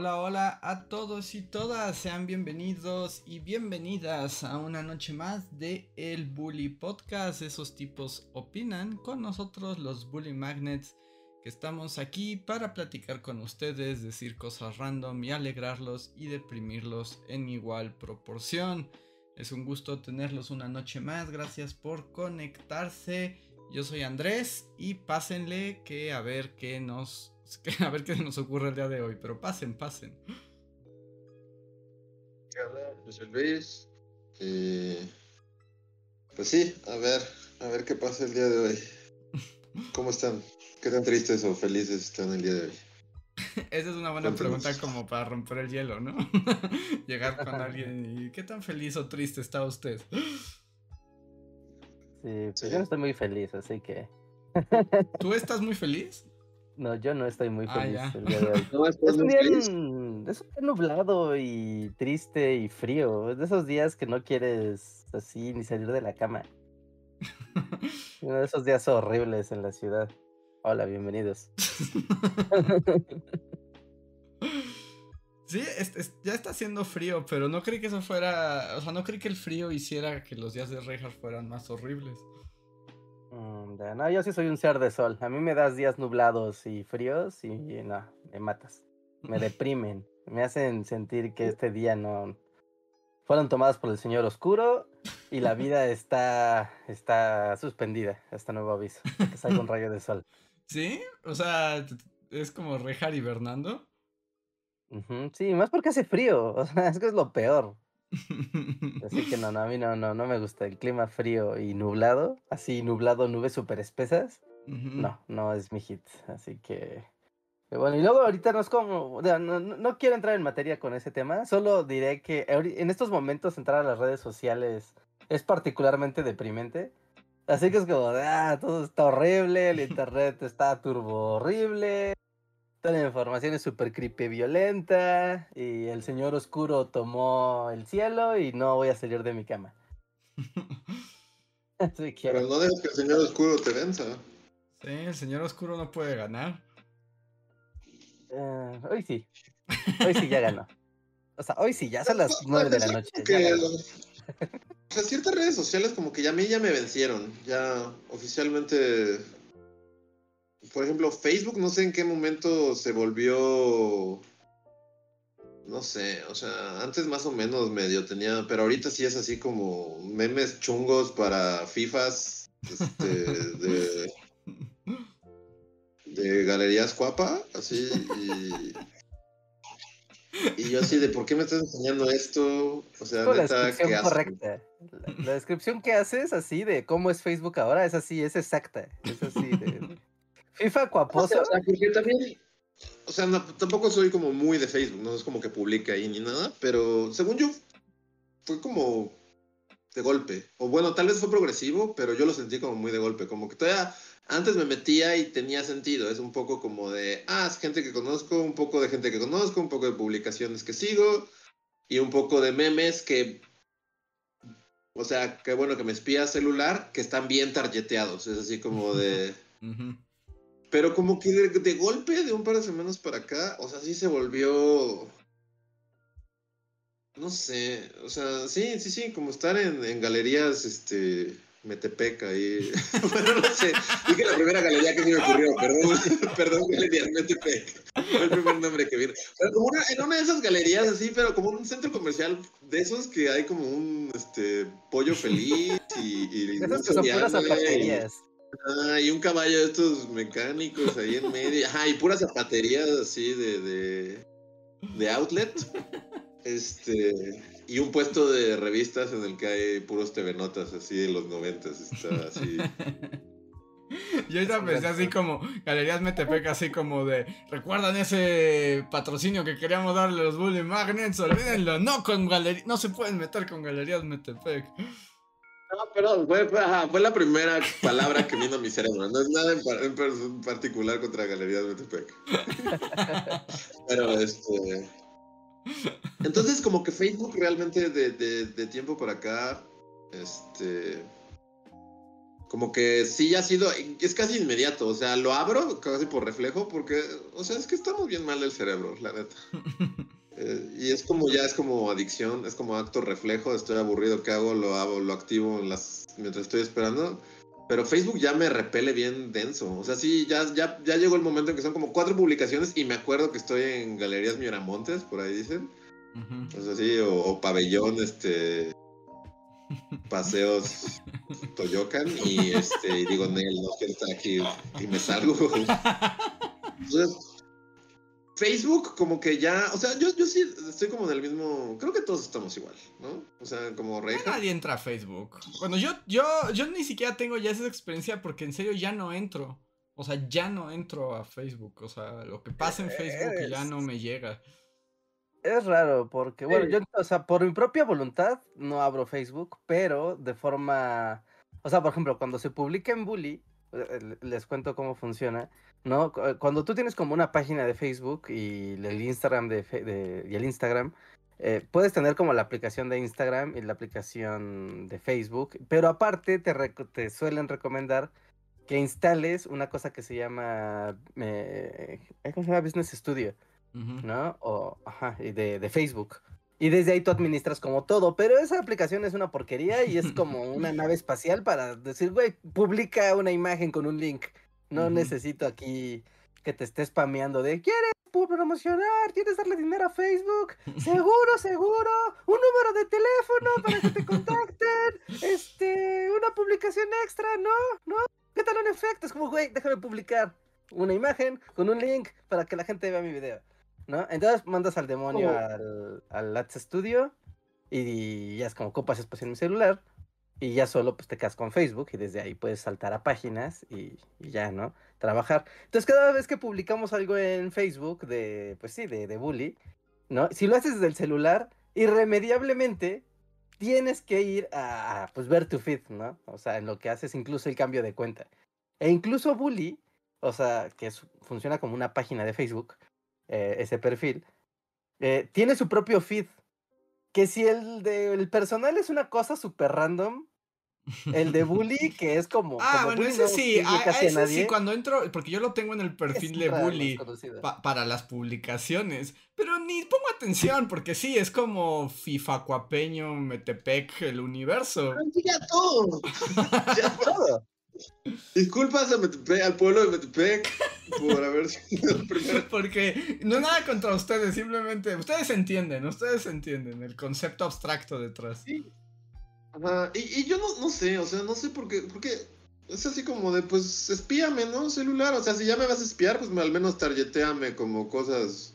Hola, hola a todos y todas, sean bienvenidos y bienvenidas a una noche más de El Bully Podcast. Esos tipos opinan con nosotros los Bully Magnets que estamos aquí para platicar con ustedes, decir cosas random y alegrarlos y deprimirlos en igual proporción. Es un gusto tenerlos una noche más, gracias por conectarse. Yo soy Andrés y pásenle que a ver qué nos a ver qué nos ocurre el día de hoy, pero pasen, pasen. Yo soy Luis. Eh, pues sí, a ver, a ver qué pasa el día de hoy. ¿Cómo están? ¿Qué tan tristes o felices están el día de hoy? Esa es una buena pregunta como para romper el hielo, ¿no? Llegar con alguien y ¿qué tan feliz o triste está usted? Sí, pues yo no estoy muy feliz, así que. ¿Tú estás muy feliz? No, yo no estoy muy ah, feliz el día de hoy. es, un día, es, un día, nublado y triste y frío. Es de esos días que no quieres así ni salir de la cama. Uno de esos días horribles en la ciudad. Hola, bienvenidos. Sí, ya está haciendo frío, pero no creí que eso fuera. O sea, no creí que el frío hiciera que los días de Reinhardt fueran más horribles. Mm, no, yo sí soy un ser de sol. A mí me das días nublados y fríos y no, me matas. Me deprimen. Me hacen sentir que este día no fueron tomados por el Señor Oscuro y la vida está, está suspendida hasta nuevo aviso. Que salga un rayo de sol. ¿Sí? O sea, es como Rejar hibernando. Sí, más porque hace frío. O sea, es que es lo peor. Así que no, no, a mí no, no, no me gusta el clima frío y nublado, así nublado, nubes súper espesas. No, no es mi hit, así que... Bueno, y luego ahorita no es como, no, no, quiero entrar en materia con ese tema, solo diré que en estos momentos entrar a las redes sociales es particularmente deprimente. Así que es como, ah, todo está horrible, el internet está turbo horrible, Toda la información es súper creepy violenta y el señor oscuro tomó el cielo y no voy a salir de mi cama. Pero no dejes que el señor oscuro te venza. Sí, el señor oscuro no puede ganar. Eh, hoy sí. Hoy sí ya ganó. O sea, hoy sí, ya son las nueve de la noche. o sea, ciertas redes sociales como que ya a mí ya me vencieron. Ya oficialmente por ejemplo, Facebook no sé en qué momento se volvió... No sé, o sea, antes más o menos medio tenía, pero ahorita sí es así como memes chungos para FIFAs este, de, de galerías guapa, así, y, y yo así de, ¿por qué me estás enseñando esto? O sea, neta, la descripción correcta. La, descripción que haces así de cómo es Facebook ahora es así, es exacta. Es así de... FIFA cuaposo. O sea, porque también, o sea, tampoco soy como muy de Facebook, no es como que publique ahí ni nada, pero según yo, fue como de golpe. O bueno, tal vez fue progresivo, pero yo lo sentí como muy de golpe. Como que todavía antes me metía y tenía sentido. Es un poco como de, ah, es gente que conozco, un poco de gente que conozco, un poco de publicaciones que sigo y un poco de memes que, o sea, qué bueno que me espía celular, que están bien tarjeteados. Es así como de... Pero como que de, golpe, de un par de semanas para acá, o sea, sí se volvió. No sé, o sea, sí, sí, sí, como estar en, galerías, este, Metepec ahí. bueno, no sé, dije la primera galería que se me ocurrió, perdón, perdón, galerías Metepec. Fue el primer nombre que vi. Pero como una, en una de esas galerías así, pero como un centro comercial de esos que hay como un, este, pollo feliz y... y Esas que son puras zapaterías. Ah, y un caballo de estos mecánicos ahí en medio. Ajá, y puras zapaterías así de, de, de outlet. Este. Y un puesto de revistas en el que hay puros TV Notas así de los noventas. Está así. Yo ahorita pensé así como Galerías Metepec, así como de ¿Recuerdan ese patrocinio que queríamos darle a los Bully Magnets? Olvídenlo, no con galerías, no se pueden meter con Galerías Metepec. No, pero fue, la primera palabra que vino a mi cerebro. No es nada en, particular contra Galerías Metepec. pero este. Entonces, como que Facebook realmente de, de, tiempo por acá, este. Como que sí ha sido, es casi inmediato, o sea, lo abro casi por reflejo porque, o sea, es que estamos bien mal del cerebro, la neta. Eh, y es como ya es como adicción, es como acto reflejo, estoy aburrido, ¿qué hago? Lo hago, lo activo las, mientras estoy esperando. Pero Facebook ya me repele bien denso. O sea, sí, ya, ya, ya llegó el momento en que son como cuatro publicaciones y me acuerdo que estoy en Galerías Miramontes, por ahí dicen. O sea, sí, o, pabellón, este. Paseos Toyocan y este, y digo, Nel, no quiero estar aquí y me salgo. Entonces, Facebook como que ya, o sea, yo, yo sí estoy como en el mismo, creo que todos estamos igual, ¿no? O sea, como rey. Nadie entra a Facebook. Bueno, yo, yo, yo ni siquiera tengo ya esa experiencia porque en serio ya no entro. O sea, ya no entro a Facebook. O sea, lo que pasa en Facebook ya no me llega. Es raro porque, bueno, yo, o sea, por mi propia voluntad no abro Facebook, pero de forma, o sea, por ejemplo, cuando se publica en Bully, eh, les cuento cómo funciona ¿no? Cuando tú tienes como una página de Facebook y el Instagram de, y el Instagram, eh, puedes tener como la aplicación de Instagram y la aplicación de Facebook, pero aparte te, te suelen recomendar que instales una cosa que se llama, eh, ¿cómo se llama? Business Studio, ¿no? O, ajá, de, de Facebook. Y desde ahí tú administras como todo, pero esa aplicación es una porquería y es como una nave espacial para decir, güey, publica una imagen con un link no necesito aquí que te estés spameando de ¿quieres promocionar? ¿Quieres darle dinero a Facebook? Seguro, seguro. Un número de teléfono para que te contacten. Este, una publicación extra, ¿no? ¿No? ¿Qué tal un efecto? Es como, güey, déjame publicar una imagen con un link para que la gente vea mi video. ¿No? Entonces mandas al demonio al, al Ads Studio y ya es como copas espacio en mi celular y ya solo pues te quedas con Facebook y desde ahí puedes saltar a páginas y, ya, ¿no? Trabajar. Entonces cada vez que publicamos algo en Facebook de, pues sí, de, de bully, ¿no? Si lo haces desde el celular, irremediablemente tienes que ir a, pues ver tu feed, ¿no? O sea, en lo que haces incluso el cambio de cuenta. E incluso bully, o sea, que funciona como una página de Facebook, eh, ese perfil, eh, tiene su propio feed. Que si el del personal es una cosa súper random, el de Bully, que es como. Ah, bueno, ese sí. Ah, ese sí, cuando entro. Porque yo lo tengo en el perfil de Bully para las publicaciones. Pero ni pongo atención, porque sí, es como FIFA, Cuapeño, Metepec, el universo. Ya todo. ya todo. Disculpas al pueblo de Metepec por haber sido el primero. Porque no nada contra ustedes, simplemente. Ustedes entienden, ustedes entienden el concepto abstracto detrás. Sí. Y, yo no, no sé, o sea, no sé por qué, porque es así como de, pues, espíame, ¿no? Celular, o sea, si ya me vas a espiar, pues al menos targeteame como cosas.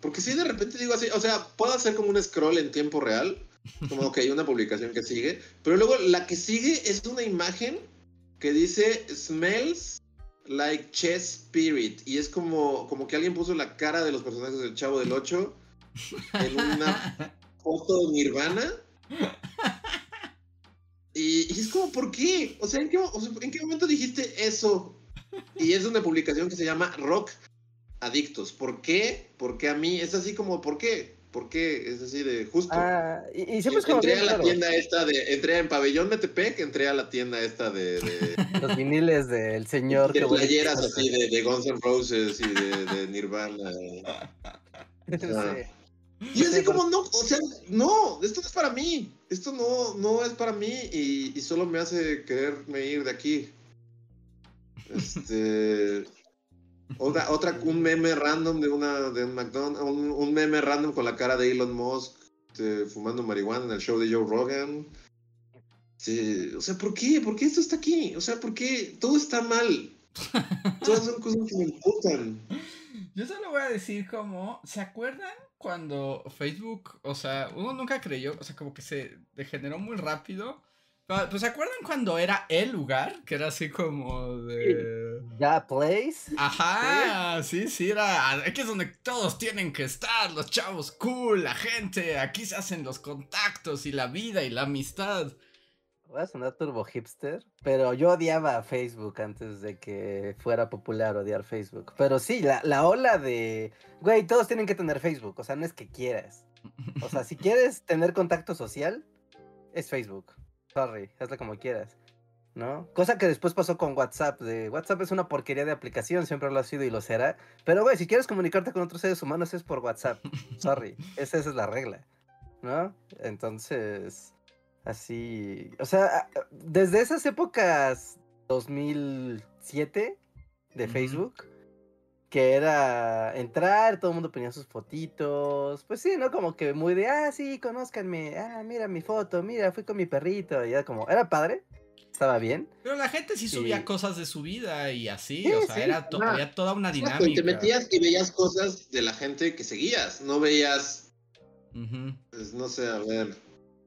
Porque si de repente digo así, o sea, puedo hacer como un scroll en tiempo real, como que hay una publicación que sigue, pero luego la que sigue es una imagen que dice Smells like Chess Spirit, y es como, como que alguien puso la cara de los personajes del Chavo del 8 en una foto de Nirvana y, es como, ¿por qué? O sea, ¿en qué, ¿en qué momento dijiste eso? Y es una publicación que se llama Rock Adictos. ¿Por qué? Porque a mí es así como, ¿por qué? ¿Por qué? Es así de justo. Ah, y, siempre es como entré a la tienda esta de, entré en Pabellón Metepec, entré a la tienda esta de, los viniles del señor. De playeras así de, de Guns N' Roses y de, Nirvana. Y así como, no, o sea, no, esto no es para mí. Esto no, no es para mí y, solo me hace quererme ir de aquí. Este. Otra, otra, un meme random de una, de un McDonald's, un, meme random con la cara de Elon Musk este, fumando marihuana en el show de Joe Rogan. o sea, ¿por qué? ¿Por qué esto está aquí? O sea, ¿por qué? Todo está mal. Todas son cosas que me importan. Yo solo voy a decir como, ¿se acuerdan cuando Facebook, o sea, uno nunca creyó, o sea, como que se degeneró muy rápido. Pues ¿se acuerdan cuando era el lugar? Que era así como de... Ya Place. Ajá, sí, sí, era... Aquí es donde todos tienen que estar, los chavos cool, la gente, aquí se hacen los contactos y la vida y la amistad. Voy a sonar turbo hipster, pero yo odiaba Facebook antes de que fuera popular odiar Facebook. Pero sí, la, la ola de, güey, todos tienen que tener Facebook, o sea, no es que quieras. O sea, si quieres tener contacto social, es Facebook. Sorry, hazlo como quieras. ¿No? Cosa que después pasó con WhatsApp. De WhatsApp es una porquería de aplicación, siempre lo ha sido y lo será. Pero, güey, si quieres comunicarte con otros seres humanos es por WhatsApp. Sorry, esa, esa es la regla. ¿No? Entonces, así. O sea, desde esas épocas 2007 de. Facebook, que era entrar, todo el mundo ponía sus fotitos, pues sí, ¿no? Como que muy de, ah, sí, conózcanme, ah, mira mi foto, mira, fui con mi perrito, y era como, era padre, estaba bien. Pero la gente sí subía Sí. cosas de su vida y así, Sí, o sea, sí, era to- había toda una Exacto, y te dinámica. metías y veías cosas de la gente que seguías. No veías, pues, no sé, a ver.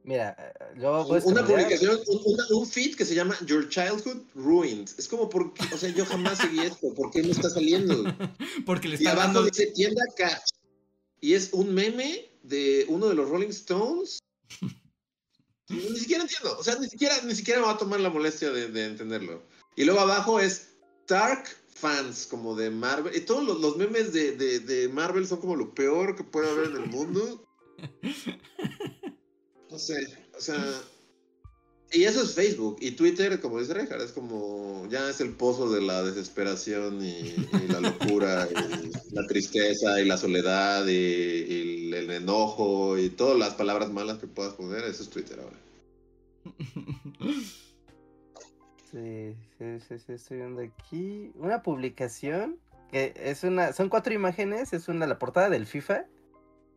Mira, eh, yo Una publicación, un, un feed que se llama Your Childhood Ruined. Es como, porque, o sea, yo jamás seguí esto. ¿Por qué no está saliendo? Porque le Y está abajo dando. dice tienda Catch. Y es un meme de uno de los Rolling Stones. Ni ni siquiera entiendo. O sea, ni siquiera, ni siquiera me va a tomar la molestia de, de entenderlo. Y luego abajo es Dark Fans, como de Marvel. Y todos los, los memes de, de- de Marvel son como lo peor que puede haber en el mundo. O sea. Y eso es Facebook. Y Twitter, como dice Rejar, es como. Ya es el pozo de la desesperación y, la locura, la tristeza y la soledad y, y el enojo y todas las palabras malas que puedas poner. Eso es Twitter ahora. Sí, sí, sí, sí, estoy viendo aquí una publicación que es una, son cuatro imágenes, es una la portada del FIFA,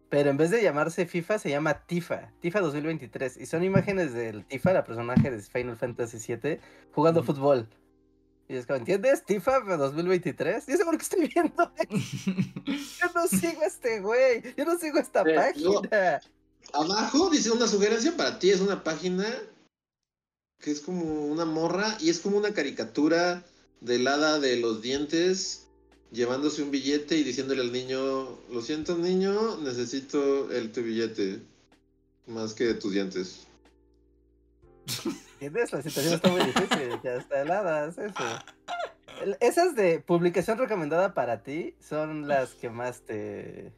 pero en vez de llamarse FIFA se llama Tifa, Tifa 2023 y son imágenes del Tifa, la personaje de Final Fantasy VII jugando Ujú. fútbol. Y es como, ¿entiendes? Tifa 2023. ¿Y eso por qué estoy viendo? Yo no sigo a este güey, yo no sigo esta Eh, página. Abajo dice una sugerencia para ti. Es una página que es como una morra y es como una caricatura del hada de los dientes llevándose un billete y diciéndole al niño, lo siento niño, necesito el tu billete más que tus dientes. ¿Entiendes? La situación está muy difícil, ya está helada, es eso. Esas de publicación recomendada para ti son las que más te.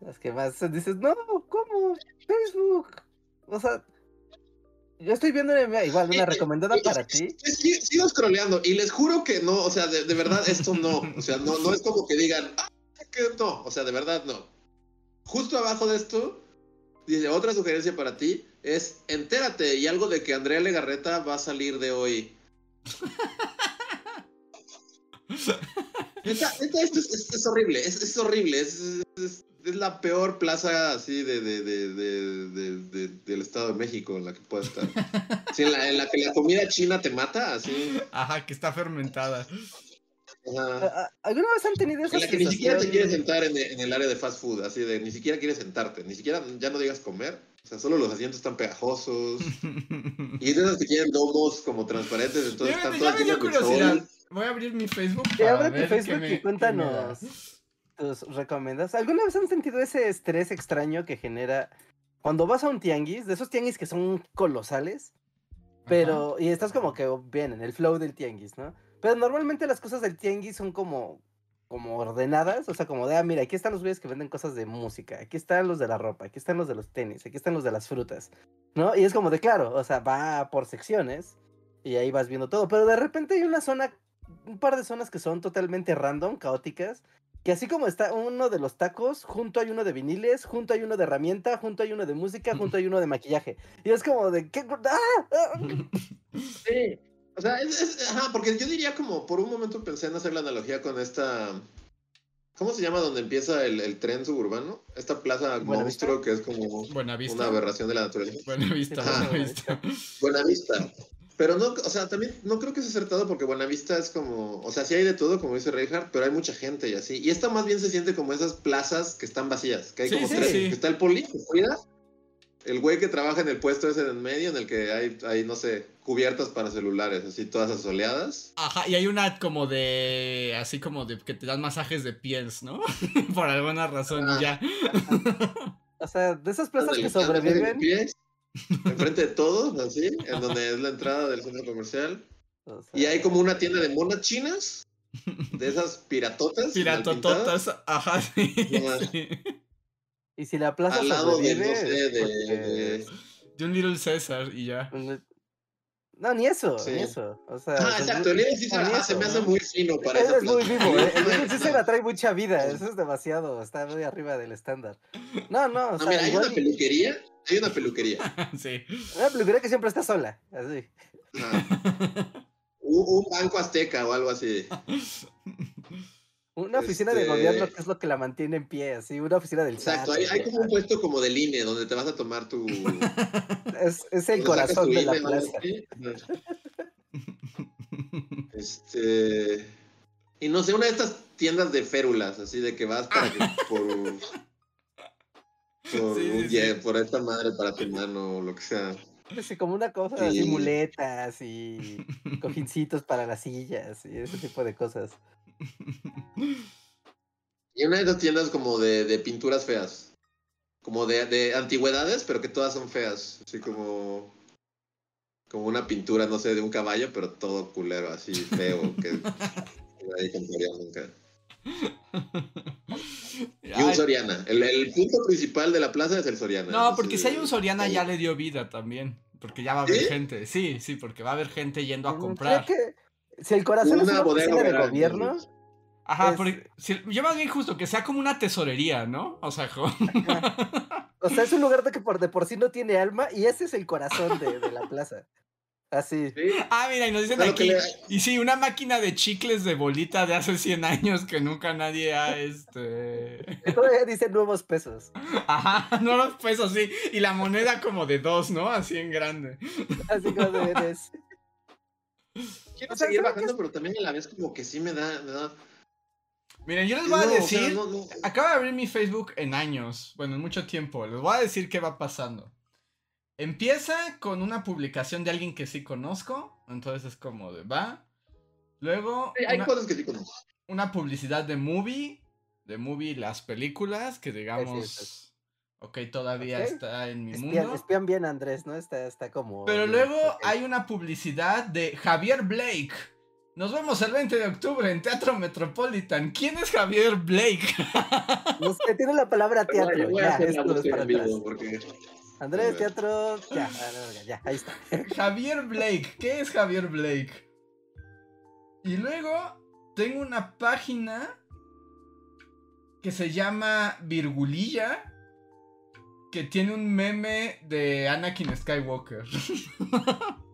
Las que más dices, no, ¿cómo? Facebook. O sea, yo estoy viendo una- igual una recomendada para ti. Sí, sigo scrolleando y les juro que no, o sea, de, de verdad esto no, o sea, no, no es como que digan, ah, que no, o sea, de verdad no. Justo abajo de esto, dice, otra sugerencia para ti es, entérate y algo de que Andrea Legarreta va a salir de hoy. Neta, neta, esto es, es- es horrible, es, es horrible, es, es- es la peor plaza así de, de- de- de- de- de- del Estado de México en la que pueda estar. Sí, en, la, en la que la comida china te mata, así. Ajá, que está fermentada. Ajá. ¿A- a- ¿Alguna vez han tenido En esa la que ni siquiera te quieres sentar en, en el área de fast food, así de ni siquiera quieres sentarte, ni siquiera ya no digas comer. O sea, solo los asientos están pegajosos. Y es de esas que tienen domos como transparentes, entonces Ya están todas me dio llenas de curiosidad. sol. Voy a abrir mi Facebook para ábrete ver qué Facebook y me- cuéntanos. tus recomendas. ¿Alguna vez han sentido ese estrés extraño que genera cuando vas a un tianguis, de esos tianguis que son colosales, pero y estás como que bien en el flow del tianguis, ¿no? Pero normalmente las cosas del tianguis son como como ordenadas, o sea, como de, ah, mira, aquí están los güeyes que venden cosas de música, aquí están los de la ropa, aquí están los de los tenis, aquí están los de las frutas, ¿no? Y es como de, claro, o sea, va por secciones y ahí vas viendo todo, pero de repente hay una zona, un par de zonas que son totalmente random, caóticas, que así como está uno de los tacos, junto hay uno de viniles, junto hay uno de herramienta, junto hay uno de música, junto hay uno de maquillaje. Y es como de, ¿qué? ¡Ah! ¡Ah! Sí. O sea, es, es- ajá, porque yo diría como, por un momento pensé en hacer la analogía con esta, ¿cómo se llama donde empieza el, el tren suburbano? Esta plaza monstruo que es como vista. una aberración de la naturaleza. Buena vista, buena buena vista. Pero no, o sea, también no creo que sea acertado porque Buenavista es como, o sea, sí hay de todo, como dice Reinhardt, pero hay mucha gente y así. Y esta más bien se siente como esas plazas que están vacías, que hay Sí, como sí, tres, sí. que está el poli, que cuida, el güey que trabaja en el puesto ese en medio, en el que hay, hay, no sé, cubiertas para celulares, así todas asoleadas. Ajá, y hay una como de. Así como de que te dan masajes de pies, ¿no? Por alguna razón, y ya. O sea, de esas plazas que sobreviven, pies. Enfrente de todos, así, en donde es la entrada del centro comercial. y hay como una tienda de monas chinas, de esas piratotas. Piratototas, ajá, sí, Y si la plaza Al lado de, no sé, de, de, un Little César y ya. No, ni eso, ni eso. O sea, ah, exacto, el Little Caesar se me hace muy fino para eso. Es muy vivo, ¿eh? El Little Caesar atrae mucha vida, eso es demasiado, está muy arriba del estándar. No, no, o sea, mira, hay una peluquería, hay una peluquería. sí. Una peluquería que siempre está sola, así. un, banco azteca o algo así. Una oficina de gobierno este que es lo que la mantiene en pie, así, una oficina del Exacto, hay, hay, como un puesto como del INE donde te vas a tomar tu... es, es el corazón de la plaza. Este... Y no sé, una de estas tiendas de férulas, así de que vas para que por... Por, por esta madre para tu hermano o lo que sea. Sí, como una cosa así, muletas y cojincitos para las sillas y ese tipo de cosas. Y una de esas tiendas como de, de pinturas feas. Como de, de, antigüedades, pero que todas son feas. Así como. Como una pintura, no sé, de un caballo, pero todo culero, así feo. que nadie compraría nunca. Y un Soriana. El, el, punto principal de la plaza es el Soriana. No, porque si hay un Soriana ya le dio vida también. Porque ya va a haber gente. Sí, sí, porque va a haber gente yendo a comprar. Que si el corazón es una bodega de gobierno. Ajá, porque yo más bien justo que sea como una tesorería, ¿no? O sea, o sea, es un lugar de que por de por sí no tiene alma y ese es el corazón de, de la plaza. Así. Ah, mira, y nos dicen aquí. Y sí, una máquina de chicles de bolita de hace 100 años que nunca nadie ha este. Todavía dice nuevos pesos. Ajá, nuevos pesos, sí. Y la moneda como de dos, ¿no? Así en grande. Así como de. de... Quiero seguir bajando, pero también a la vez como que sí me da. Me da... Miren, yo les voy a decir. Acabo de abrir mi Facebook en años. Bueno, en mucho tiempo. Les voy a decir qué va pasando. Empieza con una publicación de alguien que sí conozco. Entonces es como de va. Luego. hay una, cosas que sí conozco. Una publicidad de movie. De movie, las películas, que digamos. Ok, todavía está en mi mundo. Espían bien, Andrés, ¿no? Está, está como. Pero luego hay una publicidad de Javier Blake. Nos vemos el 20 de octubre en Teatro Metropolitan. ¿Quién es Javier Blake? No sé, tiene la palabra teatro. ya, esto es para atrás. Porque... Andrés, teatro. Ya, ya, ahí está. Javier Blake. ¿Qué es Javier Blake? Y luego tengo una página que se llama Virgulilla. Que tiene un meme de Anakin Skywalker.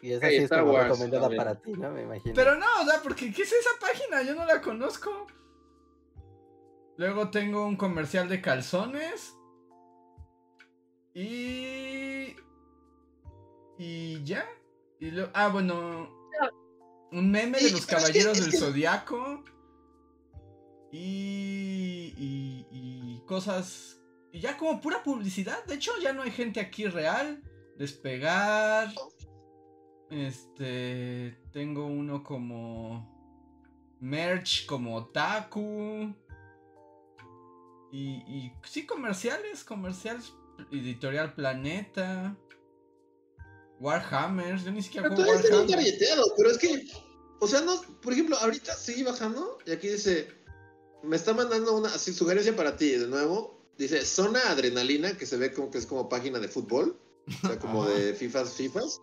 Y esa sí es como recomendada para ti, ¿no? Me imagino. Pero no, o sea, porque ¿qué es esa página? Yo no la conozco. Luego tengo un comercial de calzones y. Y ya. Y lo... Ah, bueno. Un meme de los caballeros del zodiaco. Y, y, y. cosas. Y ya como pura publicidad. De hecho, ya no hay gente aquí real. Despegar. Este. Tengo uno como. Merch como Taku. Y, y sí, comerciales, comerciales Editorial Planeta. Warhammer, yo ni siquiera juego Warhammer. pero es que, o sea, no, por ejemplo, ahorita sigue bajando y aquí dice, me está mandando una así, sugerencia para ti, de nuevo, dice zona adrenalina, que se ve como que es como página de fútbol, o sea, como de FIFAs, FIFAs,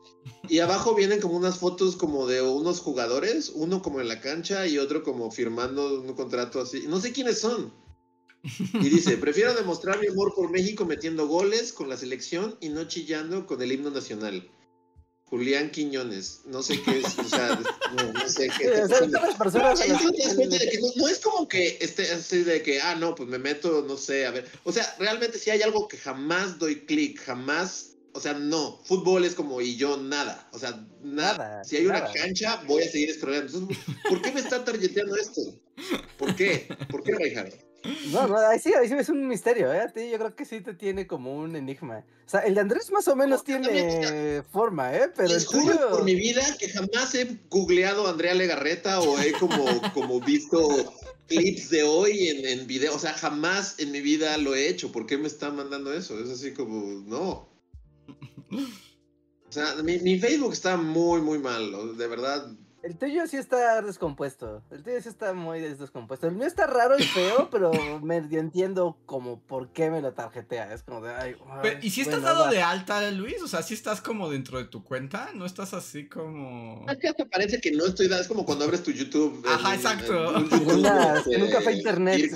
y abajo vienen como unas fotos como de unos jugadores, uno como en la cancha y otro como firmando un contrato así, no sé quiénes son. Y dice, prefiero demostrar mi amor por México metiendo goles con la selección y no chillando con el himno nacional. Julián Quiñones, no sé qué es, o sea, no, sé qué. no, es como que esté así de que, ah, no, pues me meto, no sé, a ver. O sea, realmente si hay algo que jamás doy clic, jamás, o sea, no, fútbol es como y yo nada, o sea, nada. si hay una cancha, voy a seguir. Entonces, ¿por qué me está tarjeteando esto? ¿Por qué? ¿Por qué, Reinhardt? No, no, ahí sí, ahí sí es un misterio, ¿eh? A ti yo creo que sí te tiene como un enigma. O sea, el de Andrés más o menos tiene forma, ¿eh? Pero el tuyo... por mi vida que jamás he googleado a Andrea Legarreta o he como, como visto clips de hoy en, en video. O sea, jamás en mi vida lo he hecho. ¿Por qué me está mandando eso? Es así como, no. O sea, mi, mi Facebook está muy, muy mal. De verdad, el tuyo sí está descompuesto. El tuyo sí está muy descompuesto. El mío está raro y feo, pero me entiendo como por qué me lo tarjetea. Es como de, ay, ¿Y si estás dado de alta, Luis? O sea, si estás como dentro de tu cuenta, no estás así como. Es que hasta parece que no estoy dado. Es como cuando abres tu YouTube. Ajá, exacto. En, un café internet.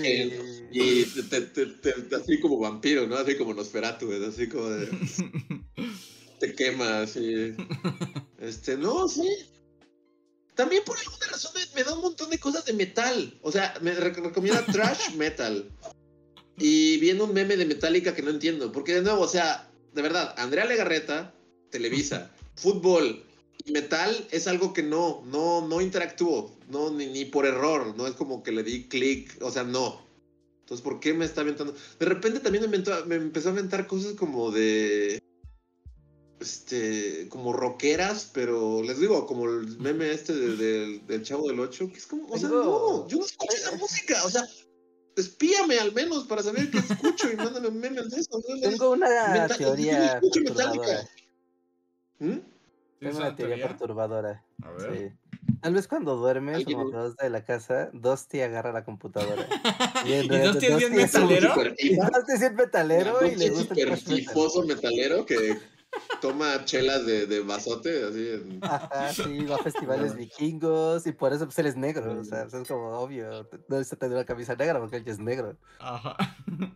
Y, te, así como vampiro, ¿no? Así como Nosferatu, así como de. te quemas y. Este, no, sí. También por alguna razón me, da un montón de cosas de metal. O sea, me recomienda trash metal. Y viene un meme de Metallica que no entiendo. Porque de nuevo, o sea, de verdad, Andrea Legarreta, Televisa, fútbol y metal es algo que no, no, no interactúo. No, ni, ni por error. No es como que le di clic. O sea, no. Entonces, ¿por qué me está aventando? De repente también me, me empezó a aventar cosas como de este, como rockeras, pero les digo, como el meme este del Chavo del Ocho, que es como, o sea, no, yo no escucho esa música, o sea, espíame al menos para saber qué escucho y mándame memes de eso. Tengo una teoría perturbadora. ¿Mm? Tengo una teoría, perturbadora. A ver. Tal vez cuando duermes, como dos de la casa, Dosti agarra la computadora. y, ¿Y Dosti es bien metalero. Dosti es bien metalero y le gusta el metalero que toma chelas de, de vasote, así. En... Ajá, sí, va a festivales vikingos y por eso pues, él es negro, o sea, es como obvio. No se tener una camisa negra porque él ya es negro. Ajá.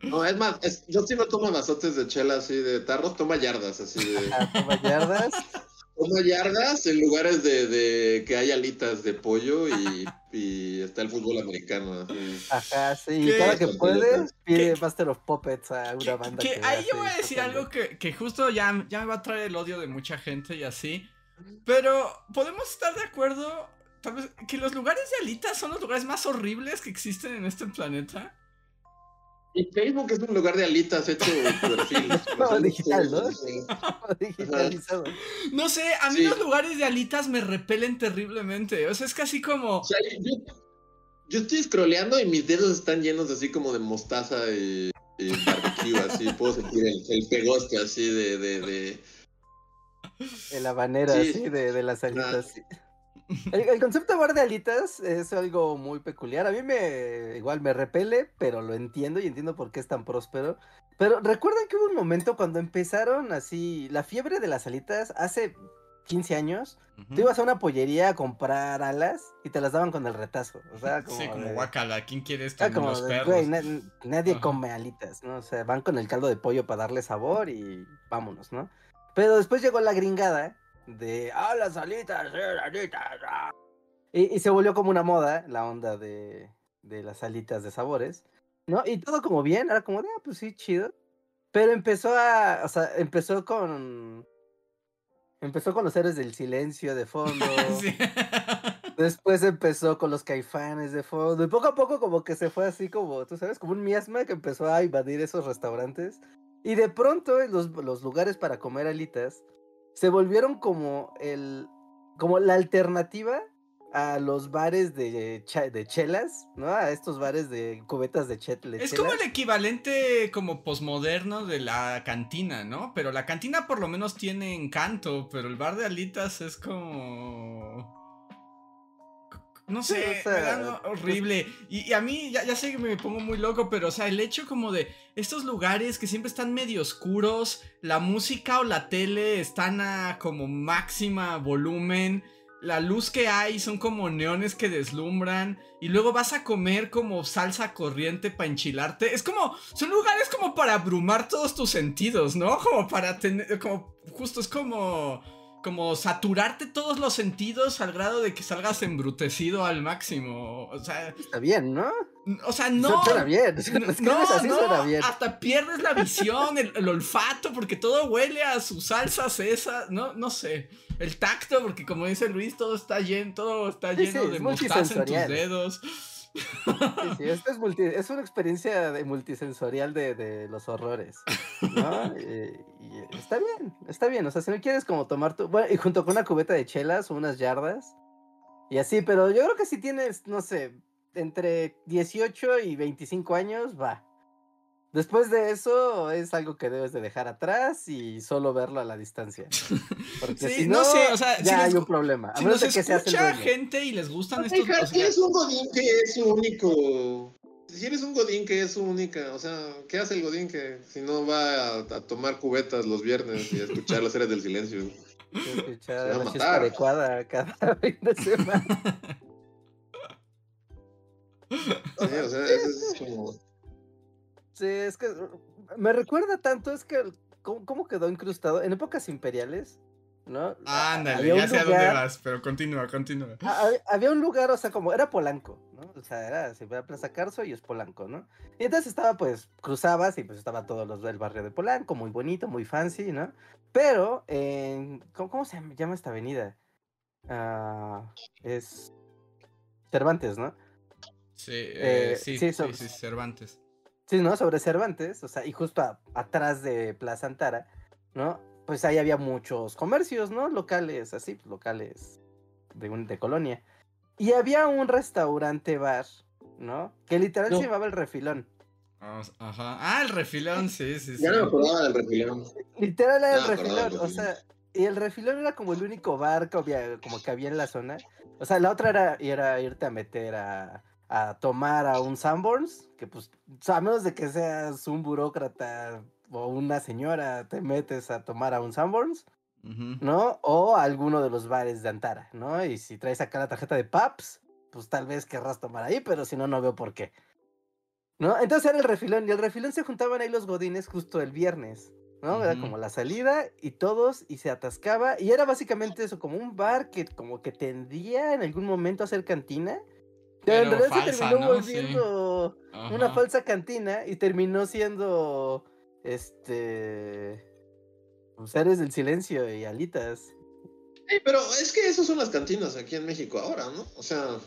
No, es más, yo sí no tomo vasotes de chela así de tarros, toma yardas así de. toma yardas. Toma yardas en lugares de, de, que hay alitas de pollo y, y está el fútbol americano. Ajá, sí. Y cada que puede, pide Master of Puppets a una banda. Que, ahí yo voy a decir algo que, que justo ya, ya me va a traer el odio de mucha gente y así. Pero podemos estar de acuerdo, tal vez, que los lugares de alitas son los lugares más horribles que existen en este planeta. Y Facebook es un lugar de alitas hecho perfil. no, digital, ¿no? Digitalizado. No sé, a mí los lugares de alitas me repelen terriblemente. O sea, es casi como. O sea, yo, estoy scrolleando y mis dedos están llenos así como de mostaza y, barbecue, así. Puedo sentir el, pegoste así de. de, de... El habanero, así, de, de las alitas. El, concepto de bar de alitas es algo muy peculiar. A mí me igual me repele, pero lo entiendo y entiendo por qué es tan próspero. Pero recuerden que hubo un momento cuando empezaron así la fiebre de las alitas hace 15 años. Tú ibas a una pollería a comprar alas y te las daban con el retazo. O sea, como sí, como guacala, ¿quién quiere esto? Ah, como los perros? nadie come alitas, ¿no? O sea, van con el caldo de pollo para darle sabor y vámonos, ¿no? Pero después llegó la gringada de, ah, las alitas, alitas. Ah". Y, se volvió como una moda la onda de, de las alitas de sabores, ¿no? Y todo como bien, era como de, ah, pues sí, chido. Pero empezó a, o sea, empezó con... Empezó con los héroes del silencio de fondo. Después empezó con los caifanes de fondo. Y poco a poco como que se fue así como, tú sabes, como un miasma que empezó a invadir esos restaurantes. Y de pronto los, los lugares para comer alitas se volvieron como el como la alternativa a los bares de, de chelas, ¿no? A estos bares de cubetas de chelas. Es como el equivalente como posmoderno de la cantina, ¿no? Pero la cantina por lo menos tiene encanto, pero el bar de alitas es como... No sé, horrible. Y, a mí, ya, ya, sé que me pongo muy loco, pero o sea, el hecho como de estos lugares que siempre están medio oscuros, la música o la tele están a como máxima volumen, la luz que hay son como neones que deslumbran, y luego vas a comer como salsa corriente para enchilarte. Es como, son lugares como para abrumar todos tus sentidos, ¿no? Como para tener, como, justo es como como saturarte todos los sentidos al grado de que salgas embrutecido al máximo. O sea. Está bien, ¿no? O sea, no. Suena bien. no, así, no, bien. Hasta pierdes la visión, el, olfato, porque todo huele a sus salsas esas. No, no sé. El tacto, porque como dice Luis, todo está lleno, todo está lleno de mostaza en tus dedos. Sí, sí, esto es, multi, es una experiencia de multisensorial de, de los horrores. ¿no? y, está bien, está bien. O sea, si no quieres como tomar tu. Bueno, y junto con una cubeta de chelas o unas yardas. Y así, pero yo creo que si tienes, no sé, entre 18 y 25 años, va. Después de eso es algo que debes de dejar atrás y solo verlo a la distancia. Porque Sí, si no no, sé, o sea, si ya les hay un problema. A Si menos nos de que seas el escucha gente y les gustan estos... O si eres un godín que es su único... Si eres un godín que es su única, o sea, ¿qué hace el godín que si no va a, a tomar cubetas los viernes y a escuchar las series del silencio? Escuchar Se va a la chispa matar. adecuada cada fin de semana. Sí, o sea, eso es como... Sí, es que uh, me recuerda tanto, es que cómo, cómo quedó incrustado en épocas imperiales, ¿no? A- Ándale, ya sé a dónde vas, pero continúa, continúa. Ah, hab- Había un lugar, o sea, como era Polanco, ¿no? O sea, era, se a Plaza Carso y es Polanco, ¿no? Y entonces estaba, pues, cruzabas y pues estaba todo los del barrio de Polanco, muy bonito, muy fancy, ¿no? Pero, en, ¿cómo, cómo se llama- esta avenida? Ah, es Cervantes, ¿no? Sí, eh, Eh, sí, sí, sí, Cervantes. Sí, ¿no? Sobre Cervantes, o sea, y justo a- atrás de Plaza Antara, ¿no? Pues ahí había muchos comercios, ¿no? Locales, así, pues, locales de, un, de colonia. Y había un restaurante bar, ¿no? Que literal No. se llamaba El Refilón. Vamos, Ajá. Ah, el refilón, sí, sí, sí. Ya no me acordaba del refilón. Literal era El Refilón, o sea, y El Refilón era como el único bar que había, como que había en la zona. O sea, la otra era, era irte a meter a, a tomar a un Sanborns, que pues, sea, a menos de que seas un burócrata o una señora, te metes a tomar a un Sanborns. ¿no? O a alguno de los bares de Antara, ¿no? Y si traes acá la tarjeta de PAPS, pues tal vez querrás tomar ahí, pero si no, no veo por qué. ¿No? Entonces era el refilón, y el refilón se juntaban ahí los godines justo el viernes, ¿no? Era como la salida y todos, y se atascaba, y era básicamente eso, como un bar que como que tendía en algún momento a ser cantina, pero, en realidad se falsa, terminó ¿no? Sí. volviendo una falsa cantina y terminó siendo, este, seres del silencio y alitas. Sí, pero es que esas son las cantinas aquí en México ahora, ¿no? O sea,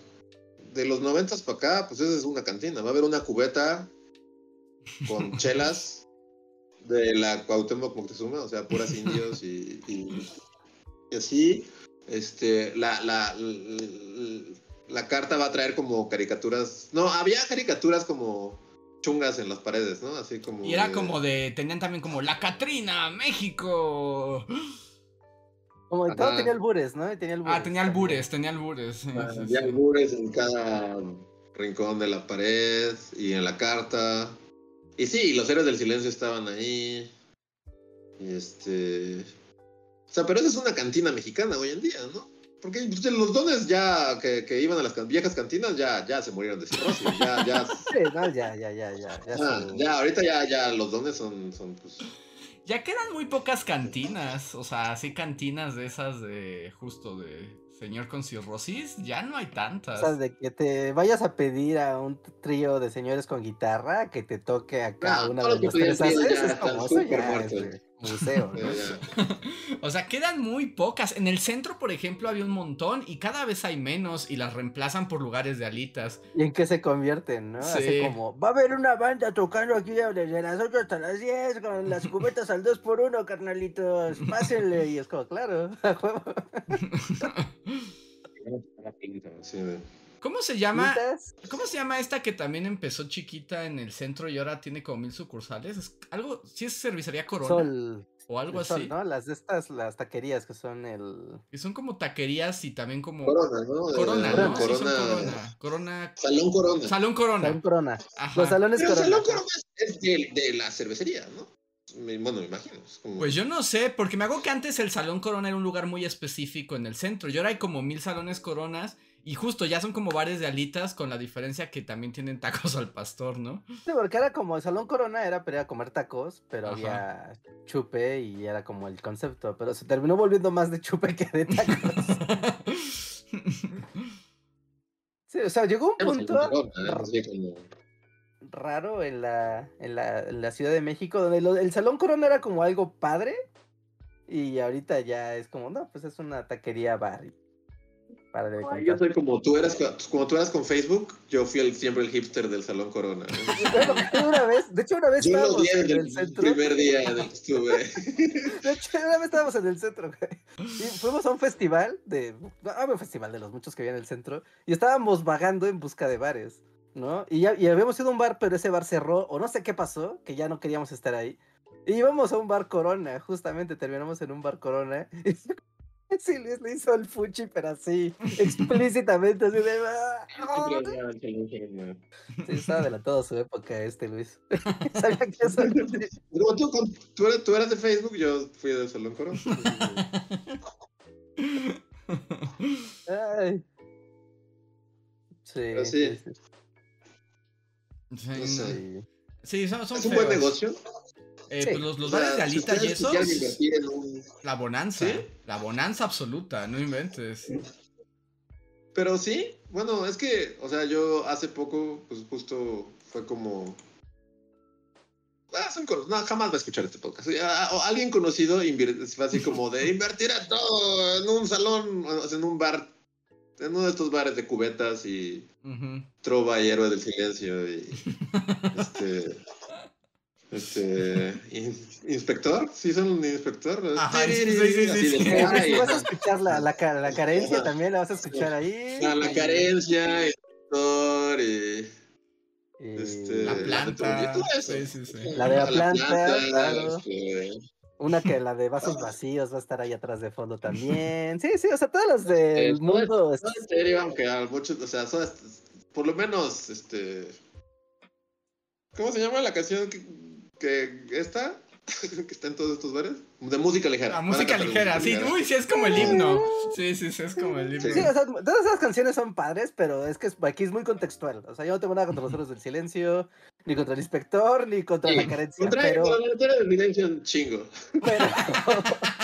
de los noventas para acá, pues esa es una cantina. Va a haber una cubeta con chelas de la Cuauhtémoc Moctezuma, o sea, puras indios y, y- y así. Este, la, la, la, la carta va a traer como caricaturas. No, había caricaturas como chungas en las paredes, ¿no? Así como. Y era de- como de. Tenían también como La Catrina, México. Como todo Ajá. tenía albures, ¿no? Tenía albures Ah, tenía también. albures, tenía albures. sí, Ah, sí, Había sí. albures en cada rincón de la pared y en la carta. Y sí, los héroes del silencio estaban ahí. Y este. O sea, pero esa es una cantina mexicana hoy en día, ¿no? Porque pues, los dones ya que, que iban a las can- viejas cantinas ya, ya se murieron de cirrosis. Ya, ya, Sí, no, ya, ya, ya, ya. Ya, ah, ya, ahorita ya, ya los dones son, son pues. Ya quedan muy pocas cantinas. O sea, así cantinas de esas de. Justo de. Señor con cirrosis. Ya no hay O tantas. sea, de que te vayas a pedir a un trío de señores con guitarra que te toque acá Ah, una de que tres es como eso ya es museo, ¿no? O sea, quedan muy pocas. En el centro, por ejemplo, había un montón y cada vez hay menos y las reemplazan por lugares de alitas. ¿Y en qué se convierten, no? Así Sí. como, va a haber una banda tocando aquí desde las 8 hasta las 10 con las cubetas al 2 por 1 carnalitos, pásenle. Y es como, claro, a huevo. Sí, ¿Cómo se llama? ¿Cómo se llama esta que también empezó chiquita en el centro y ahora tiene como mil sucursales? Es algo, sí es cervecería Corona Sol. o algo Sol, así. ¿no? Las de estas, las taquerías que son el... Que son como taquerías y también como Corona, ¿no? Corona, ¿no? Sí, son Corona. Corona. Corona. Salón Corona. Salón Corona. Salón Corona. Ajá. Los salones Pero Corona. Salón Corona es de, de la cervecería, ¿no? Bueno, me imagino. como- Pues yo no sé, porque me hago que antes el Salón Corona era un lugar muy específico en el centro. Y ahora hay como mil salones Coronas. Y justo ya son como bares de alitas, con la diferencia que también tienen tacos al pastor, ¿no? Sí, porque era como el Salón Corona, era para ir a comer tacos, pero Ajá. había chupe y era como el concepto, pero se terminó volviendo más de chupe que de tacos. Sí, o sea, llegó un punto ¿eh? Raro en la, en la, en la Ciudad de México, donde lo- el Salón Corona era como algo padre y ahorita ya es como, no, pues es una taquería bar. Y Para de Ay, contar. Yo soy como tú eras, co- como tú eras con Facebook, yo fui el, siempre el hipster del Salón Corona. Bueno, una vez, de hecho una vez Yo estábamos en el el centro. primer día en el que estuve. De hecho, una vez estábamos en el centro. Y fuimos a un festival de. Ah, un festival de los muchos que había en el centro. Y estábamos vagando en busca de bares. ¿no? Y, ya, y habíamos ido a un bar, pero ese bar cerró, o no sé qué pasó, que ya no queríamos estar ahí. Y íbamos a un bar Corona, justamente terminamos en un bar Corona. Sí, Luis le hizo el fuchi, pero así, explícitamente, así de... ¡Ah! Sí, estaba adelantado a su época este Luis. Sabía que eso... Como tú, tú, eras, tú eras de Facebook, yo fui de Salón Corona. Ay. Sí, Pero sí. sí, Sí, No no. sé. sí. Son, son Es un buen negocio. Eh, Sí. pues los, los O sea, bares de si alitas y esos, en un- la bonanza. ¿Sí? La bonanza absoluta, no inventes. Pero sí, bueno, es que, o sea, yo hace poco, pues justo fue como. Ah, son cono- no, jamás va a escuchar este podcast. O alguien conocido fue así como de invertir a todo en un salón, en un bar, en uno de estos bares de cubetas y trova y héroe del silencio y este. Este. in- inspector, sí, son un inspector. Ajá, sí, sí, sí, sí, Así sí. de, Eh, pues, "Ay, si vas a ajá". escuchar la, la, ca- la carencia también, la vas a escuchar ahí. A la carencia, el doctor y. Y- Este, La planta. todo eso. Sí, sí, sí. La de la planta, claro. este, Una que la de vasos vacíos va a estar ahí atrás de fondo también. Sí, sí, o sea, todas las del Eh, mundo. no, en serio, aunque a muchos, o sea, son- por lo menos, este. ¿Cómo se llama la canción que, esta? que está en todos estos bares? De música ligera. La Van a música ligera, sí. Uy, sí, es como el himno. Sí, sí, sí, es como el himno. Sí, o sea, todas esas canciones son padres, pero es que es- aquí es muy contextual. O sea, yo no tengo nada contra los héroes del silencio, ni contra el inspector, ni contra Sí, la carencia, Contra pero, con la letra de evidencia un chingo. pero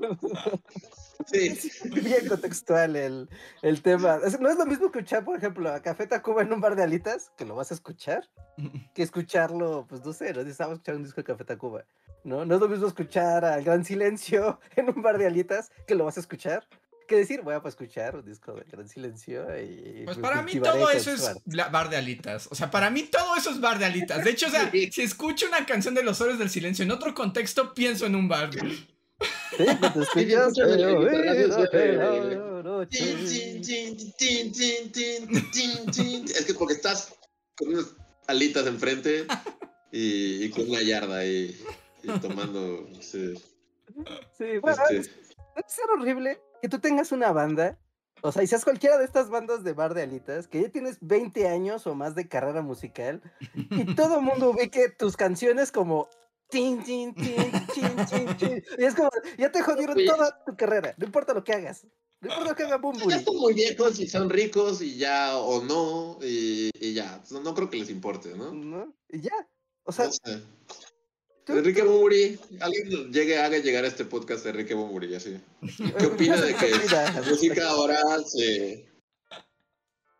Sí. es bien contextual el, el tema. Es- no es lo mismo escuchar, por ejemplo, a Café Tacuba en un bar de alitas, que lo vas a escuchar, que escucharlo, pues no sé, no estamos escuchando un disco de Café Tacuba, ¿no? No es lo mismo escuchar al Gran Silencio en un bar de alitas, que lo vas a escuchar, que decir, voy a pues, escuchar un disco de Gran Silencio y... Pues me para mí todo eso es Suar. la- bar de alitas. O sea, para mí todo eso es bar de alitas. De hecho, o sea, si escucho una canción de los héroes del silencio en otro contexto, pienso en un bar. Es que porque estás con unas alitas enfrente y, y con una yarda y, y tomando. sí, Sí, bueno, este, es- debe ser horrible que tú tengas una banda, o sea, y seas cualquiera de estas bandas de bar de alitas, que ya tienes 20 años o más de carrera musical, y todo el mundo ubique tus canciones como tin, tin, tin, tin, tin. Y es como, ya te jodieron Oye. toda tu carrera, no importa lo que hagas. No importa lo que haga ya Bumburi. son muy viejos y son ricos y ya o no y, y ya. No, no creo que les importe, ¿no? ¿no? Y ya. O sea, No sé. tú- Enrique Bumburi, alguien llegue, haga llegar a este podcast de Enrique Bumburi, así. ¿Qué opina de que la música ahora se,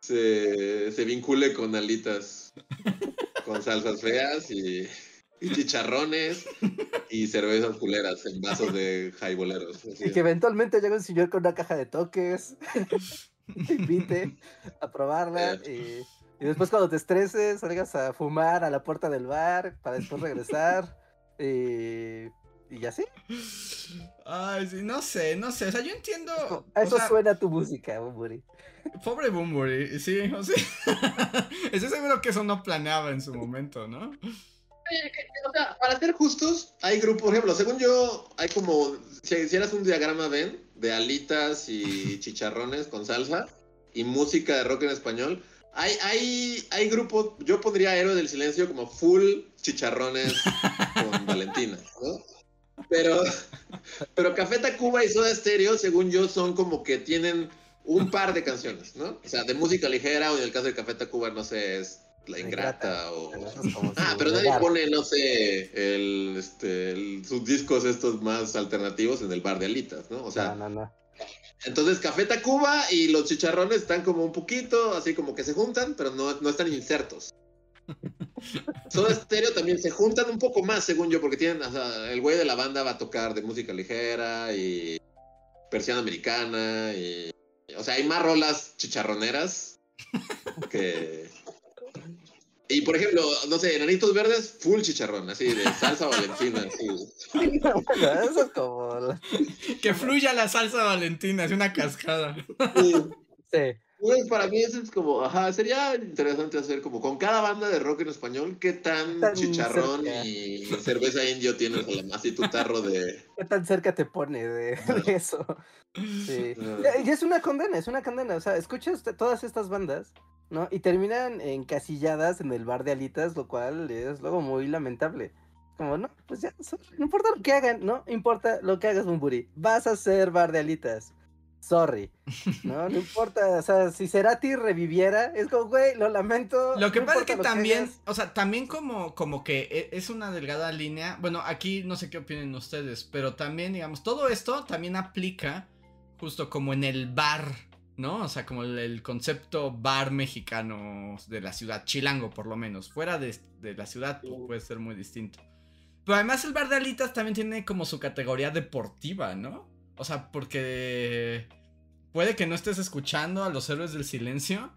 se, se vincule con alitas, con salsas feas y, y chicharrones y cervezas culeras en vasos de jaiboleros? Y que eventualmente llegue un señor con una caja de toques, te invite a probarla y, y después cuando te estreses salgas a fumar a la puerta del bar para después regresar y, y así. Ay, sí, no sé, no sé. O sea, yo entiendo. A eso sea, suena tu música, Bumburi. Pobre Bumburi, sí, o sea. Estoy seguro que eso no planeaba en su momento, ¿no? O sea, para ser justos, hay grupos, por ejemplo, según yo, hay como, si hicieras un diagrama Venn de alitas y chicharrones con salsa y música de rock en español, hay, hay, hay grupos, yo pondría Héroe del Silencio como full chicharrones con Valentina, ¿no? Pero, pero Café Tacuba y Soda Stereo, según yo, son como que tienen un par de canciones, ¿no? O sea, de música ligera, o en el caso de Café Tacuba, no sé, es La Ingrata o... Ah, pero nadie pone, no sé, el, este, el- sus discos estos más alternativos en el bar de alitas, ¿no? O sea, No, no, no. entonces Café Tacuba y los chicharrones están como un poquito, así como que se juntan, pero no, no están insertos. Soda Stereo también se juntan un poco más, según yo, porque tienen, o sea, el güey de la banda va a tocar de música ligera y persiana americana y, o sea, hay más rolas chicharroneras que... Y por ejemplo, no sé, Enanitos Verdes, full chicharrón, así de salsa valentina, así. Bueno, eso es como... la- Que fluya la salsa valentina, es una cascada. Sí. Sí. Pues para mí eso es como, ajá, sería interesante hacer como con cada banda de rock en español, qué tan, Tan chicharrón cerca. y cerveza indio tienes a la más y tu tarro de... ¿Qué tan cerca te pone de, de eso? Sí. Y es una condena, es una condena. O sea, escuchas todas estas bandas, ¿no? Y terminan encasilladas en el bar de alitas, lo cual es luego muy lamentable. Como, no, pues ya, no importa lo que hagan, no importa lo que hagas, Bumburi. Vas a ser bar de alitas. Sorry. No, no importa. O sea, si Cerati reviviera, es como, güey, lo lamento. Lo que no pasa es que también, o sea, también como, como que e- es una delgada línea. Bueno, aquí no sé qué opinen ustedes, pero también, digamos, todo esto también aplica justo como en el bar, ¿no? O sea, como el, el concepto bar mexicano de la ciudad, chilango por lo menos. Fuera de, de la ciudad pues, puede ser muy distinto. Pero además el bar de alitas también tiene como su categoría deportiva, ¿no? O sea, porque puede que no estés escuchando a los héroes del silencio,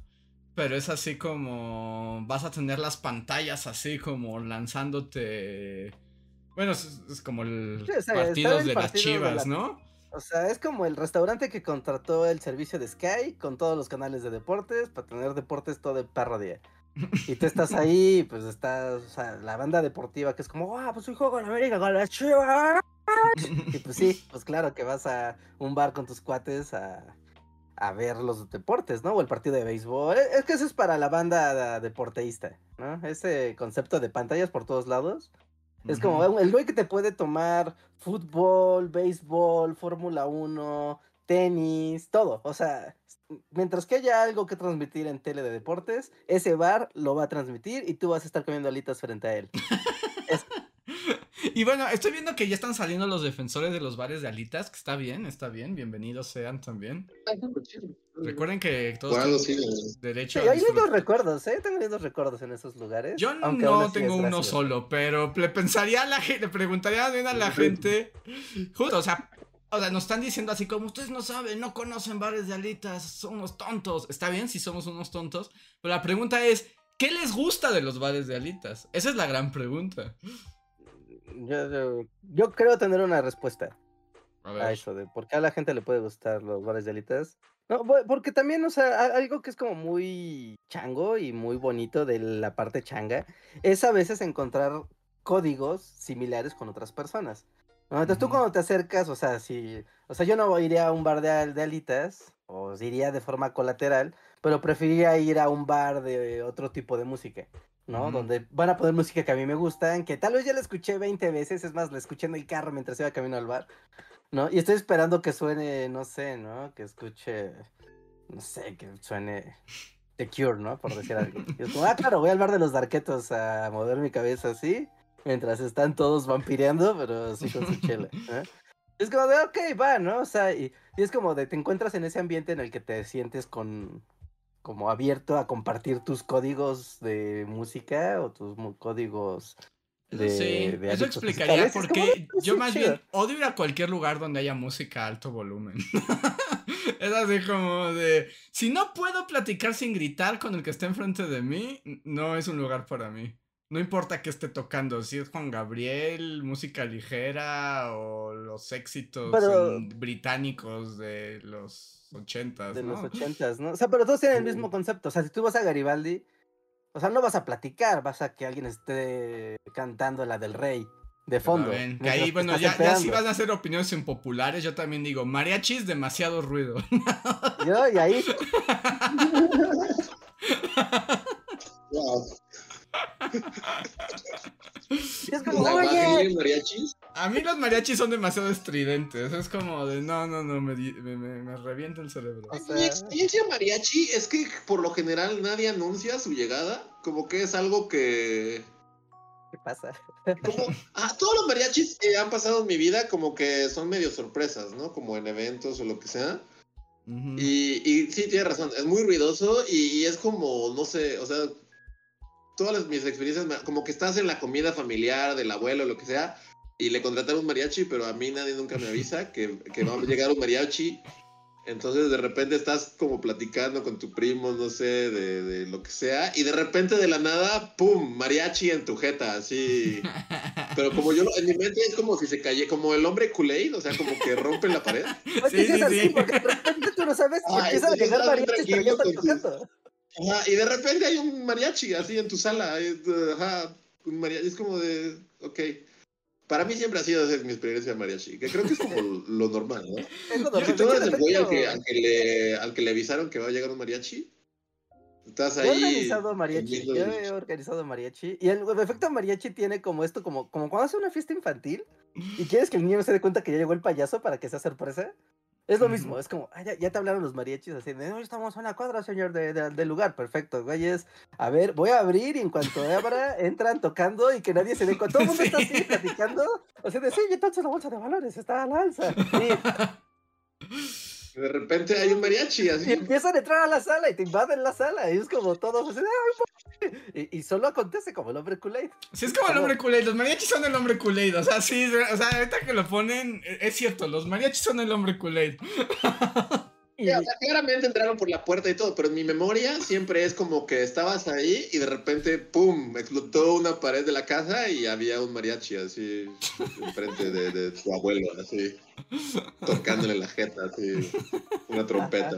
pero es así como vas a tener las pantallas así como lanzándote... Bueno, es, es como el Sí, o sea, partidos de las de chivas, la- ¿no? O sea, es como el restaurante que contrató el servicio de Sky con todos los canales de deportes para tener deportes todo el perro día. Y tú estás ahí, pues estás, o sea, la banda deportiva que es como, ah, pues hoy juego en América con las chivas. Y pues sí, pues claro que vas a un bar con tus cuates a, a ver los deportes, ¿no? O el partido de béisbol. Es que eso es para la banda deporteísta, ¿no? Ese concepto de pantallas por todos lados. Es como el güey que te puede tomar fútbol, béisbol, Fórmula 1, tenis, todo. O sea, mientras que haya algo que transmitir en tele de deportes, ese bar lo va a transmitir y tú vas a estar comiendo alitas frente a él. Y bueno, estoy viendo que ya están saliendo los defensores de los bares de alitas, que está bien, está bien, bienvenidos sean también. Recuerden que todos algo tienen sí, derecho Sí, a hay lindos recuerdos, ¿eh? Tengo lindos recuerdos en esos lugares. Yo no tengo uno gracioso. solo, pero le pensaría a la gente, le preguntaría bien a la gente. Justo, o sea, o sea, nos están diciendo así como ustedes no saben, no conocen bares de alitas, son unos tontos. Está bien si somos unos tontos, pero la pregunta es, ¿qué les gusta de los bares de alitas? Esa es la gran pregunta. Yo, yo- yo creo tener una respuesta. A eso de por qué a la gente le puede gustar los bares de alitas. No, porque también, o sea, algo que es como muy chango y muy bonito de la parte changa es a veces encontrar códigos similares con otras personas. ¿no? Entonces tú cuando te acercas, o sea, si, o sea, yo no iría a un bar de alitas, o iría de forma colateral, pero preferiría ir a un bar de otro tipo de música. ¿No? Donde van a poner música que a mí me gustan, que tal vez ya la escuché 20 veces, es más, la escuché en el carro mientras iba camino al bar. ¿no? Y estoy esperando que suene, no sé, ¿no? Que escuche, no sé, que suene The Cure, ¿no? Por decir algo. Y es como, ah, claro, voy al bar de los darquetos a mover mi cabeza así, mientras están todos vampireando, pero así con su chela. ¿eh? Es como de, ok, va, ¿no? O sea, y, y es como de, te encuentras en ese ambiente en el que te sientes con, como abierto a compartir tus códigos de música o tus códigos de, sí, de eso explicaría musicales. Es por como, qué "Ah, yo más chido". bien odio ir a cualquier lugar donde haya música a alto volumen. es así como de, si no puedo platicar sin gritar con el que está enfrente de mí, no es un lugar para mí. No importa qué esté tocando, si es Juan Gabriel, música ligera o los éxitos Pero- británicos de los ochentas, de ¿no? los ochentas, ¿no? O sea, pero todos tienen el mismo concepto. O sea, si tú vas a Garibaldi, o sea, no vas a platicar, vas a que alguien esté cantando la del rey de fondo. Que ahí, bueno, ya, ya si van a hacer opiniones impopulares, yo también digo, mariachis, demasiado ruido. Yo, y ahí, Wow. Es como, La oye, mariachis. A mí los mariachis son demasiado estridentes. Es como de no, no, no, me, me, me, me revienta el cerebro. O Mi experiencia mariachi es que por lo general nadie anuncia su llegada. Como que es algo que. ¿qué pasa? Como, ah, todos los mariachis que han pasado en mi vida, como que son medio sorpresas, ¿no? Como en eventos o lo que sea. Y, y sí, tiene razón, es muy ruidoso y, y es como, no sé, o sea, todas las- mis experiencias, como que estás en la comida familiar del abuelo o lo que sea, y le contrataron un mariachi, pero a mí nadie nunca me avisa que, que va a llegar un mariachi. Entonces de repente estás como platicando con tu primo, no sé, de, de lo que sea, y de repente de la nada, ¡pum! Mariachi en tu jeta, así. Pero como yo, lo- en mi mente es como si se cayera, como el hombre Kool-Aid, o sea, como que rompe la pared. Pues Sí, que sí sí, porque de repente tú no sabes y empiezan a llegar mariachis pero ya están tocando. Ajá, y de repente hay un mariachi así en tu sala. Ajá, un mariachi. Es como de. Ok. Para mí siempre ha sido esa mi experiencia de mariachi, que creo que es como lo normal, ¿no? Es lo normal. tú eres el güey al que, al, que le, al que le avisaron que va a llegar un mariachi, Estás ahí. Yo he organizado mariachi. Yo he organizado mariachi. Y el, efecto mariachi tiene como esto, como, como cuando hace una fiesta infantil y quieres que el niño se dé cuenta que ya llegó el payaso para que sea sorpresa. Es lo mismo, es como, ah, ya, te hablaron los mariachis así de, estamos a una cuadra, señor, de, del lugar. Perfecto, güeyes. A ver, voy a abrir y en cuanto abra, entran tocando y que nadie se dé cuenta. Todo el mundo está así platicando. O sea, de sí, entonces la bolsa de valores está a la alza. Y de repente hay un mariachi así. Y empiezan a entrar a la sala y te invaden la sala. Y es como todos así. Y, y, solo acontece como el hombre Kool-Aid. Sí, es como, el hombre Kool-Aid. Los mariachis son el hombre Kool-Aid. O sea, sí, o sea, ahorita que lo ponen, es cierto, los mariachis son el hombre Kool-Aid. Y... claramente entraron por la puerta y todo, pero en mi memoria siempre es como que estabas ahí y de repente, ¡pum!, explotó una pared de la casa y había un mariachi así enfrente de, de tu abuelo, así, tocándole la jeta, así, una trompeta.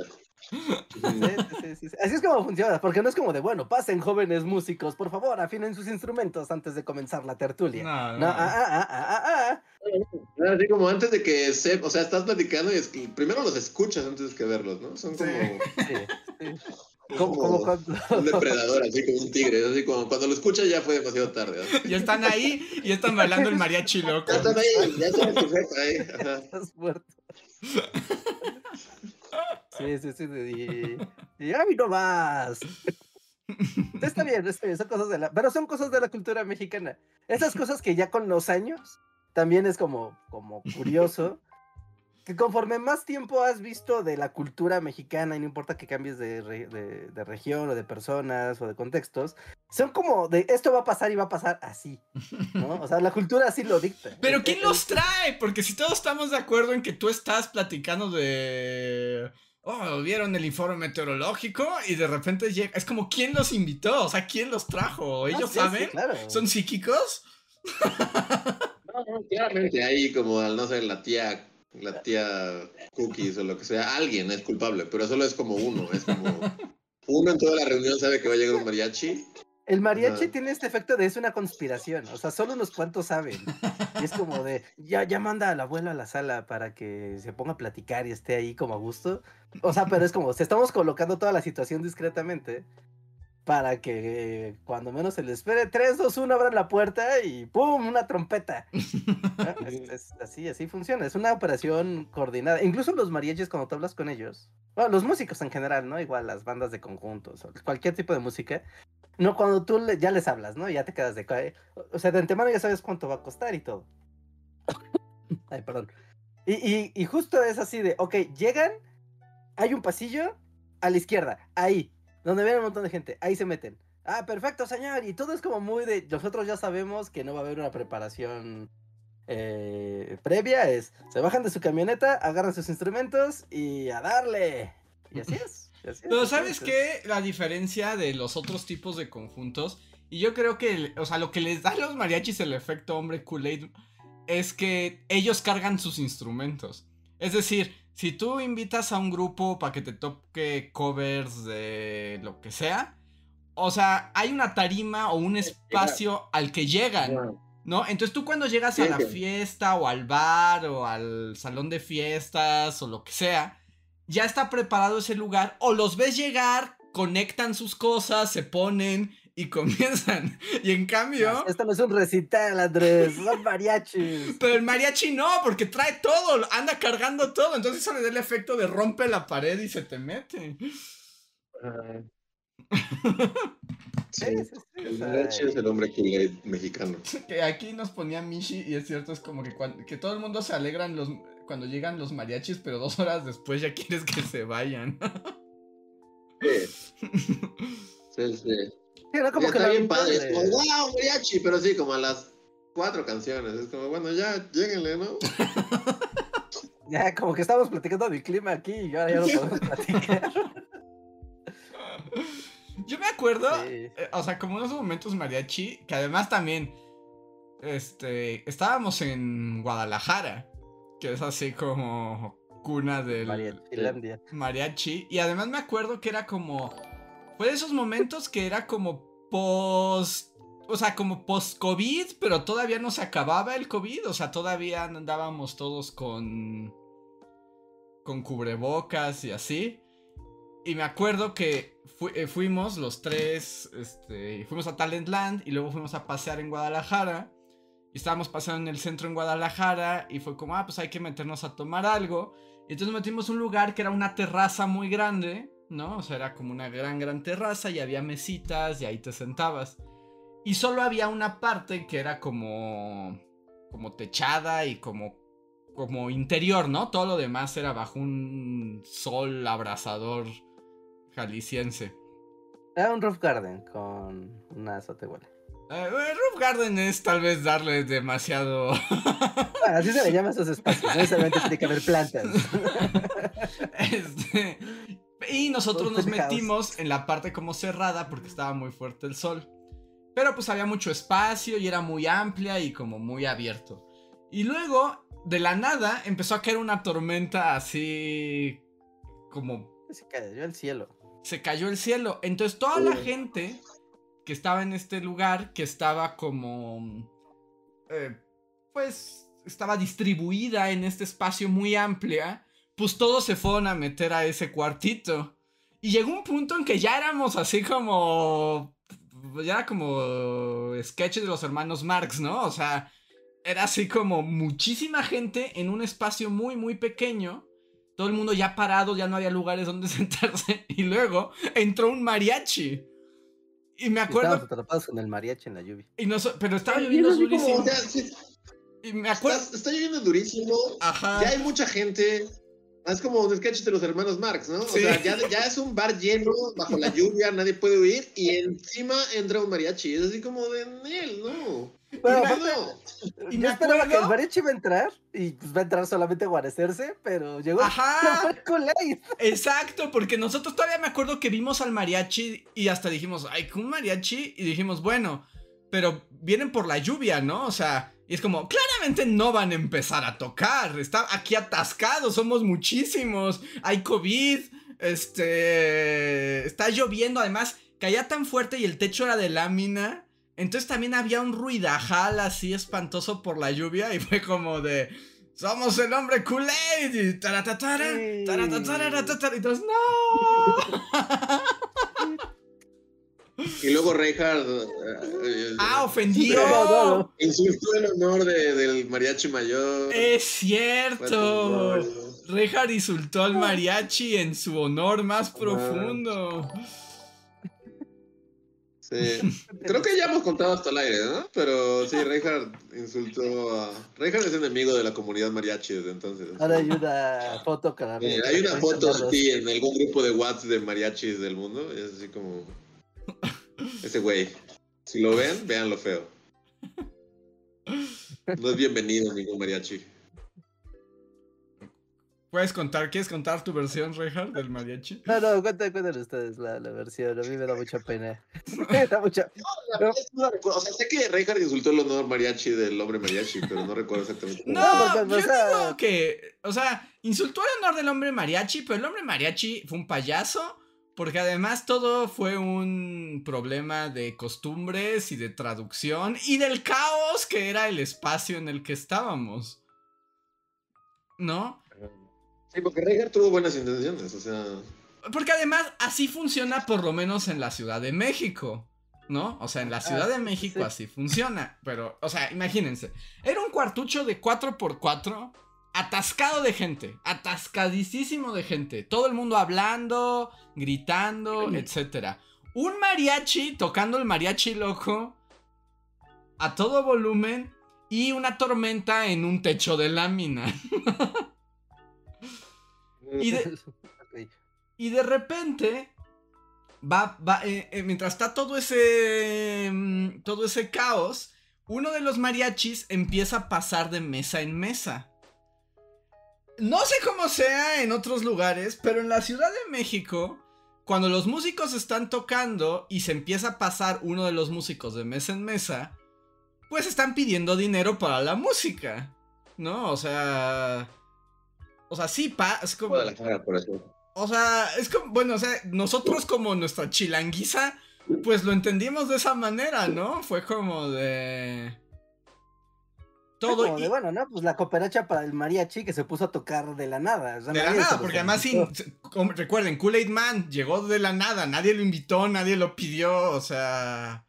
Así es como funciona, porque no es como de, bueno, pasen jóvenes músicos, por favor, afinen sus instrumentos antes de comenzar la tertulia. No, no. Ah, ah, ah, Así como antes de que se, o sea, estás platicando y es, primero los escuchas antes que verlos, ¿no? Son como... Como, cuando... un depredador, así como un tigre, así como cuando lo escuchas ya fue demasiado tarde. Y están ahí y están bailando el mariachi loco. Ya están ahí, ya están en tu jefa ahí. Estás muerto. Sí, sí, sí. Y, a mí no más. Está bien, está bien, son cosas de la. Pero son cosas de la cultura mexicana. Esas cosas que ya con los años también es como, como curioso. Que conforme más tiempo has visto de la cultura mexicana, y no importa que cambies de, de, región o de personas o de contextos, son como de esto va a pasar y va a pasar así, ¿no? O sea, la cultura así lo dicta. Pero ¿quién los trae? Porque si todos estamos de acuerdo en que tú estás platicando de oh, vieron el informe meteorológico y de repente llega, es como, ¿quién los invitó? O sea, ¿quién los trajo? ¿Ellos saben? ¿Son psíquicos? No, claramente ahí como, al no ser la tía, la tía Cookies o lo que sea, alguien es culpable, pero solo es como uno, es como, uno en toda la reunión sabe que va a llegar un mariachi el mariachi tiene este efecto de es una conspiración, o sea, solo unos cuantos saben. Y es como de, ya, ya manda al abuelo a la sala para que se ponga a platicar y esté ahí como a gusto. O sea, pero es como, se estamos colocando toda la situación discretamente para que cuando menos se le espere, 3, 2, 1, abran la puerta y ¡pum! Una trompeta. así, así funciona. Es una operación coordinada. Incluso los mariachis, cuando tú hablas con ellos, bueno, los músicos en general, ¿no? Igual las bandas de conjuntos, o cualquier tipo de música, no, cuando tú ya les hablas, ¿no? Ya te quedas de... O sea, de antemano ya sabes cuánto va a costar y todo. Ay, perdón. Y, y, justo es así de, ok, llegan, hay un pasillo a la izquierda, ahí, donde ven un montón de gente, ahí se meten. Ah, perfecto, señor. Y todo es como muy de, nosotros ya sabemos que no va a haber una preparación eh, previa, es, se bajan de su camioneta, agarran sus instrumentos y a darle. Y así es. Pero ¿sabes qué? La diferencia de los otros tipos de conjuntos, y yo creo que, o sea, lo que les da a los mariachis el efecto hombre Kool-Aid es que ellos cargan sus instrumentos. Es decir, si tú invitas a un grupo para que te toque covers de lo que sea, o sea, hay una tarima o un espacio al que llegan. ¿No? Entonces tú cuando llegas a la fiesta o al bar o al salón de fiestas o lo que sea, ya está preparado ese lugar, o los ves llegar, conectan sus cosas, se ponen y comienzan. Y en cambio. Esto no es un recital, Andrés, son mariachis. Pero el mariachi no, porque trae todo, anda cargando todo. Entonces eso le da el efecto de rompe la pared y se te mete. Sí, el mariachi es el hombre mexicano. Que aquí nos ponía Mishi y es cierto, es como que, que todo el mundo se alegra los cuando llegan los mariachis, pero dos horas después ya quieres que se vayan. sí. Sí, sí. Como que está bien padre. Es como, wow, mariachi, pero sí, como a las cuatro canciones. Es como, bueno, ya, lléguenle, ¿no? ya, como que estamos platicando del clima aquí y ahora ya no podemos platicar. Yo me acuerdo, eh, o sea, como en esos momentos mariachi, que además también, este, estábamos en Guadalajara que es así como cuna del mariachi. Y además me acuerdo que era como. Fue de esos momentos que era como post. O sea, como post-COVID, pero todavía no se acababa el COVID. O sea, todavía andábamos todos con. con cubrebocas y así. Y me acuerdo que eh, fuimos los tres. Este, fuimos a Talentland y luego fuimos a pasear en Guadalajara. Y estábamos paseando en el centro en Guadalajara. Y fue como, ah, pues hay que meternos a tomar algo. Y entonces metimos un lugar que era una terraza muy grande. ¿No? O sea, era como una gran, gran terraza y había mesitas y ahí te sentabas. Y solo había una parte que era como, como techada y como, como interior, ¿no? Todo lo demás era bajo un sol abrasador jalisciense. Era un roof garden con una azotehuela. Eh, roof garden es tal vez darle demasiado. así se le llama a esos espacios. No necesariamente tiene que haber plantas. este, y nosotros nos metimos en la parte como cerrada porque estaba muy fuerte el sol. Pero pues había mucho espacio y era muy amplia y como muy abierto. Y luego, de la nada, empezó a caer una tormenta así como... Se cayó el cielo. Se cayó el cielo. Entonces toda la gente que estaba en este lugar, que estaba como... Eh, pues estaba distribuida en este espacio muy amplia pues todos se fueron a meter a ese cuartito. Y llegó un punto en que ya éramos así como. Ya como sketches de los hermanos Marx, ¿no? O sea, era así como muchísima gente en un espacio muy, muy pequeño. Todo el mundo ya parado, ya no había lugares donde sentarse. Y luego entró un mariachi. Y me acuerdo. Estábamos atrapados con el mariachi en la lluvia. Y no, pero estaba lloviendo durísimo. y me acuerdo. está, lloviendo durísimo. Ajá. Ya hay mucha gente. Es como un sketch de los hermanos Marx, ¿no? O sea, ya, ya, es un bar lleno, bajo la lluvia, nadie puede huir, y encima entra un mariachi. Es así como de él, ¿no? Bueno, no. Y yo esperaba que el mariachi iba a entrar, y pues va a entrar solamente a guarecerse, pero llegó Ajá. Exacto, porque nosotros todavía me acuerdo que vimos al mariachi y hasta dijimos, ay, un mariachi, y dijimos, bueno, pero vienen por la lluvia, ¿no? O sea, y es como, claramente no van a empezar a tocar. Está aquí atascado, somos muchísimos. Hay COVID. Este. Está lloviendo. Además, caía tan fuerte y el techo era de lámina. Entonces también había un ruidajal así espantoso por la lluvia. Y fue como de. Somos el hombre Kool-Aid. Y taratatara, y entonces, ¡no! Y luego Reinhardt. Eh, ah, ofendió. Insultó en honor del mariachi mayor. Es cierto. Reinhardt insultó al mariachi en su honor más profundo. Sí. Creo que ya hemos contado hasta el aire, ¿no? Pero sí, Reinhardt insultó a. Reinhardt es enemigo de la comunidad mariachi desde entonces. Ahora hay una foto cada vez. hay una foto de ti en algún grupo de WhatsApp de mariachis del mundo. Y es así como. Ese güey. Si lo ven, vean lo feo. No es bienvenido ningún mariachi. ¿Puedes contar? ¿Quieres contar tu versión, Reinhardt, del mariachi? No, no, cuéntanos ustedes la, versión. A mí me da mucha pena. me da mucha... No, o sea, sé que Reinhardt insultó el honor mariachi del hombre mariachi, pero no recuerdo exactamente. No, no yo o sea... digo que, o sea, insultó el honor del hombre mariachi, pero el hombre mariachi fue un payaso porque además todo fue un problema de costumbres y de traducción y del caos que era el espacio en el que estábamos. ¿No? Sí, porque Reinhardt tuvo buenas intenciones, o sea... Porque además así funciona por lo menos en la Ciudad de México. ¿No? O sea, en la Ciudad de ah, México así funciona. Pero, o sea, imagínense. Era un cuartucho de 4x4 atascado de gente, atascadísimo de gente, todo el mundo hablando, gritando, etc. Un mariachi tocando el mariachi loco a todo volumen y una tormenta en un techo de lámina. y, de, y de repente va, va eh, eh, mientras está todo ese mm, todo ese caos, uno de los mariachis empieza a pasar de mesa en mesa. No sé cómo sea en otros lugares, pero en la Ciudad de México, cuando los músicos están tocando y se empieza a pasar uno de los músicos de mesa en mesa, pues están pidiendo dinero para la música. ¿No? O sea... O sea, sí, pa, es como. Guadalajara, por eso. O sea, es como, bueno, o sea, nosotros como nuestra chilanguiza, pues lo entendimos de esa manera, ¿no? Fue como de... Todo. De, bueno, ¿no? Pues la cooperacha para el mariachi que se puso a tocar de la nada. de la nada, porque además, sí, recuerden, Kool-Aid Man llegó de la nada, nadie lo invitó, nadie lo pidió, o sea...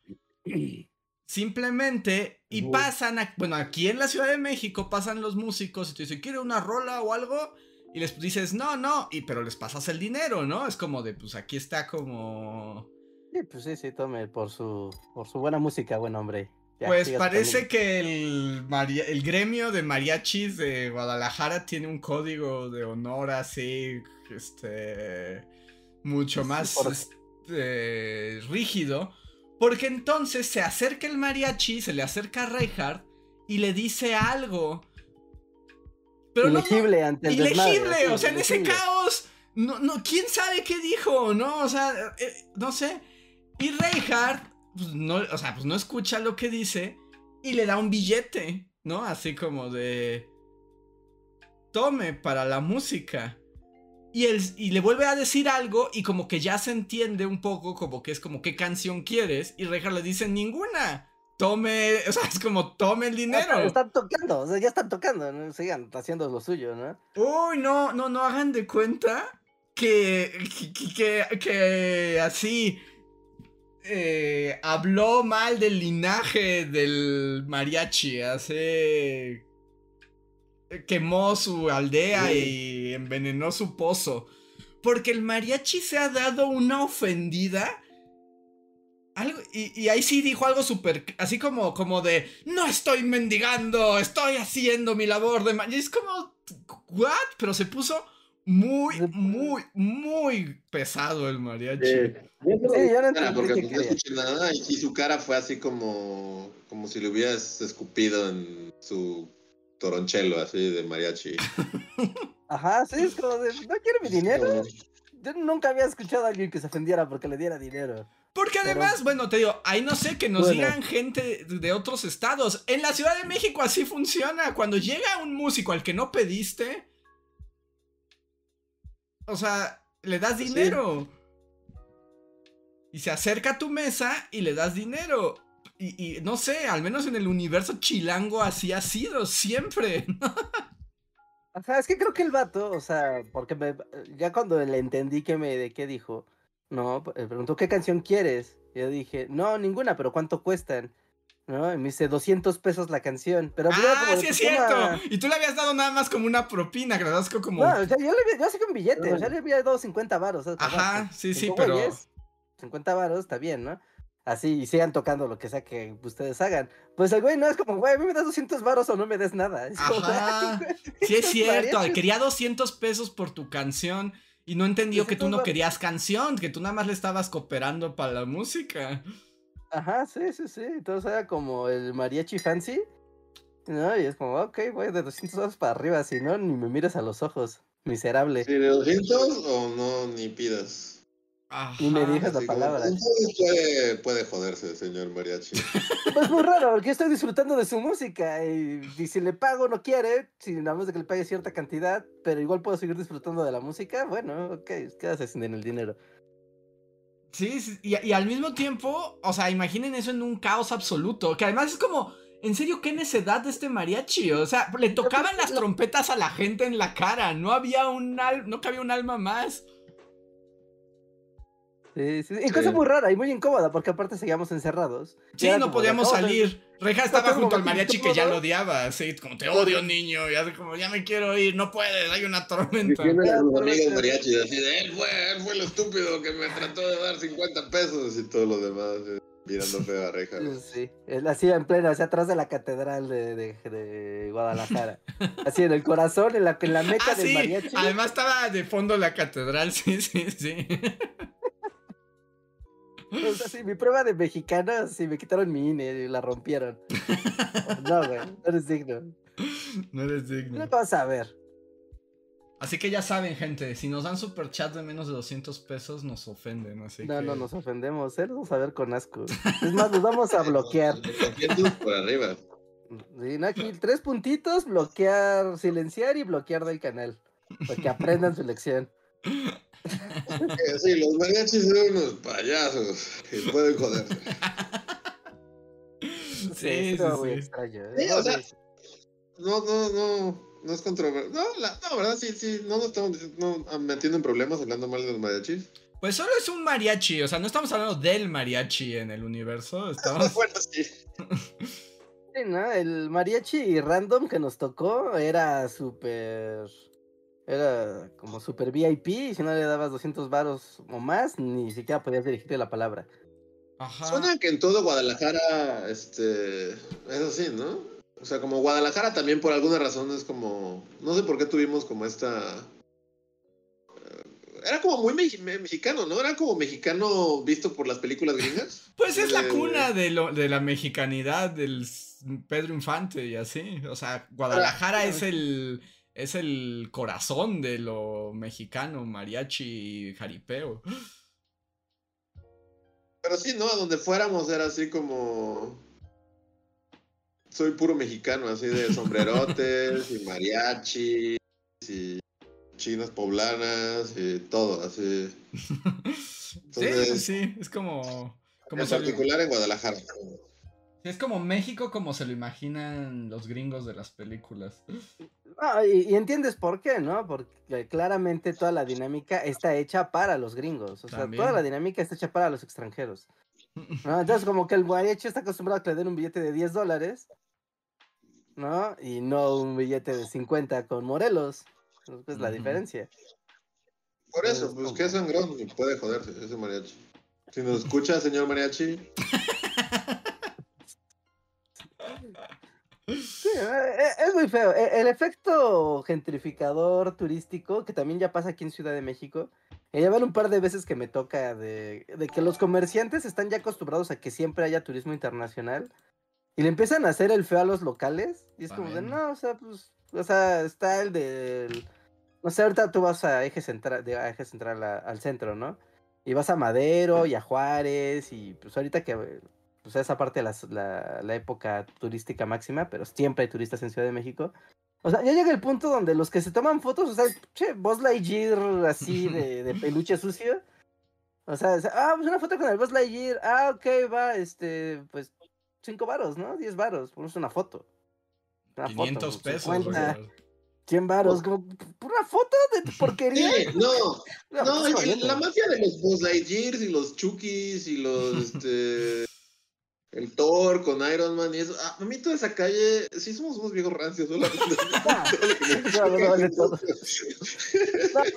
Simplemente, y pasan, bueno, aquí en la Ciudad de México pasan los músicos y te dicen, ¿quiere una rola o algo? Y les dices, no, no, y pero les pasas el dinero, ¿no? Es como de, pues aquí está como... Sí, pues sí, sí, tome por su, por su buena música, buen hombre. Pues parece que el, el gremio de mariachis de Guadalajara tiene un código de honor así, este, mucho más este, rígido. Porque entonces se acerca el mariachi, se le acerca a Reinhardt y le dice algo ilegible ante el Ilegible, o sea, en ese caos. No, no, quién sabe qué dijo, ¿no? O sea, eh, no sé. Y Reinhardt, pues no, o sea, pues no escucha lo que dice y le da un billete, ¿no? Así como de. Tome para la música. Y, él, y le vuelve a decir algo y como que ya se entiende un poco, como que es como qué canción quieres. Y Reinhardt le dice ninguna tome, o sea, es como tome el dinero. Están tocando, o sea, ya están tocando, ¿no? sigan haciendo lo suyo, ¿no? Uy, no, no, no hagan de cuenta que, que, que, así eh, habló mal del linaje del mariachi, hace quemó su aldea y envenenó su pozo. Porque el mariachi se ha dado una ofendida y, ahí sí dijo algo súper, así como, como de, no estoy mendigando, estoy haciendo mi labor de... Y es como, ¿what? Pero se puso muy, muy, muy pesado el mariachi. sí, yo no entendí porque no escuché nada y, su cara fue así como, como si le hubieras escupido en su toronchelo, así de mariachi. Ajá, sí, es como de, ¿no quiere mi dinero? Yo nunca había escuchado a alguien que se ofendiera porque le diera dinero. Porque además, bueno, te digo, ahí no sé, que nos digan gente de otros estados. En la Ciudad de México así funciona. Cuando llega un músico al que no pediste, o sea, le das dinero. Y se acerca a tu mesa y le das dinero. Y, no sé, al menos en el universo chilango así ha sido siempre. o sea, es que creo que el vato, o sea, porque ya cuando le entendí que me de qué dijo, no, eh, preguntó qué canción quieres. Yo dije, no, ninguna, pero ¿cuánto cuestan? ¿No? Y me dice 200 pesos la canción. Pero ah, sí es cierto. Y tú le habías dado nada más como una propina, que como. No, yo le yo sé que un billete, o sea, le había dado 50 varos. Ajá, sí, sí, pero. 50 varos está bien, ¿no? Así, y sigan tocando lo que sea que ustedes hagan. Pues el güey no es como, güey, a mí me das 200 varos o no me des nada. Es Ajá. sí, es cierto. Quería 200 pesos por tu canción. Y no entendió que tú no querías canción, que tú nada más le estabas cooperando para la música. Ajá, sí, sí, sí. Entonces era como el mariachi fancy. ¿no? Y es como, ok, voy de 200 dólares para arriba, si no, ni me mires a los ojos, miserable. ¿Sí, de 200 o no, ni pidas? y me digas la palabra. Puede, puede joderse, señor mariachi. Pues muy raro, porque estoy disfrutando de su música y, si le pago no quiere, si nada más de que le pague cierta cantidad, pero igual puedo seguir disfrutando de la música, bueno, ok, quédase sin el dinero. Sí, sí y, y, al mismo tiempo, o sea, imaginen eso en un caos absoluto, que además es como, en serio, qué necedad de este mariachi, o sea, le tocaban las trompetas a la gente en la cara, no había un, al no cabía un alma más. Sí, sí, Y cosa muy rara y muy incómoda, porque aparte seguíamos encerrados. Sí, no podíamos salir. Reja estaba junto al mariachi que ya lo odiaba, así, como te odio, niño, y así como, ya me quiero ir, no puedes, hay una tormenta. Y amigos mariachi, así de, él fue, él fue el estúpido que me trató de dar 50 pesos y todo lo demás, eh, mirando feo a Reja. Sí, él hacía en pleno, hacia atrás de la catedral de, de, Guadalajara. así en el corazón, en la, en la meca ah, del mariachi. Además estaba de fondo la catedral, sí, sí, sí. O sea, sí, mi prueba de mexicana, sí, me quitaron mi INE y la rompieron. No, güey, no eres digno. No eres digno. No vas a ver. Así que ya saben, gente, si nos dan super chat de menos de 200 pesos, nos ofenden. Así no, no nos ofendemos, ¿eh? Vamos a ver con asco. Es más, nos vamos a bloquear. por arriba. Sí, no, aquí tres puntitos, bloquear, silenciar y bloquear del canal. Para que aprendan su lección. sí, los mariachis son unos payasos y pueden joderse. Sí, sí, sí. muy sí. extraño. ¿eh? Sí, No, o sea, sí, No, no, no, no es controversia. No, la, no, verdad, sí, sí, no nos estamos diciendo- no, metiendo en problemas hablando mal de los mariachis. Pues solo es un mariachi, o sea, no estamos hablando del mariachi en el universo, estamos... bueno, sí. Sí, ¿no? El mariachi random que nos tocó era súper. Era como súper VIP. Y si no le dabas 200 varos o más, ni siquiera podías dirigirle la palabra. Ajá. Suena que en todo Guadalajara, este, es así, ¿no? O sea, como Guadalajara también por alguna razón es como, no sé por qué tuvimos como esta... eh, Era como muy me- mexicano, ¿no? Era como mexicano visto por las películas gringas. Pues es la Eh, cuna de, lo, de la mexicanidad del Pedro Infante y así. O sea, Guadalajara es el, es el corazón de lo mexicano, mariachi y jaripeo. Pero sí, ¿no? A donde fuéramos era así como... Soy puro mexicano, así de sombrerotes y mariachi y chinas poblanas y todo, así. sí, sí, Entonces- sí, es como... como en particular en Guadalajara. Es como México como se lo imaginan los gringos de las películas. Ah, y, y entiendes por qué, ¿no? Porque claramente toda la dinámica está hecha para los gringos. O sea, También. toda la dinámica está hecha para los extranjeros. ¿no? Entonces, como que el mariachi está acostumbrado a que le den un billete de 10 dólares, ¿no? Y no un billete de 50 con Morelos. Esa Es la diferencia. Por eso, Es pues como- qué sangrón y puede joderse ese mariachi. Si nos escucha, señor mariachi, Sí, eh, eh, es muy feo. E- El efecto gentrificador turístico, que también ya pasa aquí en Ciudad de México, eh, ya van un par de veces que me toca de, de que los comerciantes están ya acostumbrados a que siempre haya turismo internacional y le empiezan a hacer el feo a los locales. Y es como de, no, o sea, pues, o sea, está el del... No sé, ahorita tú vas a Eje Central, de, a Eje Central a- al centro, ¿no? Y vas a Madero y a Juárez y pues ahorita que pues esa parte la, la época turística máxima, pero siempre hay turistas en Ciudad de México. O sea, ya llega el punto donde los que se toman fotos, o sea, che, Buzz Lightyear así de, de peluche sucio. O sea, o sea, ah, pues una foto con el Buzz Lightyear. Ah, ok, va, este, pues, cinco varos, ¿no? Diez varos, ponemos una foto. Una foto, 500 pesos. 50, Robert. 100 varos, como, ¿una foto de tu porquería? Sí, no, No, no, estás es que jodiendo. la mafia de los Buzz Lightyears y los Chukis y los, este, el Thor con Iron Man y eso, ah, a mí toda esa calle, sí somos unos viejos rancios, no,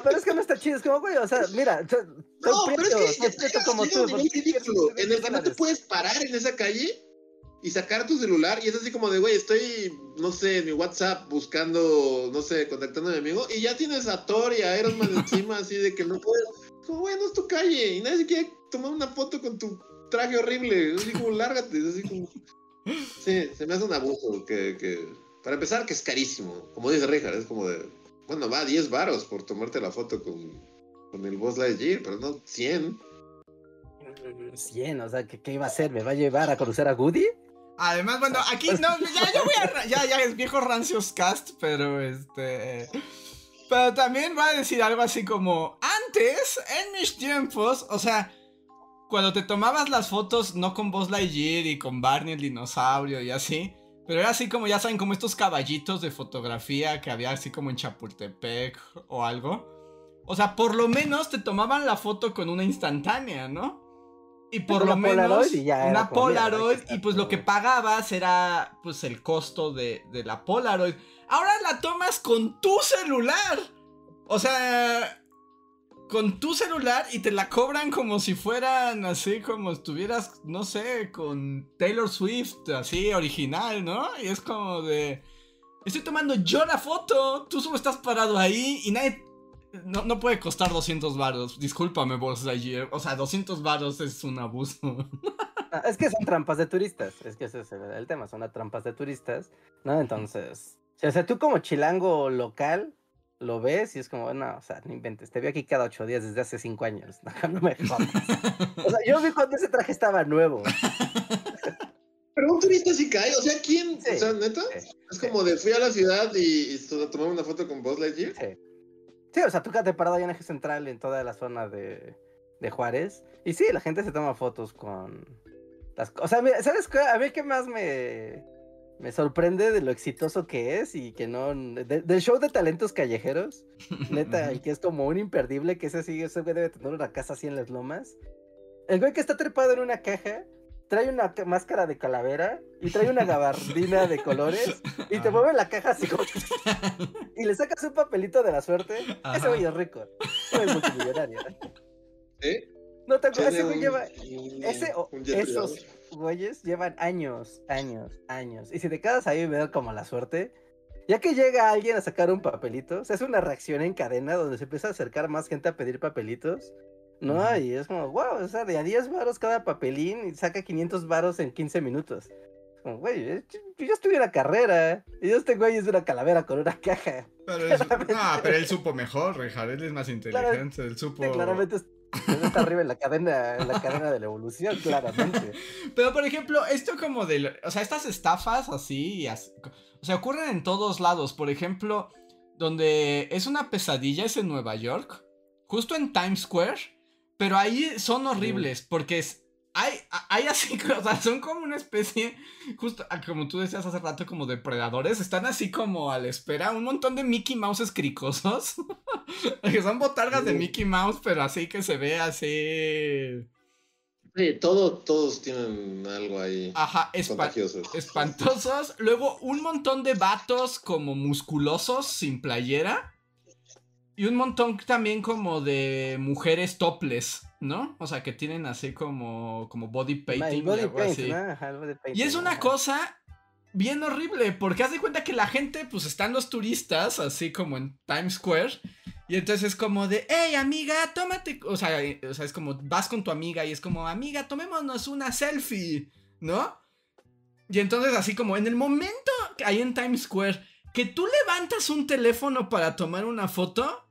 pero es que no está chido, es como, güey, o sea, mira, soy No, pero es que soy como tú. nivel ¿por qué quieres ridículo, en el que no te puedes parar en esa calle y sacar tu celular y es así como de, güey, estoy, no sé, en mi WhatsApp buscando, no sé, contactando a mi amigo y ya tienes a Thor y a Iron Man encima así de que no puedes. Como, güey, no es tu calle y nadie se quiere tomar una foto con tu traje horrible. Así como, lárgate, así como... Sí, se me hace un abuso que, que... Para empezar, que es carísimo. Como dice Richard, es como de... Bueno, va 10 varos por tomarte la foto con, con el Buzz Lightyear, pero no 100. 100, o sea, ¿qué, ¿qué iba a hacer? ¿Me va a llevar a conocer a Goody? Además, bueno, aquí no, ya, ya voy a. Ya, ya es viejo rancios cast, pero este. Pero también voy a decir algo así como. Antes, en mis tiempos, o sea. Cuando te tomabas las fotos, no con Buzz Lightyear y con Barney el dinosaurio y así. Pero era así como, ya saben, como estos caballitos de fotografía que había así como en Chapultepec o algo. O sea, por lo menos te tomaban la foto con una instantánea, ¿no? Y por lo menos Polaroid y ya una Polaroid y pues lo que pagabas era pues el costo de, de la Polaroid. Ahora la tomas con tu celular. O sea, con tu celular y te la cobran como si fueran así como estuvieras, no sé, con Taylor Swift, así original, ¿no? Y es como de... Estoy tomando yo la foto, tú solo estás parado ahí y nadie... No, no puede costar 200 varos, discúlpame Buzz Lightyear, o sea, 200 varos es un abuso. Ah, Es que son trampas de turistas, es que ese es el, el tema, son las trampas de turistas, ¿no? Entonces, o sea, tú como chilango local lo ves y es como, no, o sea, no inventes, te veo aquí cada ocho días desde hace cinco años, no, no me jodas. O sea, yo vi cuando ese traje estaba nuevo. Pero un turista sí cae, o sea, ¿quién? Sí, o sea, neta, sí, es como de fui a la ciudad y, y to- tomé una foto con Buzz Lightyear. Sí. Sí, o sea, tú quedaste parado ahí en eje central en toda la zona de, de Juárez. Y sí, la gente se toma fotos con las O sea, ¿sabes qué? A mí qué más me, me sorprende de lo exitoso que es y que no. del show de talentos callejeros. Neta, y que es como un imperdible, que ese sí, ese güey debe tener una casa así en las lomas. El güey que está trepado en una caja trae una máscara de calavera y trae una gabardina de colores y te mueve la caja así como... y le sacas un papelito de la suerte. Ese güey es rico. es multimillonario. ¿Eh? No te acuerdas, ese güey lleva... Ese, esos güeyes llevan años, años, años. Y si te quedas ahí veo como la suerte, ya que llega alguien a sacar un papelito, se hace una reacción en cadena donde se empieza a acercar más gente a pedir papelitos. ¿no? Y es como, wow, o sea, de a 10 varos cada papelín y saca 500 varos en 15 minutos. Como, güey, yo ya estuve en la carrera. Y yo este güey es una calavera con una caja. Pero, pero él supo mejor, Jared es más inteligente. él supo. claramente está arriba en la cadena, en la cadena de la evolución, claramente. Pero por ejemplo, esto como de. O sea, estas estafas así, así, O sea, ocurren en todos lados. Por ejemplo, donde es una pesadilla es en Nueva York. Justo en Times Square pero ahí son horribles porque es, hay, hay así, o sea, son como una especie, justo ah, como tú decías hace rato, como depredadores. Están así como a la espera. Un montón de Mickey Mouse cricosos. que son botargas de Mickey Mouse, pero así que se ve así. Sí, todo, todos tienen algo ahí. Ajá, espantosos. Luego un montón de vatos como musculosos sin playera. Y un montón también como de mujeres topless, ¿no? O sea, que tienen así como, como body painting. y, algo así. y es una cosa bien horrible, porque haz de cuenta que la gente, pues están los turistas, así como en Times Square. Y entonces es como de, hey amiga, tómate. O sea, eh, o sea, es como vas con tu amiga y es como, amiga, tomémonos una selfie, ¿no? Y entonces, así como en el momento que hay en Times Square que tú levantas un teléfono para tomar una foto,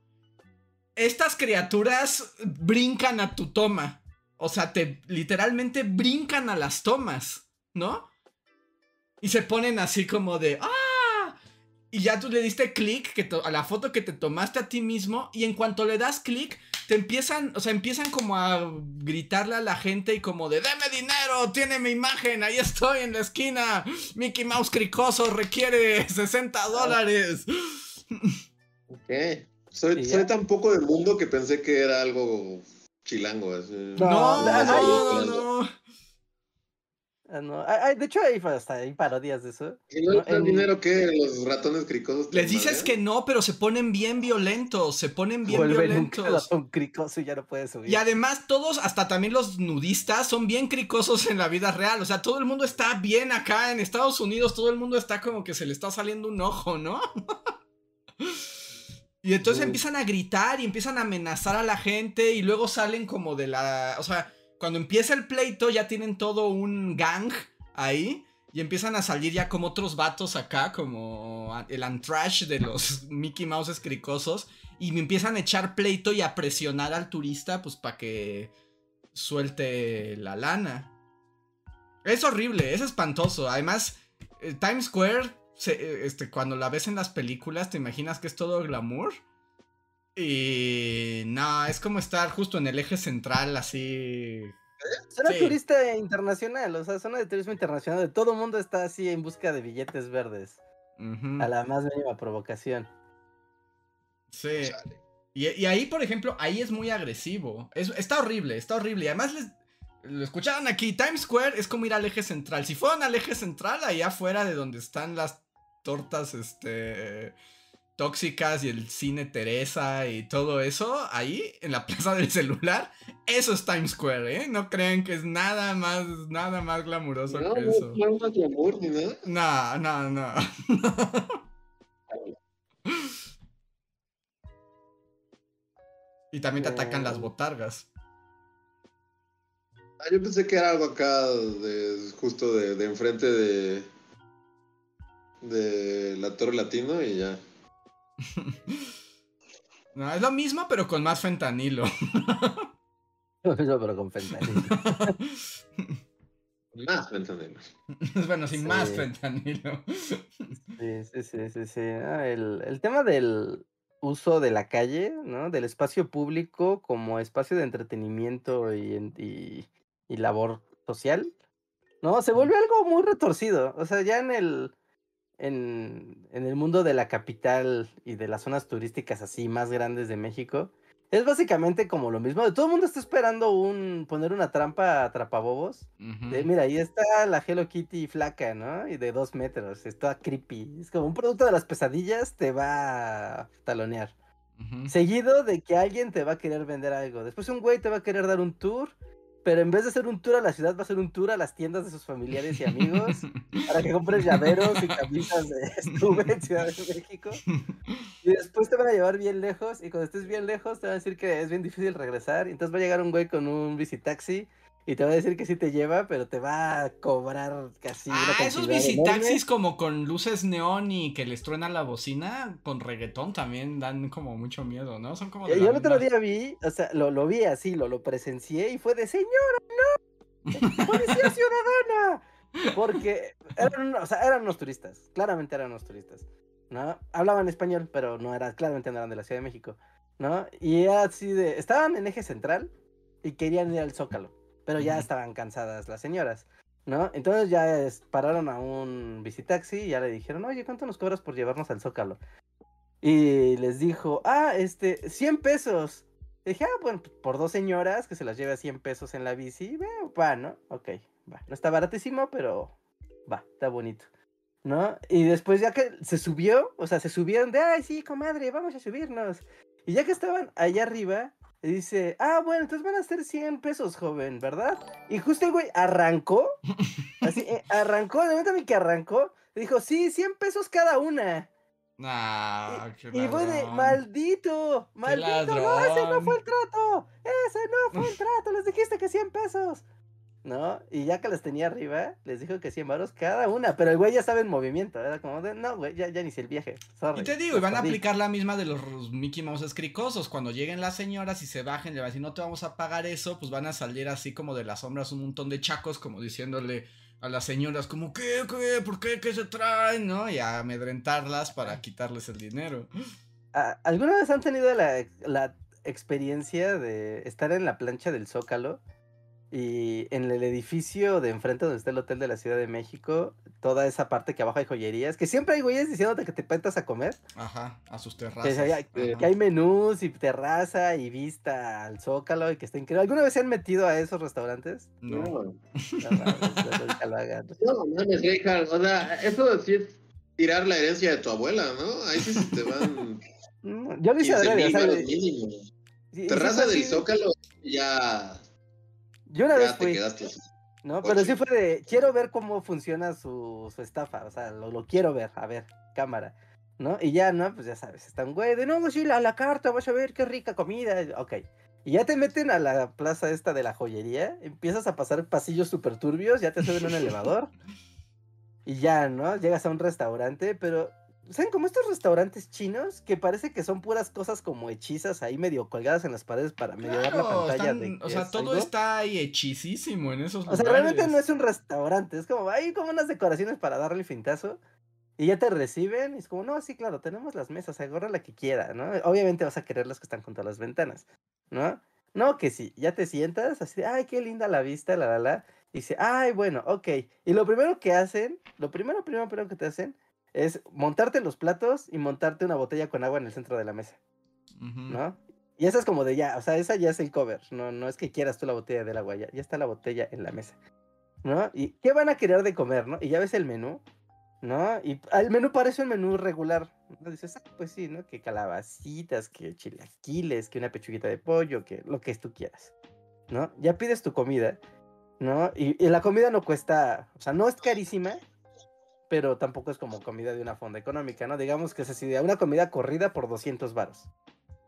estas criaturas brincan a tu toma. O sea, te literalmente brincan a las tomas, ¿no? Y se ponen así como de ¡Ah! Y ya tú le diste clic a la foto que te tomaste a ti mismo. Y en cuanto le das clic, te empiezan, o sea, empiezan como a gritarle a la gente y como de ¡Deme dinero! ¡Tiene mi imagen! ¡Ahí estoy en la esquina! ¡Mickey Mouse cricoso requiere 60 dólares! Ok. Soy, tan poco del mundo que pensé que era algo chilango. No, no, no, no. Ah, de hecho, hay, hasta hay parodias de eso. ¿Y no, el dinero que los ratones cricosos? Les dices que no, pero se ponen bien violentos. Se ponen bien violentos. Un cricoso y ya no puedes subir. Y además, todos, hasta también los nudistas, son bien cricosos en la vida real. O sea, todo el mundo está bien acá en Estados Unidos. Todo el mundo está como que se le está saliendo un ojo, ¿no? Y entonces empiezan a gritar y empiezan a amenazar a la gente y luego salen como de la... O sea, cuando empieza el pleito ya tienen todo un gang ahí y empiezan a salir ya como otros vatos acá, como el antrash de los Mickey Mouse cricosos y me empiezan a echar pleito y a presionar al turista pues para que suelte la lana. Es horrible, es espantoso. Además, eh, Times Square eh, este, cuando la ves en las películas te imaginas que es todo glamour. Y no, es como estar justo en el eje central, así. Zona turista internacional, o sea, zona de turismo internacional, de todo el mundo está así en busca de billetes verdes. A la más mínima provocación. Sí. Y, ahí, por ejemplo, ahí es muy agresivo. está horrible, está horrible. Y además les, lo escucharon aquí, Times Square es como ir al eje central. Si fueron al eje central, allá afuera de donde están las tortas, este tóxicas y el cine Teresa y todo eso, ahí en la plaza del celular, eso es Times Square, ¿eh? No crean que es nada más, nada más glamuroso que eso. No, no, no. y también te atacan las botargas. Ah, yo pensé que era algo acá de, justo de, de enfrente de, de la Torre Latino y ya. no, es lo mismo, pero con más fentanilo. Lo mismo, pero con fentanilo. más fentanilo. bueno, sin más fentanilo. sí, sí, sí, sí. sí. Ah, el, el, tema del, uso de la calle, ¿no? Del espacio público como espacio de entretenimiento y, y, labor social, ¿no? Se volvió algo muy retorcido. O sea, ya en el, en, en el mundo de la capital y de las zonas turísticas así más grandes de México, es básicamente como lo mismo. Todo el mundo está esperando un poner una trampa a trapabobos. mira, ahí está la Hello Kitty flaca, ¿no? Y de dos metros. Está creepy. Es como un producto de las pesadillas te va a talonear. Seguido de que alguien te va a querer vender algo. Después un güey te va a querer dar un tour pero en vez de hacer un tour a la ciudad, va a ser un tour a las tiendas de sus familiares y amigos para que compres llaveros y camisas de estuve en Ciudad de México. Y después te van a llevar bien lejos y cuando estés bien lejos te van a decir que es bien difícil regresar. Y entonces va a llegar un güey con un visitaxi y te va a decir que sí te lleva, pero te va a cobrar casi. Ah, esos visitaxis como con luces neón y que les truena la bocina, con reggaetón también dan como mucho miedo, ¿no? Son como. Yo el otro día vi, o sea, lo, lo vi así, lo, lo presencié y fue de señora, no, policía ciudadana. Porque eran, o sea, eran unos turistas, claramente eran unos turistas, ¿no? Hablaban español, pero no era, claramente no eran de la Ciudad de México, ¿no? Y así de, estaban en eje central y querían ir al Zócalo pero ya estaban cansadas las señoras, ¿no? Entonces ya pararon a un visitaxi y ya le dijeron, oye, ¿cuánto nos cobras por llevarnos al Zócalo? Y les dijo, ah, este, 100 pesos. Y dije, ah, bueno, por dos señoras que se las lleve a 100 pesos en la bici, va, ¿no? Ok, va. No está baratísimo, pero va, está bonito. ¿No? Y después ya que se subió, o sea, se subieron de, ay, sí, comadre, vamos a subirnos. Y ya que estaban allá arriba, y dice, ah, bueno, entonces van a ser 100 pesos, joven, ¿verdad? Y justo el güey arrancó, así, eh, arrancó, de momento que arrancó, dijo, sí, 100 pesos cada una. Nah, y, de, maldito, maldito, no, ese no fue el trato, ese no fue el trato, les dijiste que 100 pesos. ¿No? Y ya que las tenía arriba, les dijo que 100 varos cada una, pero el güey ya sabe en movimiento, era como de, no, güey, ya, ya ni sé el viaje, Y te digo, y van a aplicar la misma de los Mickey Mouse escricosos, cuando lleguen las señoras y se bajen, le van a decir, no te vamos a pagar eso, pues van a salir así como de las sombras un montón de chacos, como diciéndole a las señoras, como, ¿qué, qué, por qué, qué se traen, no? Y a amedrentarlas para quitarles el dinero. ¿Alguna vez han tenido la, la experiencia de estar en la plancha del Zócalo? Y en el edificio de enfrente donde está el hotel de la Ciudad de México, toda esa parte que abajo hay joyerías, que siempre hay güeyes diciéndote que te petas a comer. Ajá, a sus terrazas. Que, hay, menús y terraza y vista al zócalo y que está increíble. ¿Alguna vez se han metido a esos restaurantes? No. No, no, no, no O sea, eso sí es tirar la herencia de tu abuela, ¿no? Ahí sí se te van. yo lo hice adrede, Terraza del zócalo ya yo una vez fui. No, pero sí fue de, quiero ver cómo funciona su, su estafa, o sea, lo, lo, quiero ver, a ver, cámara, ¿no? Y ya, ¿no? Pues ya sabes, están, güey, de nuevo, sí, la, la carta, vas a ver qué rica comida, ok. Y ya te meten a la plaza esta de la joyería, empiezas a pasar pasillos súper turbios, ya te suben un elevador, y ya, ¿no? Llegas a un restaurante, pero ¿Saben como estos restaurantes chinos que parece que son puras cosas como hechizas ahí medio colgadas en las paredes para medio dar la pantalla de O sea, todo está ahí hechisísimo en esos lugares. O sea, realmente no es un restaurante, es como hay como unas decoraciones para darle fintazo y ya te reciben y es como, "No, sí, claro, tenemos las mesas, agarra la que quiera", ¿no? Obviamente vas a querer las que están junto a las ventanas, ¿no? No, que sí, ya te sientas así, "Ay, qué linda la vista, la la la." Y dice, "Ay, bueno, ok." Y lo primero que hacen, lo primero primero primero que te hacen es montarte los platos y montarte una botella con agua en el centro de la mesa. ¿No? Y esa es como de ya, o sea, esa ya es el cover. No, no es que quieras tú la botella del agua, ya, ya está la botella en la mesa. ¿No? ¿Y qué van a querer de comer, no? Y ya ves el menú, ¿no? Y el menú parece un menú regular. ¿no? Dices, ah, pues sí, ¿no? Que calabacitas, que chilaquiles, que una pechuguita de pollo, que lo que tú quieras, ¿no? Ya pides tu comida, ¿no? Y, y la comida no cuesta, o sea, no es carísima, pero tampoco es como comida de una fonda económica, ¿no? Digamos que es así, de una comida corrida por 200 varos.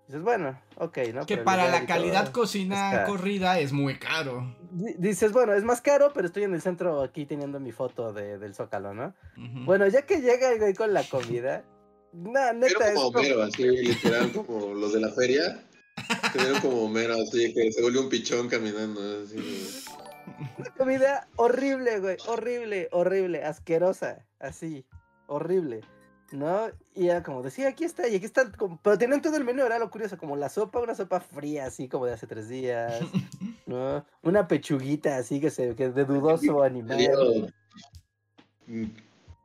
Dices, bueno, ok, ¿no? Que para la calidad cocina corrida es muy caro. dices, bueno, es más caro, pero estoy en el centro aquí teniendo mi foto de, del Zócalo, ¿no? Bueno, ya que llega el güey con la comida, nah, neta. Pero como Homero, así, literal, como los de la feria. Se como Homero, así, que se vuelve un pichón caminando, así. Una comida horrible, güey. Horrible, horrible, asquerosa. Así, horrible. ¿no? Y era como decía, aquí está, y aquí está, pero tienen todo el menú, era lo curioso, como la sopa, una sopa fría, así como de hace tres días, ¿no? Una pechuguita así que se, que de dudoso animal. Mm,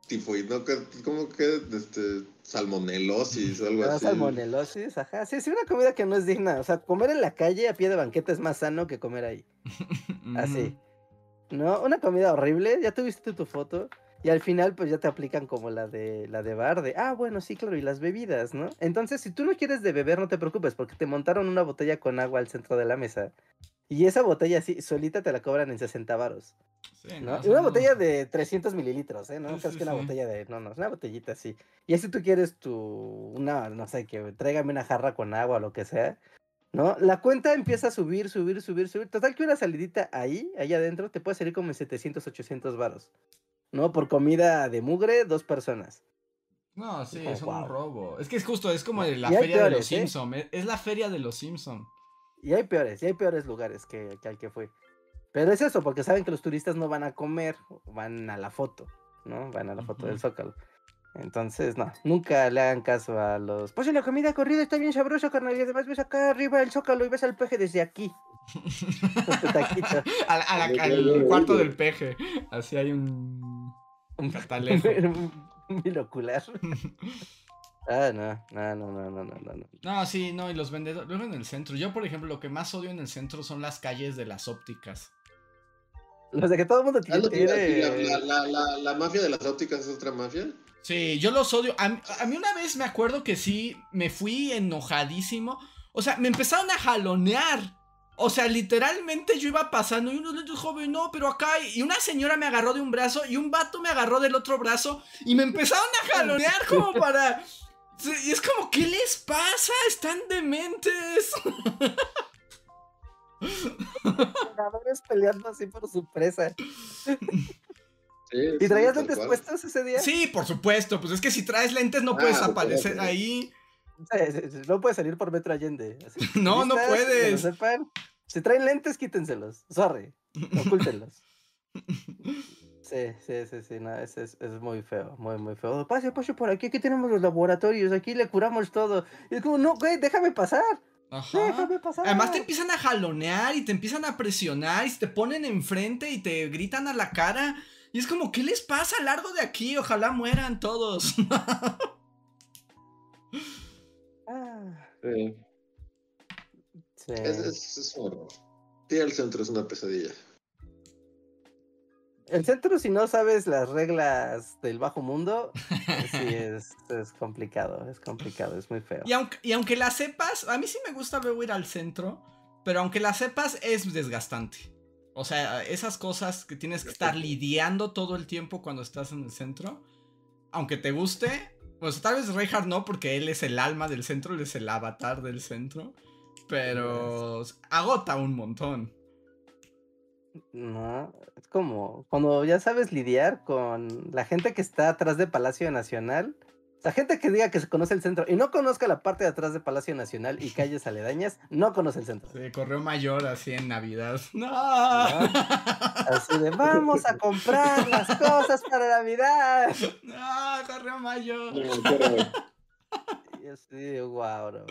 tifoideo, como que este, salmonelosis o algo así. Salmonelosis, ajá. Sí, sí, una comida que no es digna. O sea, comer en la calle a pie de banqueta es más sano que comer ahí. Así. ¿No? Una comida horrible. Ya tuviste tu foto. Y al final, pues ya te aplican como la de la de bar, de ah, bueno, sí, claro, y las bebidas, ¿no? Entonces, si tú no quieres de beber, no te preocupes, porque te montaron una botella con agua al centro de la mesa. Y esa botella así, solita te la cobran en 60 varos. ¿no? y una botella de 300 mililitros, ¿eh? No es que una botella de. No, no, es una botellita así. Y si tú quieres tu. Una, no sé, que tráigame una jarra con agua o lo que sea. ¿No? La cuenta empieza a subir, subir, subir, subir. Total que una salidita ahí, ahí adentro, te puede salir como en 700, 800 varos. ¿No? Por comida de mugre, dos personas. No, sí, es, un robo. Es que es justo, es como la feria de los ¿eh? Simpsons. Es la feria de los Simpsons. Y hay peores, y hay peores lugares que, que al que fue. Pero es eso, porque saben que los turistas no van a comer, van a la foto, ¿no? Van a la foto del Zócalo. Entonces, no, nunca le hagan caso a los. Pues la comida corrida está bien sabrosa, carnal. Y además ves acá arriba el Zócalo y ves al peje desde aquí. al cuarto del peje. Así hay un. Un catalejo. un binocular. Ah, no, no, no, no, no, no, no. No, sí, no, y los vendedores, luego en el centro. Yo, por ejemplo, lo que más odio en el centro son las calles de las ópticas. Los de que todo el mundo tiene... La, mafia de las ópticas es otra mafia. Sí, yo los odio. A, mí una vez me acuerdo que sí, me fui enojadísimo. O sea, me empezaron a jalonear. O sea, literalmente yo iba pasando y uno le dijo, joven, no, pero acá. Y una señora me agarró de un brazo y un vato me agarró del otro brazo y me empezaron a jalonear como para. Y es como, ¿qué les pasa? Están dementes. Peleando así por su presa. ¿Y traías lentes puestos ese día? Sí, por supuesto. Pues es que si traes lentes no puedes ah, aparecer ahí. No puedes salir por Metro Allende. no, no puedes. Si traen lentes, quítenselos. Sorry. Ocúltenlos. Sí, sí, sí, sí, no, es, es, es, muy feo, muy, muy feo. Pase, pase por aquí, aquí tenemos los laboratorios, aquí le curamos todo. Y es como, no, güey, déjame pasar. Ajá. Déjame pasar. Además te empiezan a jalonear y te empiezan a presionar y te ponen enfrente y te gritan a la cara. Y es como, ¿qué les pasa? Largo de aquí, ojalá mueran todos. ah. Sí. sí. Es, es, horror. Sí, el centro es una pesadilla. El centro, si no sabes las reglas del bajo mundo, sí es, es, complicado, es complicado, es muy feo. Y aunque, y aunque la sepas, a mí sí me gusta luego ir al centro, pero aunque la sepas es desgastante. O sea, esas cosas que tienes que estar lidiando todo el tiempo cuando estás en el centro, aunque te guste, pues tal vez Reinhardt no, porque él es el alma del centro, él es el avatar del centro, pero agota un montón. No, es como cuando ya sabes lidiar con la gente que está atrás de Palacio Nacional. Sea, gente que diga que se conoce el centro y no conozca la parte de atrás de Palacio Nacional y calles aledañas, no conoce el centro. Sí, correo mayor así en Navidad. ¡No! Así de, vamos a comprar las cosas para Navidad. No, correo mayor. Y así, wow,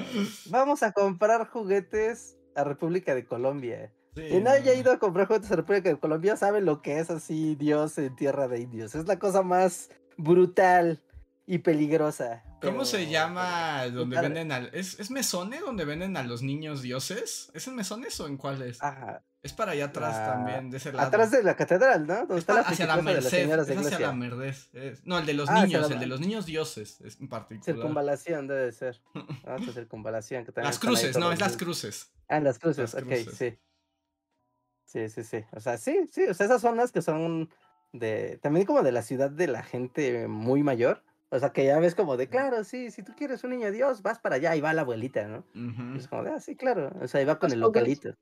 Vamos a comprar juguetes a República de Colombia. Quien haya ido a comprar juguetes en República de Colombia sabe lo que es así Dios en tierra de indios. Es la cosa más brutal y peligrosa. ¿Cómo se llama donde venden al... ¿Es, ¿Es Mesone donde venden a los niños dioses? ¿Es en Mesones o en cuáles? Ajá. Es para allá atrás también, de ese lado. Atrás de la catedral, ¿no? Donde está la hacia la Merced, de es hacia la Merced. No, el de los ah, niños, el de los niños dioses es en particular. Circunvalación debe ser. Ah, circunvalación. Que las cruces, no, es las cruces. Ah, las cruces, ok, sí. Sí, sí, sí. O sea, sí, sí. O sea, esas zonas que son de. También como de la ciudad de la gente muy mayor. O sea, que ya ves como de, claro, sí, si tú quieres un niño Dios, vas para allá y va la abuelita, ¿no? Es como de, ah, sí, claro. O sea, y va con el localito.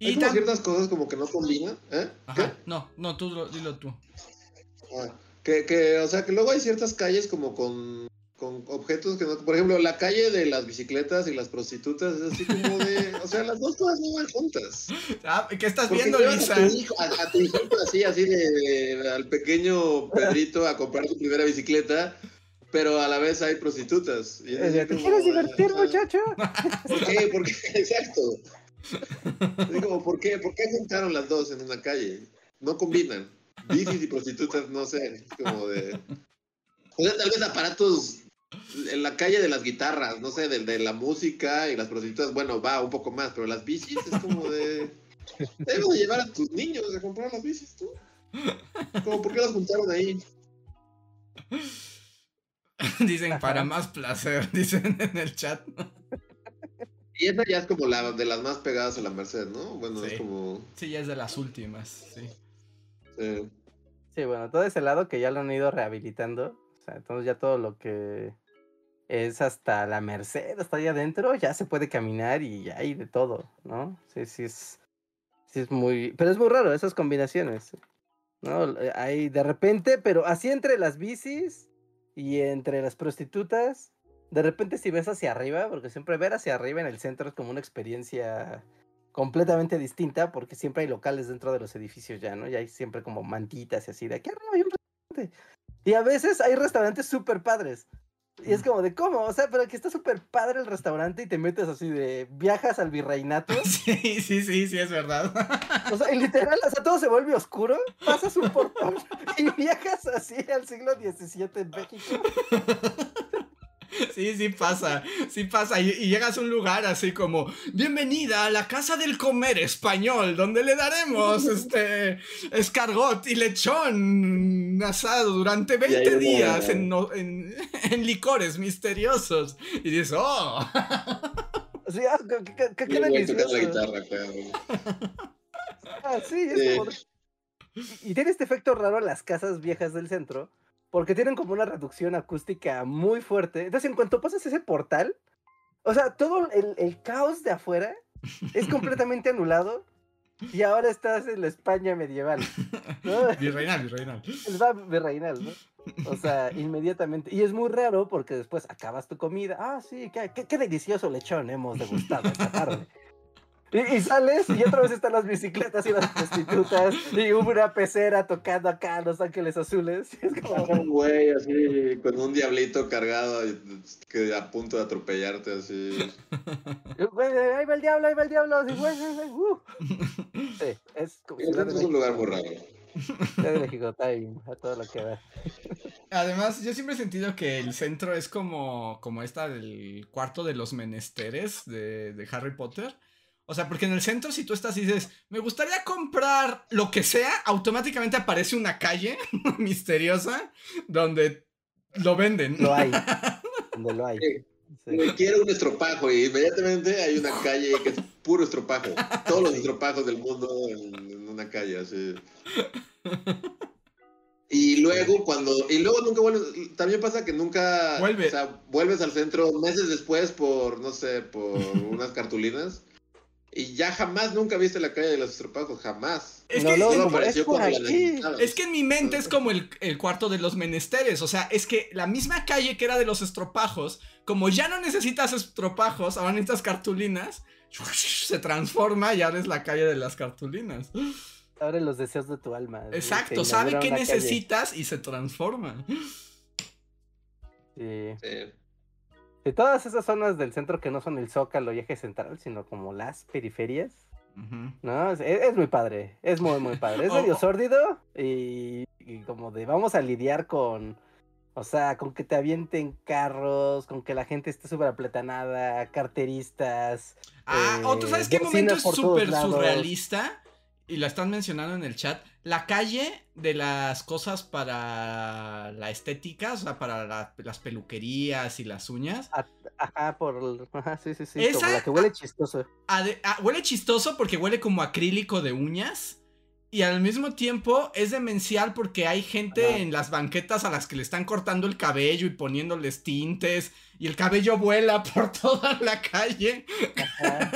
Y Hay ciertas cosas como que no combinan, ¿eh? Ajá. No, no, tú dilo tú. Ah, que, que, o sea, que luego hay ciertas calles como con con objetos que no. Por ejemplo, la calle de las bicicletas y las prostitutas es así como de. o sea, las dos cosas no van juntas. Ah, ¿Qué estás Porque viendo, Lisa? A tu, hijo, a, a tu hijito así, así de, de- al pequeño Pedrito a comprar su primera bicicleta, pero a la vez hay prostitutas. Y así ¿Te como, quieres divertir, muchacho? ¿Por qué? ¿Por qué? Exacto. Así como, ¿por qué? ¿Por qué juntaron las dos en una calle? No combinan. Bicis y prostitutas, no sé. es Como de. O sea, tal vez aparatos en la calle de las guitarras, no sé, de la música y las prostitutas, bueno, va un poco más, pero las bicis es como de. Debes de llevar a tus niños a comprar las bicis, tú. Como, ¿por qué las juntaron ahí? Dicen para más placer, dicen en el chat. Y esa ya es como la de las más pegadas a la Merced, ¿no? Bueno, Sí. es como. Sí, ya es de las últimas, sí. eh, Sí, bueno, todo ese lado que ya lo han ido rehabilitando. O sea, entonces ya todo lo que es hasta la Merced, hasta allá adentro, ya se puede caminar y hay de todo, ¿no? Sí, sí es. Sí es muy. Pero es muy raro esas combinaciones. ¿No? Hay de repente, pero así entre las bicis y entre las prostitutas. De repente si ves hacia arriba, porque siempre ver hacia arriba en el centro es como una experiencia completamente distinta, porque siempre hay locales dentro de los edificios ya, ¿no? Y hay siempre como mantitas y así, de aquí arriba hay un restaurante. Y a veces hay restaurantes súper padres. Y es como de, ¿cómo? O sea, pero aquí está súper padre el restaurante y te metes así de, viajas al virreinato. Sí, sí, sí, sí, es verdad. O sea, y literal, o sea, todo se vuelve oscuro, pasas un portón y viajas así al siglo XVII en México. Sí, sí pasa, sí pasa. Y, y llegas a un lugar así como, bienvenida a la casa del comer español, donde le daremos este escargot y lechón asado durante 20 hay una- días en, en- en licores misteriosos. Y dices, oh, O sea, qué, qué- qué- tocando la delicioso. guitarra, claro. Ah, sí, es Sí. como Y tiene este efecto raro las casas viejas del centro, porque tienen como una reducción acústica muy fuerte. Entonces, en cuanto pasas ese portal, o sea, todo el, el caos de afuera es completamente anulado y ahora estás en la España medieval. ¿no? virreinal, virreinal. El va virreinal, ¿no? O sea, inmediatamente. Y es muy raro porque después acabas tu comida. Ah, sí, qué, qué- qué delicioso lechón hemos degustado esta tarde. Y, y sales y otra vez están las bicicletas y las prostitutas y una pecera tocando acá Los Ángeles Azules. Y es como, Un güey así con un diablito cargado que a punto de atropellarte así. güey, ahí va el diablo, ahí va el diablo. así, güey, güey, güey, uh. Sí, es como centro es un lugar muy raro. De México, time, a todo lo que da. Además, yo siempre he sentido que el centro es como, como esta del cuarto de los menesteres de, de Harry Potter. O sea, porque en el centro, si tú estás y dices, me gustaría comprar lo que sea, automáticamente aparece una calle misteriosa donde lo venden. Lo hay, donde lo hay. Sí. Sí. Me quiero un estropajo y inmediatamente hay una calle que es puro estropajo. Todos los estropajos del mundo en, en una calle así. Y luego cuando y luego nunca vuelves, también pasa que nunca, Vuelve. o sea, vuelves al centro meses después por no sé, por unas cartulinas y ya jamás nunca viste la calle de los estropajos, jamás. Es No, que, no, Solo no, es por aquí. es que en mi mente es como el, el cuarto de los menesteres. O sea, es que la misma calle que era de los estropajos, como ya no necesitas estropajos, ahora necesitas cartulinas, se transforma y ahora es la calle de las cartulinas. Abre los deseos de tu alma. Exacto, sabe qué calle. necesitas y se transforma. Sí. Sí. De todas esas zonas del centro que no son el Zócalo y eje central, sino como las periferias. ¿no? Es, es muy padre, es muy, muy padre. Es Oh, medio oh. sórdido y, y como de vamos a lidiar con, o sea, con que te avienten carros, con que la gente esté súper apletanada, carteristas. Ah, Eh, o tú sabes qué bocinas momento es súper surrealista. Y la están mencionando en el chat. La calle de las cosas para la estética, o sea, para la- las peluquerías y las uñas. Ajá, por... Ajá, sí, sí, sí, Esa- como la que huele chistoso. Ah, huele chistoso porque huele como acrílico de uñas. Y al mismo tiempo es demencial porque hay gente Ajá. en las banquetas a las que le están cortando el cabello y poniéndoles tintes. Y el cabello vuela por toda la calle. Ajá.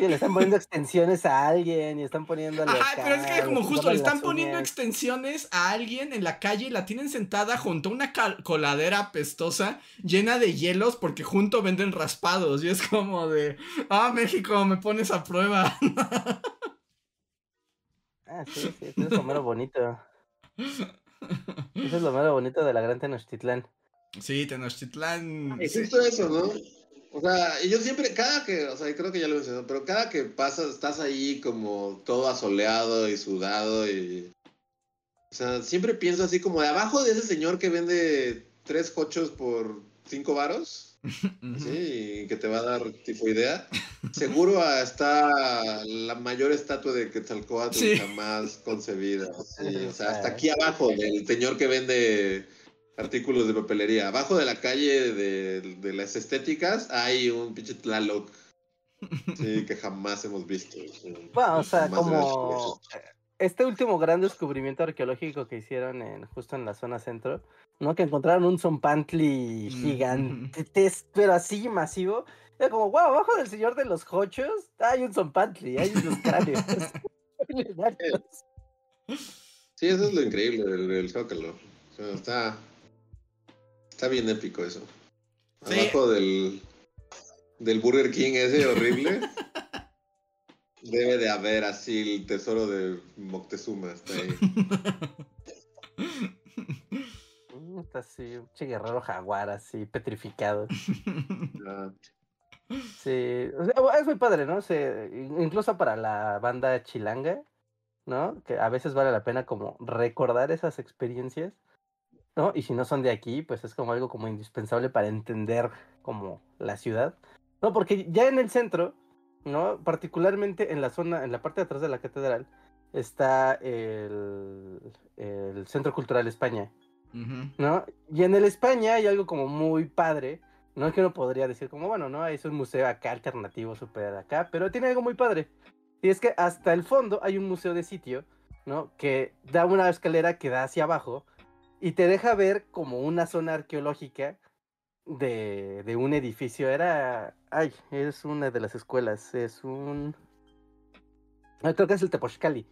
Le están poniendo extensiones a alguien y están poniendo. Ajá, pero es que como justo le están poniendo extensiones a alguien en la calle y la tienen sentada junto a una coladera pestosa llena de hielos porque junto venden raspados. Y es como de. Ah, México, me pones a prueba. ah, sí, sí, eso es lo mero bonito. Eso es lo mero bonito de la gran Tenochtitlán. Sí, Tenochtitlán. Es justo eso, ¿no? O sea, yo siempre, cada que, o sea, creo que ya lo mencioné, pero cada que pasas, estás ahí como todo asoleado y sudado y... O sea, siempre pienso así como de abajo de ese señor que vende tres cochos por cinco varos, sí, y que te va a dar tipo idea. Seguro está la mayor estatua de Quetzalcóatl jamás concebida. o sea, hasta aquí abajo del señor que vende artículos de papelería. Abajo de la calle de, las estéticas hay un pinche Tlaloc. Sí, que jamás hemos visto. Bueno, o sea, como este último gran descubrimiento arqueológico que hicieron en, justo en la zona centro, ¿no? Que encontraron un zompantli gigante, pero así masivo. Era como, wow, abajo del señor de los hochos hay un zompantli, hay unos cráneos. sí, eso es lo increíble del, Zócalo. O sea, está, Está bien épico eso. Abajo del, del Burger King ese horrible. debe de haber así el tesoro de Moctezuma. Está ahí. Mm, está así, un guerrero jaguar así, petrificado. Ah. Sí, es muy padre, ¿no? incluso para la banda chilanga, ¿no? Que a veces vale la pena como recordar esas experiencias ¿no? Y si no son de aquí, pues es como algo como indispensable para entender como la ciudad, ¿no? Porque ya en el centro, ¿no? Particularmente en la zona, en la parte de atrás de la catedral, está el, el Centro Cultural España, ¿no? Y en el España hay algo como muy padre, no que uno podría decir como, bueno, ¿no? Es un museo acá alternativo, súper acá, pero tiene algo muy padre. Y es que hasta el fondo hay un museo de sitio, ¿no? Que da una escalera que da hacia abajo, y te deja ver como una zona arqueológica de, de, un edificio. Era. Ay, es una de las escuelas. Es un. Creo que es el Tepochcali.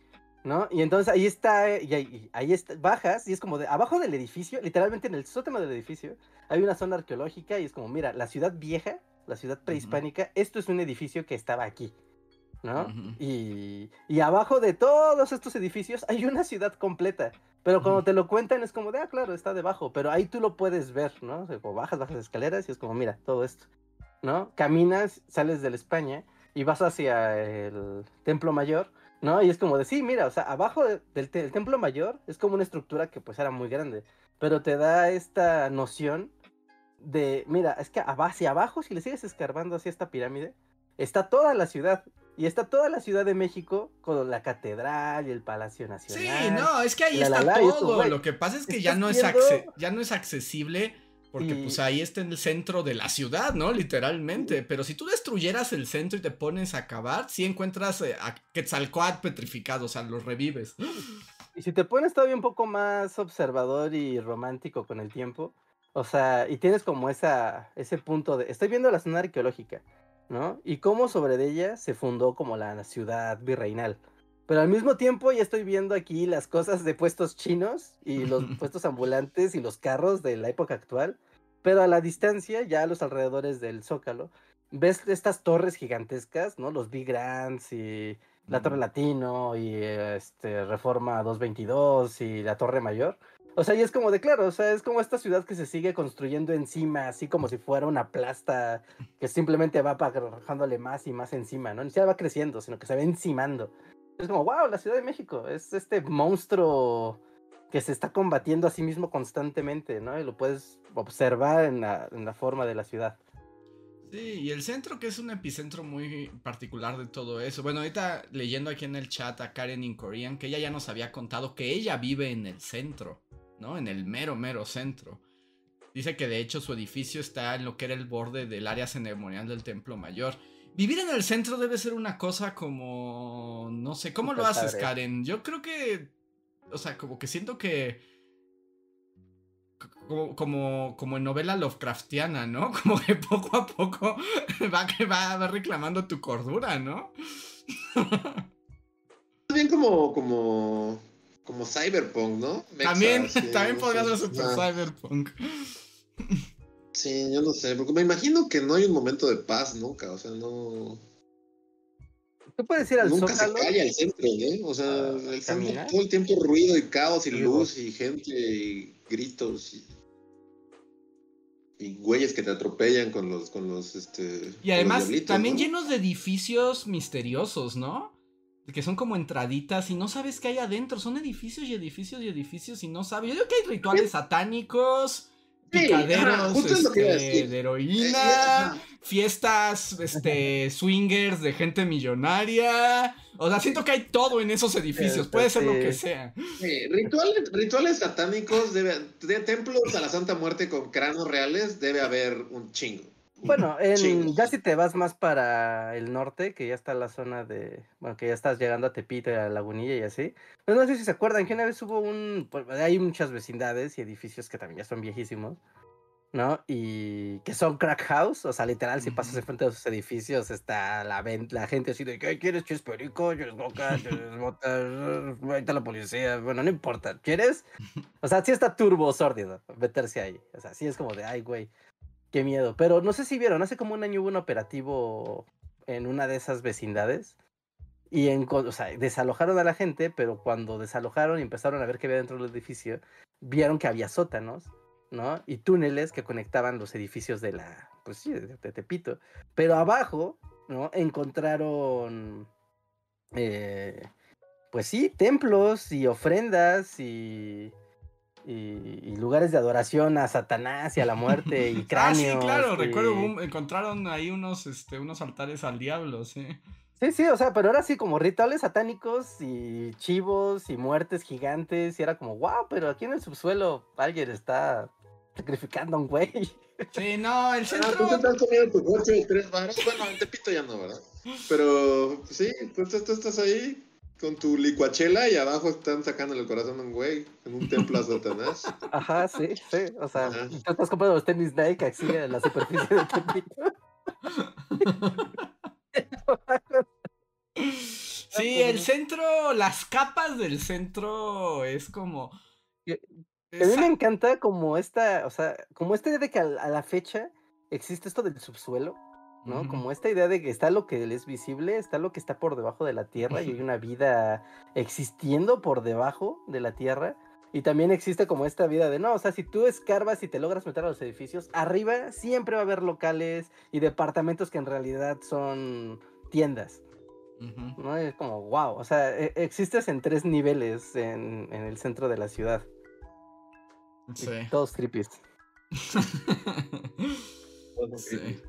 ¿No? Y entonces ahí está, y ahí, ahí está, bajas y es como de abajo del edificio, literalmente en el sótano del edificio, hay una zona arqueológica y es como, mira, la ciudad vieja, la ciudad prehispánica, esto es un edificio que estaba aquí. ¿no? y, y, abajo de todos estos edificios hay una ciudad completa. Pero cuando te lo cuentan es como de, ah, claro, está debajo. Pero ahí tú lo puedes ver, ¿no? O sea, como bajas, bajas escaleras y es como, mira, todo esto, ¿no? Caminas, sales de la España y vas hacia el Templo Mayor, ¿no? Y es como de, sí, mira, o sea, abajo del, Templo Mayor es como una estructura que pues era muy grande. Pero te da esta noción de, mira, es que hacia abajo, si le sigues escarbando hacia esta pirámide, está toda la ciudad. Y está toda la Ciudad de México con la catedral y el Palacio Nacional. Sí, no, es que ahí está todo. Lo que pasa es que ya no es, ya no es accesible porque pues ahí está en el centro de la ciudad, ¿no? Literalmente. Pero si tú destruyeras el centro y te pones a acabar, sí encuentras eh, a Quetzalcoatl petrificado, o sea, los revives. Y si te pones todavía un poco más observador y romántico con el tiempo, o sea, y tienes como esa, ese punto de, estoy viendo la zona arqueológica, ¿no? Y cómo sobre ella se fundó como la ciudad virreinal. Pero al mismo tiempo ya estoy viendo aquí las cosas de puestos chinos y los puestos ambulantes y los carros de la época actual. Pero a la distancia, ya a los alrededores del Zócalo, ves estas torres gigantescas, ¿no? Los Big Grands y la Torre Latino y este, Reforma 222 y la Torre Mayor. O sea, y es como de claro, o sea, es como esta ciudad que se sigue construyendo encima, así como si fuera una plasta que simplemente va bajándole más y más encima, ¿no? Ni siquiera va creciendo, sino que se va encimando. Es como, wow, la Ciudad de México es este monstruo que se está combatiendo a sí mismo constantemente, ¿no? Y lo puedes observar en la, en la forma de la ciudad. Sí, y el centro que es un epicentro muy particular de todo eso. Bueno, ahorita leyendo aquí en el chat a Karen Incorian, que ella ya nos había contado que ella vive en el centro. ¿No? En el mero, mero centro. Dice que de hecho su edificio está en lo que era el borde del área ceremonial del Templo Mayor. Vivir en el centro debe ser una cosa como... No sé, ¿cómo lo haces, Karen? Yo creo que... O sea, como que siento que... como, como, en novela Lovecraftiana, ¿no? Como que poco a poco va, va, va reclamando tu cordura, ¿no? Bien como, como, como cyberpunk, ¿no? también, también podría ser super cyberpunk. Sí, yo no sé, porque me imagino que no hay un momento de paz nunca, o sea, no... Tú puedes ir al Nunca se calla el centro, ¿no? O sea, ah, el centro, todo el tiempo ruido y caos y luz y gente y gritos y, y güeyes que te atropellan con los, con los, este... Y además, también llenos de edificios misteriosos, ¿no? Que son como entraditas y no sabes qué hay adentro. Son edificios y edificios y edificios y no sabes. Yo digo que hay rituales satánicos picaderos este, de heroína, fiestas este, swingers de gente millonaria. O sea, siento que hay todo en esos edificios, puede ser lo que sea. rituales, rituales satánicos, debe, de templos a la Santa Muerte con cráneos reales, debe haber un chingo. Bueno, ya si te vas más para el norte, que ya está la zona de, bueno, que ya estás llegando a Tepito, a Lagunilla y así. Pues no sé si se acuerdan que una vez hubo un, hay muchas vecindades y edificios que también ya son viejísimos, ¿no? Y que son crack house, o sea, literal, si pasas enfrente de esos edificios, está la, la gente así de, ¿qué quieres? ¿Quieres perico? ¿Quieres boca? ¿Quieres botas? Ahí está la policía. Bueno, no importa. ¿Quieres? O sea, sí está turbo sórdido meterse ahí. O sea, sí es como de, ay, güey. Qué miedo. Pero no sé si vieron, hace como un año hubo un operativo en una de esas vecindades. Y desalojaron a la gente, pero cuando desalojaron y empezaron a ver qué había dentro del edificio, vieron que había sótanos, ¿no? Y túneles que conectaban los edificios de la, pues sí, de, Tepito. Pero abajo, ¿no? Encontraron, eh, pues sí, templos y ofrendas y y, lugares de adoración a Satanás y a la muerte y cráneos. ah, sí, claro, recuerdo, encontraron ahí unos, este, unos altares al diablo, sí. Sí, sí, o sea, pero ahora sí como rituales satánicos y chivos y muertes gigantes y era como, wow, pero aquí en el subsuelo alguien está sacrificando a un güey. Sí, no, el centro... Ah, tú te estás comiendo tu coche de tres varas, bueno, en Tepito ya no, ¿verdad? Pero, sí, pues tú estás ahí con tu licuachela y abajo están sacando el corazón a un güey en un templo a Satanás. Ajá, sí, sí. O sea, tú estás comprando los tenis Nike así en la superficie del templo. sí, el centro, las capas del centro es como. A mí me encanta como esta, o sea, como esta idea de que a la fecha existe esto del subsuelo ¿no? Como esta idea de que está lo que es visible, está lo que está por debajo de la tierra y hay una vida existiendo por debajo de la tierra. Y también existe como esta vida de, no, o sea, si tú escarbas y te logras meter a los edificios, arriba siempre va a haber locales y departamentos que en realidad son tiendas. ¿no? Es como, wow, o sea, e, existes en tres niveles en, el centro de la ciudad. Sí. todos creepy. sí.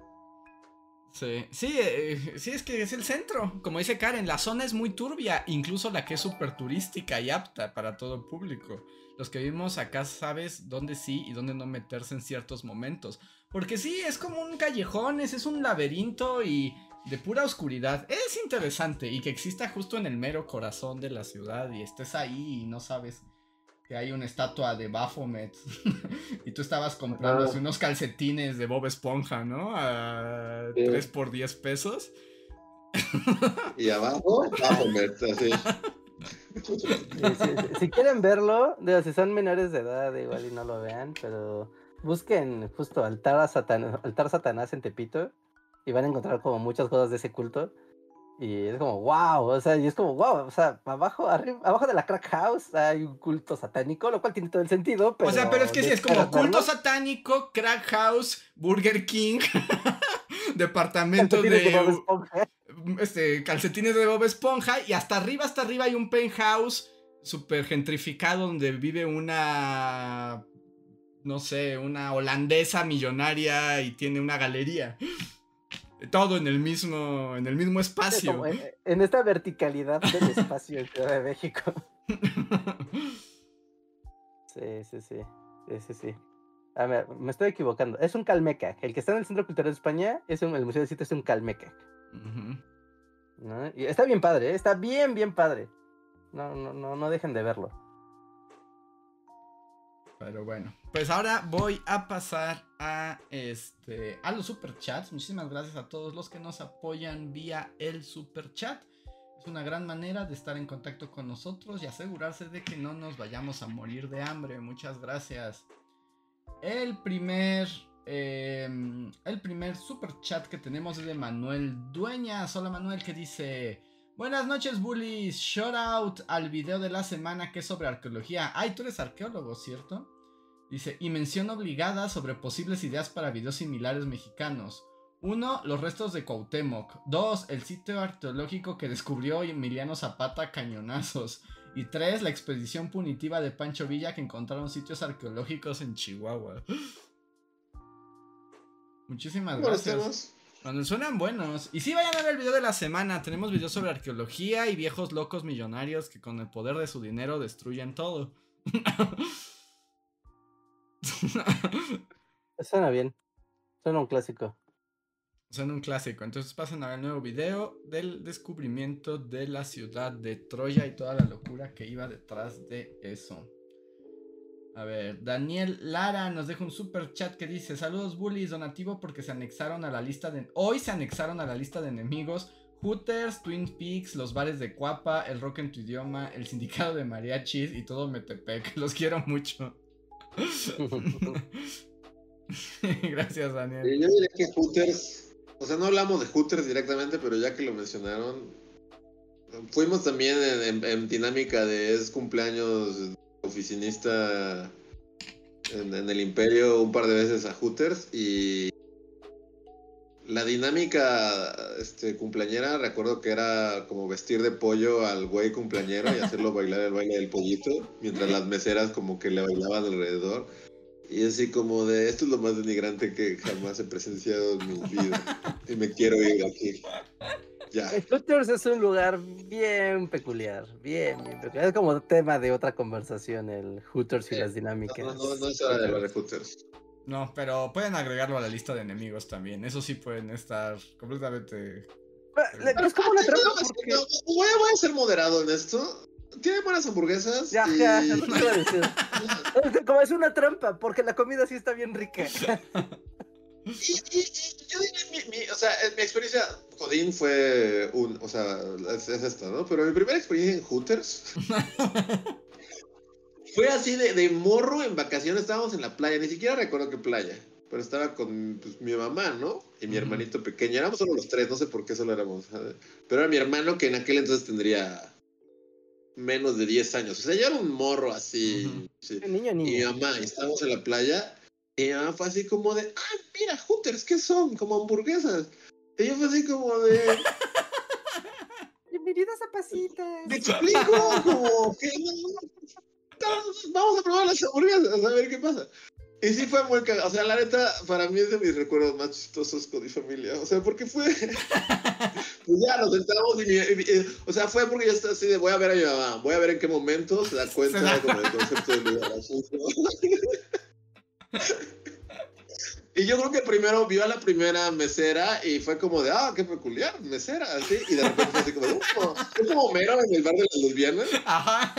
Sí, sí, eh, sí, es que es el centro. Como dice Karen, la zona es muy turbia, incluso la que es súper turística y apta para todo público. Los que vivimos acá sabes dónde sí y dónde no meterse en ciertos momentos. Porque sí, es como un callejón, es, es un laberinto y de pura oscuridad. Es interesante y que exista justo en el mero corazón de la ciudad y estés ahí y no sabes que hay una estatua de Baphomet y tú estabas comprando unos calcetines de Bob Esponja, ¿no? A 3 por 10 pesos. Y abajo, Baphomet, así. si, quieren verlo, si son menores de edad, igual y no lo vean, pero busquen justo altar, a altar Satanás en Tepito y van a encontrar como muchas cosas de ese culto. Y es como, wow, o sea, y es como, wow, o sea, abajo, arriba, abajo de la crack house hay un culto satánico, lo cual tiene todo el sentido, pero... O sea, pero es que sí, es como culto satánico, crack house, Burger King, departamento de... de Bob Esponja. Este, calcetines de Bob Esponja, y hasta arriba, hasta arriba hay un penthouse súper gentrificado donde vive una... No sé, una holandesa millonaria y tiene una galería todo en el mismo, en el mismo espacio. en, esta verticalidad del espacio en Ciudad de México. Sí, sí, sí. Sí, sí, A ver, me estoy equivocando. Es un Calmeca. El que está en el Centro Cultural de España, es un, el Museo de Cito es un Calmeca. Y está bien padre, ¿eh? está bien, bien padre. No, no, no, no dejen de verlo. Pero bueno, pues ahora voy a pasar a este a los superchats. Muchísimas gracias a todos los que nos apoyan vía el superchat. Es una gran manera de estar en contacto con nosotros y asegurarse de que no nos vayamos a morir de hambre. Muchas gracias. El primer em, el primer super chat que tenemos es de Manuel Dueñas. Hola Manuel que dice Buenas noches, bullies. Shout out al video de la semana que es sobre arqueología. Ay, tú eres arqueólogo, ¿cierto? Dice, y mención obligada sobre posibles ideas para videos similares mexicanos. 1. Los restos de Cuauhtémoc. 2. El sitio arqueológico que descubrió Emiliano Zapata Cañonazos. Y 3. La expedición punitiva de Pancho Villa que encontraron sitios arqueológicos en Chihuahua. Muchísimas gracias. Cuando suenan buenos. Y sí, vayan a ver el video de la semana. Tenemos videos sobre arqueología y viejos locos millonarios que con el poder de su dinero destruyen todo. Suena bien. Suena un clásico. Suena un clásico. Entonces pasen a ver el nuevo video del descubrimiento de la ciudad de Troya y toda la locura que iba detrás de eso. A ver, Daniel Lara nos deja un super chat que dice: Saludos, bullies, donativo porque se anexaron a la lista de. Hoy se anexaron a la lista de enemigos. Hooters, Twin Peaks, los bares de Cuapa, el rock en tu idioma, el sindicato de mariachis y todo Metepec. Los quiero mucho. Gracias, Daniel. Yo diría que Hooters. O sea, no hablamos de Hooters directamente, pero ya que lo mencionaron. Fuimos también en dinámica de es cumpleaños oficinista en, el imperio un par de veces a Hooters y la dinámica este, cumpleañera, recuerdo que era como vestir de pollo al güey cumpleañero y hacerlo bailar el baile del pollito, mientras las meseras como que le bailaban alrededor. Y así como de, esto es lo más denigrante que jamás he presenciado en mi vida. Y me quiero ir aquí. El Hooters es un lugar bien peculiar, bien, bien peculiar. Es como tema de otra conversación, el Hooters y las dinámicas. No, no, no es hora de hablar de Hooters. No, pero pueden agregarlo a la lista de enemigos también. Eso sí pueden estar completamente. Es como una trampa porque... voy, a, voy, a, ser moderado en esto. Tiene buenas hamburguesas. Ya, ya, Como es una trampa, porque la comida sí está bien rica. Y, yo diría, mi, o sea, mi experiencia Jodín fue un, o sea, es, esta, ¿no? Pero mi primera experiencia en Hooters fue así de, de, morro en vacaciones, estábamos en la playa, ni siquiera recuerdo qué playa, pero estaba con pues, mi mamá, ¿no? Y mi hermanito pequeño, éramos solo los tres, no sé por qué solo éramos, pero era mi hermano que en aquel entonces tendría menos de 10 años, o sea, yo era un morro así, Niño, niño. Y mi mamá, y estábamos en la playa y mi fue así como de, ah, mira, Hooters, ¿qué son? Como hamburguesas. Y yo fue así como de... Bienvenidos a Pasitas. Me explico, como que vamos a probar las hamburguesas, a ver qué pasa. Y sí fue muy cagado. O sea, la neta, para mí es de mis recuerdos más chistosos con mi familia. O sea, porque fue. pues ya nos sentamos y, O sea, fue porque ya está así de voy a ver a mi mamá, voy a ver en qué momento se da cuenta del concepto del lugar. Y yo creo que primero vio a la primera mesera y fue como de, ah, qué peculiar, mesera, así. Y de repente fue así como, oh, es como Homero en el bar de las lesbianas. Ajá.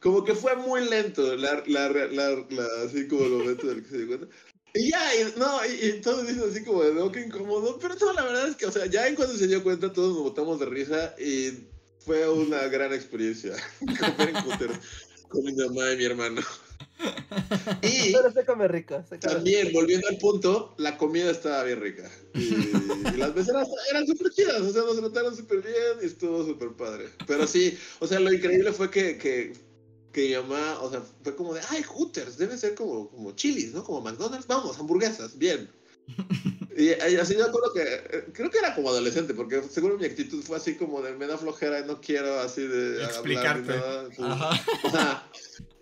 Como que fue muy lento, la, la, la, así como el momento del que se dio cuenta. Y ya, y, no, y, y todos dicen así como de, no, qué incómodo. Pero la verdad es que, o sea, ya en cuando se dio cuenta, todos nos botamos de risa y fue una gran experiencia comer en con mi mamá y mi hermano. Y Pero se come rico. también, volviendo al punto, la comida estaba bien rica. Y, las meseras eran súper chidas, o sea, nos trataron súper bien y estuvo súper padre. Pero sí, o sea, lo increíble fue que, que, que mi mamá, o sea, fue como de, ay, Hooters, debe ser como, como chilis, ¿no? Como McDonald's, vamos, hamburguesas, bien. Y así yo acuerdo que, eh, creo que era como adolescente, porque seguro mi actitud fue así como de me da flojera y no quiero así de explicarte. Ajá.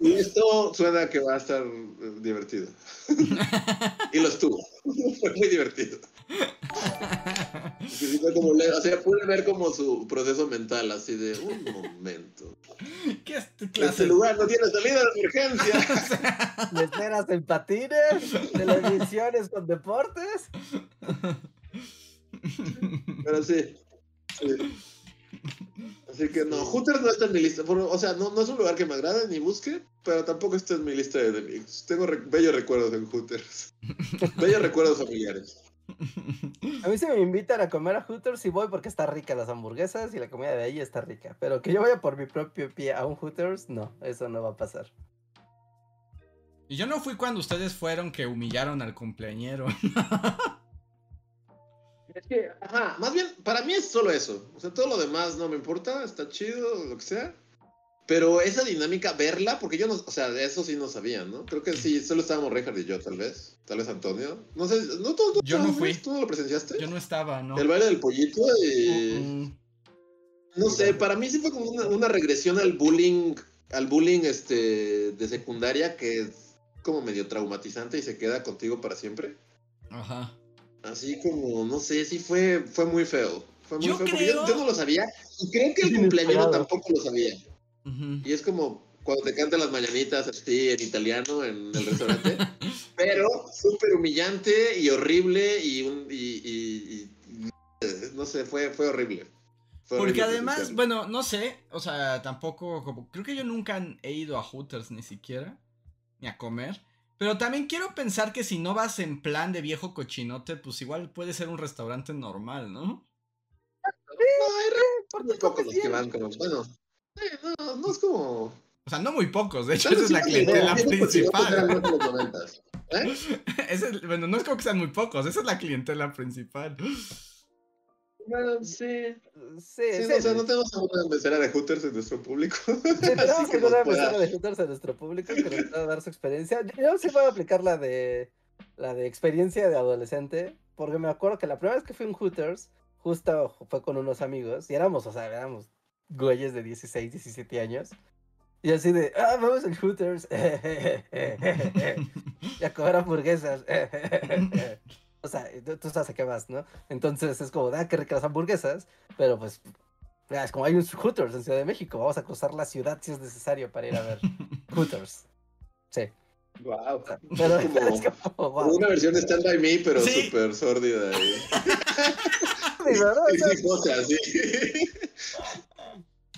Y esto suena que va a estar eh, divertido. y lo estuvo. fue muy divertido. como, o sea, pude ver como su proceso mental, así de un momento. ¿Qué es tu clase? Este lugar no tiene salida de emergencia. ¿Me esperas en patines? ¿Televisiones con deportes? Pero sí. Así que no, Hooters no está en mi lista. O sea, no, no es un lugar que me agrade ni busque, pero tampoco está en mi lista de enemigos. Tengo bellos recuerdos en Hooters. bellos recuerdos familiares. A mí se me invitan a comer a Hooters y voy porque está rica las hamburguesas y la comida de ahí está rica. Pero que yo vaya por mi propio pie a un Hooters, no, eso no va a pasar. Y yo no fui cuando ustedes fueron que humillaron al cumpleañero. Es que, ajá, más bien, para mí es solo eso. O sea, todo lo demás no me importa, está chido, lo que sea. Pero esa dinámica, verla, porque yo no, o sea, de eso sí no sabía, ¿no? Creo que sí, solo estábamos Richard y yo, tal vez. Tal vez Antonio. No sé, ¿no, tú, yo no fui. ¿Tú no lo presenciaste? Yo no estaba, ¿no? El baile del pollito y... No sé, para mí sí fue como una, una, regresión al bullying, al bullying este, de secundaria que es como medio traumatizante y se queda contigo para siempre. Ajá. Así como, no sé, sí fue, fue muy feo. Fue muy yo feo porque yo, no lo sabía y creo que el cumpleaños tampoco lo sabía. Y es como cuando te cantan las mañanitas así en italiano en el restaurante. pero súper humillante y horrible y, y, no sé, fue, fue horrible. Porque además, bueno, no sé, o sea, tampoco, como, creo que yo nunca he ido a Hooters ni siquiera, ni a comer. Pero también quiero pensar que si no vas en plan de viejo cochinote, pues igual puede ser un restaurante normal, ¿no? No, hay muy pocos los que van como, bueno, no, no es como... O sea, no muy pocos, de hecho esa es la clientela principal. ¿Eh? bueno, no es como que sean muy pocos, esa es la clientela principal. Bueno, sí. Sí, sí, O sea, no tenemos una mesera de Hooters en nuestro público. Sí, tenemos una mesera de Hooters en nuestro público que nos va a dar su experiencia. Yo, sí voy a aplicar la de la de experiencia de adolescente, porque me acuerdo que la primera vez que fui a un Hooters, justo fue con unos amigos, y éramos, o sea, éramos güeyes de 16, 17 años. Y así de, ah, vamos al Hooters. y a comer hamburguesas. O sea, tú, sabes a qué vas, ¿no? Entonces es como, ah, qué ricas las hamburguesas, pero pues, es como hay un Hooters en Ciudad de México, vamos a cruzar la ciudad si es necesario para ir a ver Hooters. Sí. Wow. Pero es como, wow. Una versión de Stand By Me, pero súper sórdida. Sí, ¿verdad? O sea, sí,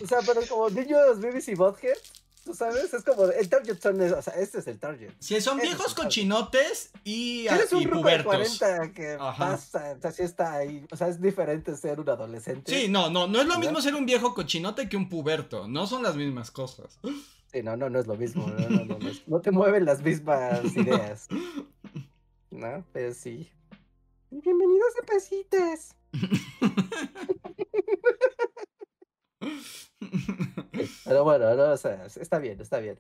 O sea, pero como niños, babies y Bothead ¿Tú sabes? Es como, el target son, o sea, este es el target. Sí, son viejos cochinotes y, Tienes un grupo de 40 que pasa, o sea, sí está ahí, o sea, es diferente ser un adolescente. Sí, no, no, no es lo mismo ser un viejo cochinote que un puberto, no son las mismas cosas. Sí, no, no, no es lo mismo, no, no, no, no, te mueven las mismas ideas. ¿No? Pero sí. Bienvenidos a Pesitas. Pero bueno, no, o sea, está bien, está bien.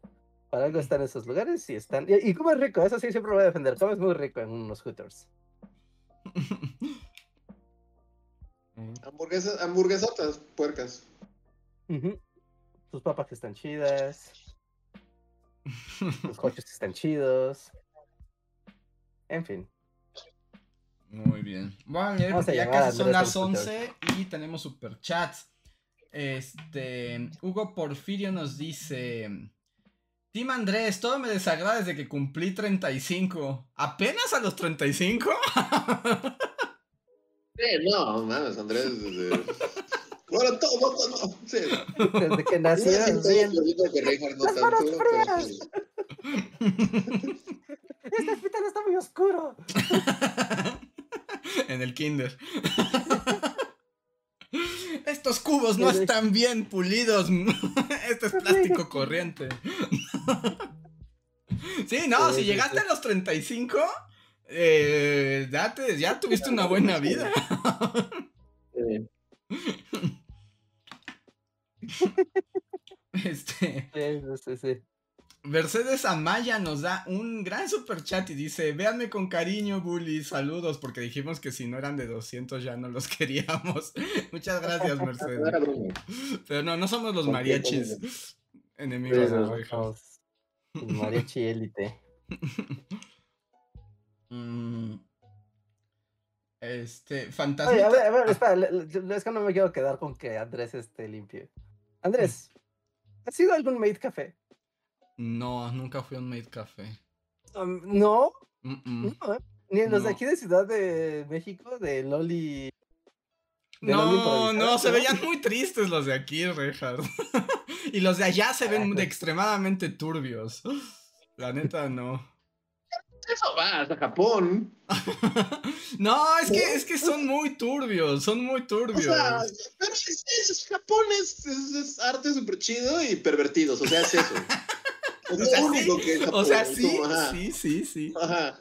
Para algo están esos lugares, sí están. Y, y es rico, eso sí siempre lo voy a defender. es muy rico en unos Hooters. Hamburguesas, hamburguesotas, puercas. Sus papas que están chidas. Los coches que están chidos. En fin. Muy bien. Bueno, ya casi son las 11 y tenemos super chats. Este, Hugo Porfirio nos dice, Tim Andrés, todo me desagrada desde que cumplí 35. ¿Apenas a los 35? sí, no, mames, Andrés. Desde... Bueno, todo, todo, sí. Desde que nací. Sí, Este hospital está muy oscuro. en el kinder. Estos cubos no están bien pulidos. Este es plástico corriente. Sí, no, si llegaste a los 35, eh, ya, ya tuviste una buena vida. Este. Sí, sí, Mercedes Amaya nos da un gran super chat y dice, véanme con cariño, Bully, saludos, porque dijimos que si no eran de 200 ya no los queríamos. Muchas gracias, Mercedes. Pero no, no somos los mariachis enemigos de Rejas. Mariachi élite. Mm. Este, fantasma. a ver, a ver, espera, es que no me quiero quedar con que Andrés esté limpio. Andrés, ¿has sido algún made café? No, nunca fui a un Made Café. ¿No? ¿eh? Ni en los de aquí de Ciudad de México, de Loli. No, no, se veían muy tristes los de aquí, Reinhardt. y los de allá se ven extremadamente turbios. La neta, no. Eso va hasta Japón. no, es que, es que son muy turbios, son muy turbios. O sea, pero es, Japón es, arte súper chido y pervertidos, o sea, es eso. Es o, sea, único sí, que o sea, sí, sí, sí, sí, Ajá.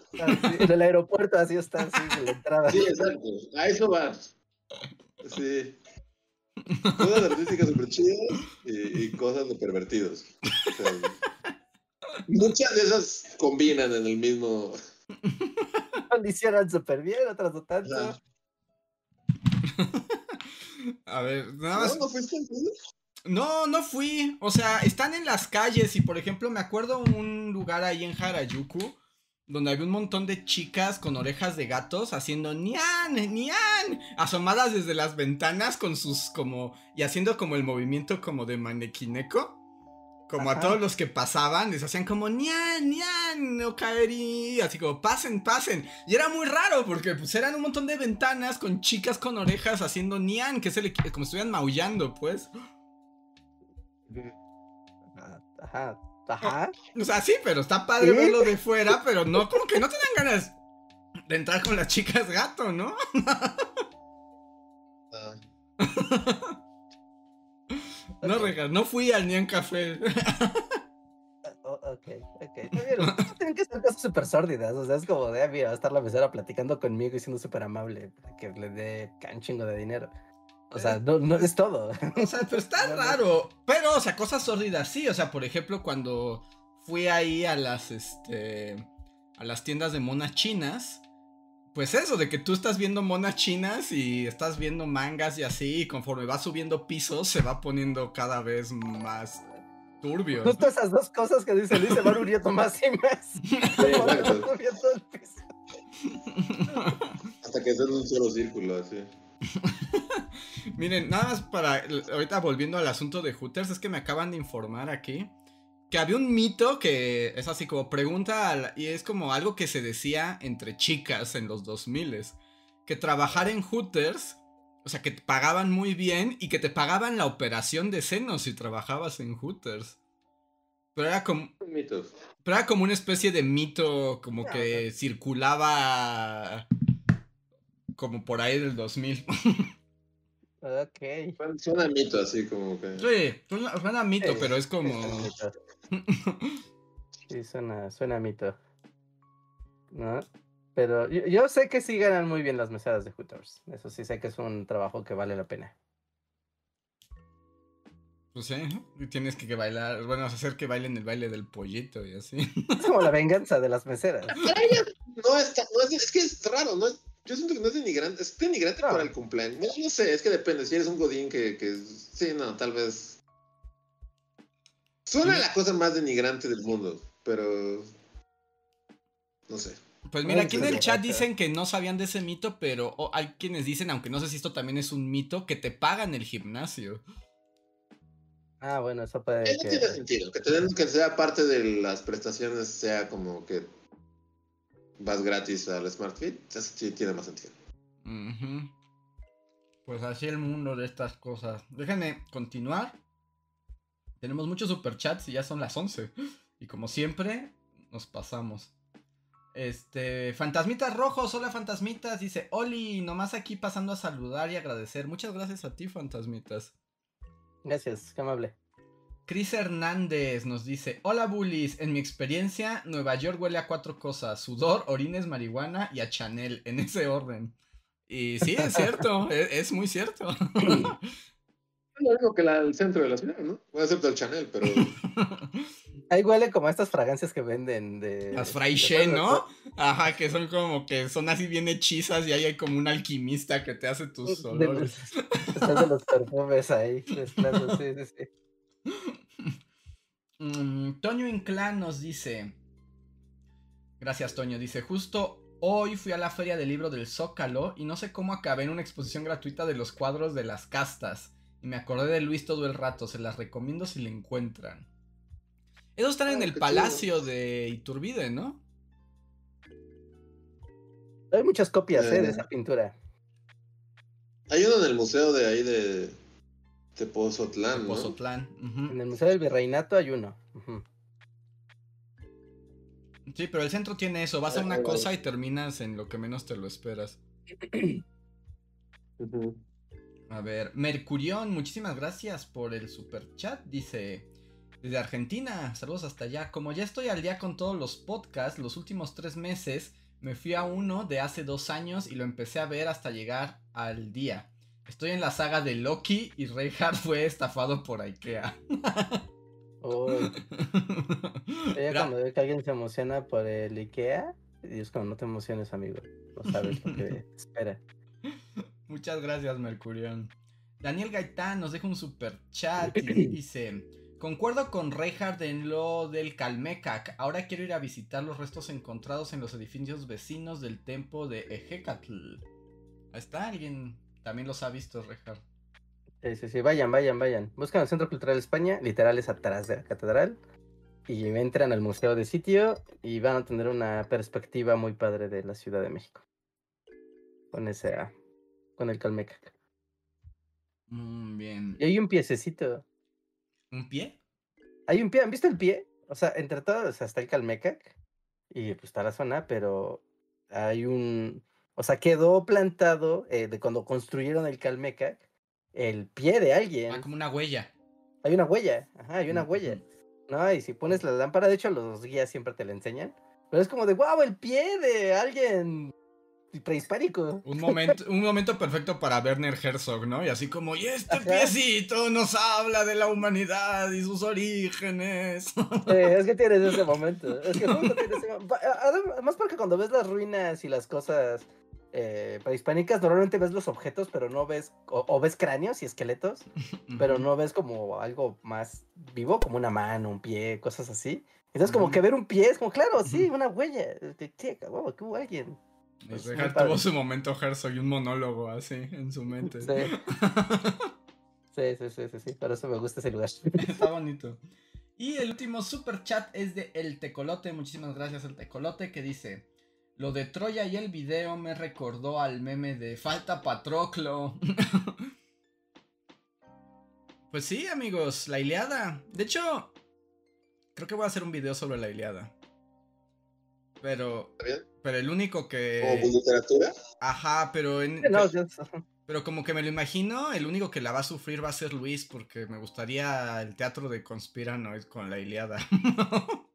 En el aeropuerto así está, así, en la entrada. Sí, exacto. A eso vas. Sí. Cosas artísticas súper chidas y, y, cosas de pervertidos. O sea, Muchas de esas combinan en el mismo. Condicionan súper bien, otras no tanto. A ver, nada más. ¿No, fuiste no, no fui. O sea, están en las calles y, por ejemplo, me acuerdo un lugar ahí en Harajuku donde había un montón de chicas con orejas de gatos haciendo nian, nian, asomadas desde las ventanas con sus como y haciendo como el movimiento como de manequineco como a todos los que pasaban, les hacían como ñan, ñan, no caerí, así como pasen, pasen. Y era muy raro porque pues eran un montón de ventanas con chicas con orejas haciendo ñan, que es el, como estuvieran maullando, pues. Ajá, ajá. O sea, sí, pero está padre verlo de fuera, pero no, como que no te dan ganas de entrar con las chicas gato, ¿no? Ah. No, Rejas, no fui al Nian Café. Oh, ok, ok. Tienen que ser cosas súper sórdidas. O sea, es como de, ah, mira, va a estar la mesera platicando conmigo y siendo súper amable para que le dé un chingo de dinero. O sea, no, no es todo. O sea, pero está raro. Pero, o sea, cosas sórdidas sí. O sea, por ejemplo, cuando fui ahí a las, este, a las tiendas de monas chinas pues eso, de que tú estás viendo monas chinas y estás viendo mangas y así, y conforme va subiendo pisos, se va poniendo cada vez más turbio. Justo esas dos cosas que dice Luis se van uniendo más y más. Hasta que es un solo círculo, así. Miren, nada más para. Ahorita volviendo al asunto de Hooters, es que me acaban de informar aquí que había un mito que es así como pregunta y es como algo que se decía entre chicas en los 2000 que trabajar en Hooters, o sea, que te pagaban muy bien y que te pagaban la operación de senos si trabajabas en Hooters. Pero era como mito. Pero era como una especie de mito como que circulaba como por ahí del 2000. ok. Suena mito así como que. Sí, suena, mito, pero es como. Sí, suena, suena mito. ¿No? Pero yo, sé que sí ganan muy bien las mesadas de Hooters. Eso sí sé que es un trabajo que vale la pena. Pues sí, y tienes que, bailar, bueno, hacer que bailen el baile del pollito y así. Es como la venganza de las meseras. No, está, no es, es que es raro, no yo siento que no es denigrante, es denigrante para el cumpleaños. No, sé, es que depende, si eres un godín que, que sí, no, tal vez Suena la cosa más denigrante del mundo, pero. No sé. Pues mira, aquí en el chat dicen que no sabían de ese mito, pero hay quienes dicen, aunque no sé si esto también es un mito, que te pagan el gimnasio. Ah, bueno, eso puede. Eso tiene sentido. Que, te que sea parte de las prestaciones, sea como que vas gratis al Smart Fit, eso sí tiene más sentido. Pues así el mundo de estas cosas. Déjenme continuar. Tenemos muchos superchats y ya son las 11. Y como siempre, nos pasamos. Este, Fantasmitas Rojos, hola Fantasmitas, dice, Oli, nomás aquí pasando a saludar y agradecer. Muchas gracias a ti, Fantasmitas. Gracias, qué amable. Chris Hernández nos dice, hola bullies, en mi experiencia, Nueva York huele a cuatro cosas, sudor, orines, marihuana y a Chanel, en ese orden. Y sí, es cierto, es, es, muy cierto. lo mismo que el centro de la ciudad, ¿no? Puede ser del Chanel, pero. Ahí huele como a estas fragancias que venden de. Las Fraiche, ¿no? Ajá, que son como que son así bien hechizas y ahí hay como un alquimista que te hace tus olores. Están de los perfumes ahí. sí, sí, sí. Mm, Toño Inclán nos dice. Gracias, Toño. Dice: Justo hoy fui a la feria del libro del Zócalo y no sé cómo acabé en una exposición gratuita de los cuadros de las castas. Y me acordé de Luis todo el rato, se las recomiendo si le encuentran. Esos están en el palacio de Iturbide, ¿no? Hay muchas copias eh, de esa pintura. Hay uno en el museo de ahí de Tepozotlán, ¿no? Pozotlán. ujú. En el Museo del Virreinato hay uno. Sí, pero el centro tiene eso. Vas a una cosa y terminas en lo que menos te lo esperas. A ver, Mercurión, muchísimas gracias por el super chat. Dice, desde Argentina, saludos hasta allá. Como ya estoy al día con todos los podcasts, los últimos tres meses me fui a uno de hace dos años y lo empecé a ver hasta llegar al día. Estoy en la saga de Loki y Reinhardt fue estafado por Ikea. Ya Mira, cuando veo que alguien se emociona por el IKEA, y es como no te emociones, amigo. No sabes lo que espera. Muchas gracias, Mercurión. Daniel Gaitán nos deja un super chat y dice: Concuerdo con Reinhardt en lo del Calmecac. Ahora quiero ir a visitar los restos encontrados en los edificios vecinos del templo de Ejecatl. Ahí está, alguien también los ha visto, Reinhardt. Sí, sí, sí, vayan, vayan, vayan. Buscan el Centro Cultural España, literal es atrás de la catedral. Y entran al museo de sitio y van a tener una perspectiva muy padre de la Ciudad de México. Con ese, ah, con el Calmecac. Mm, bien. Y hay un piececito. ¿Un pie? Hay un pie, ¿han visto el pie? O sea, entre todos, o sea, está el Calmecac y pues está la zona, pero hay un, o sea, quedó plantado eh, de cuando construyeron el Calmecac el pie de alguien. Ah, como una huella. Hay una huella, ajá, hay una huella. No, y si pones la lámpara, de hecho los guías siempre te la enseñan, pero es como de, wow, el pie de alguien prehispánico. Un momento, un momento perfecto para Werner Herzog, ¿no? Y así como, y este Ajá. piecito nos habla de la humanidad y sus orígenes. Sí, es que tienes ese momento. Es que justo tienes ese Además porque cuando ves las ruinas y las cosas eh, prehispánicas, normalmente ves los objetos, pero no ves, o, o ves cráneos y esqueletos, pero no ves como algo más vivo, como una mano, un pie, cosas así. Entonces como que ver un pie es como, claro, sí, una huella. Es que, che, huevo, que hubo alguien. Y Es muy Reinhardt padre. tuvo su momento Herzog y un monólogo así en su mente. Sí. Sí, sí, sí, sí, sí, por eso me gusta ese lugar. Está bonito. Y el último super chat es de El Tecolote. Muchísimas gracias, El Tecolote, que dice: Lo de Troya y el video me recordó al meme de Falta Patroclo. pues sí, amigos, la Iliada. De hecho, creo que voy a hacer un video sobre la Iliada. Pero, ¿Está bien? pero el único ¿Como que. literatura? Ajá, pero en. No, yo- Pero como que me lo imagino, el único que la va a sufrir va a ser Luis, porque me gustaría el teatro de Conspiranoid con la Iliada.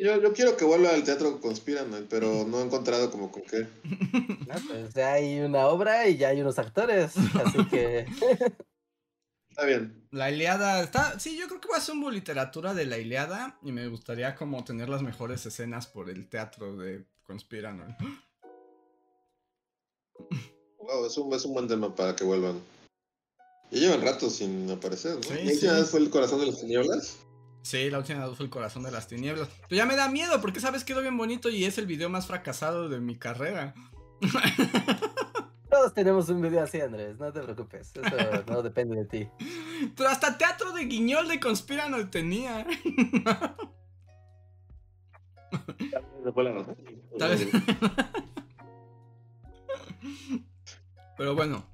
Yo, yo quiero que vuelva al teatro Conspiranoid, pero no he encontrado como con qué. no, pues ya hay una obra y ya hay unos actores, así que... Está bien. La Iliada está. Sí, yo creo que va a ser un literatura de la Iliada. Y me gustaría como tener las mejores escenas por el teatro de Conspiranoid. Wow, es un, es un buen tema para que vuelvan. Y llevan rato sin aparecer, ¿no? Sí, ¿La última sí. fue el corazón de las tinieblas? Sí, la última fue el corazón de las tinieblas. Pero ya me da miedo, porque sabes quedó bien bonito y es el video más fracasado de mi carrera. Todos tenemos un video así, Andrés, no te preocupes, eso no depende de ti. Pero hasta teatro de guiñol de tenía. Razón. Tal vez- Pero bueno,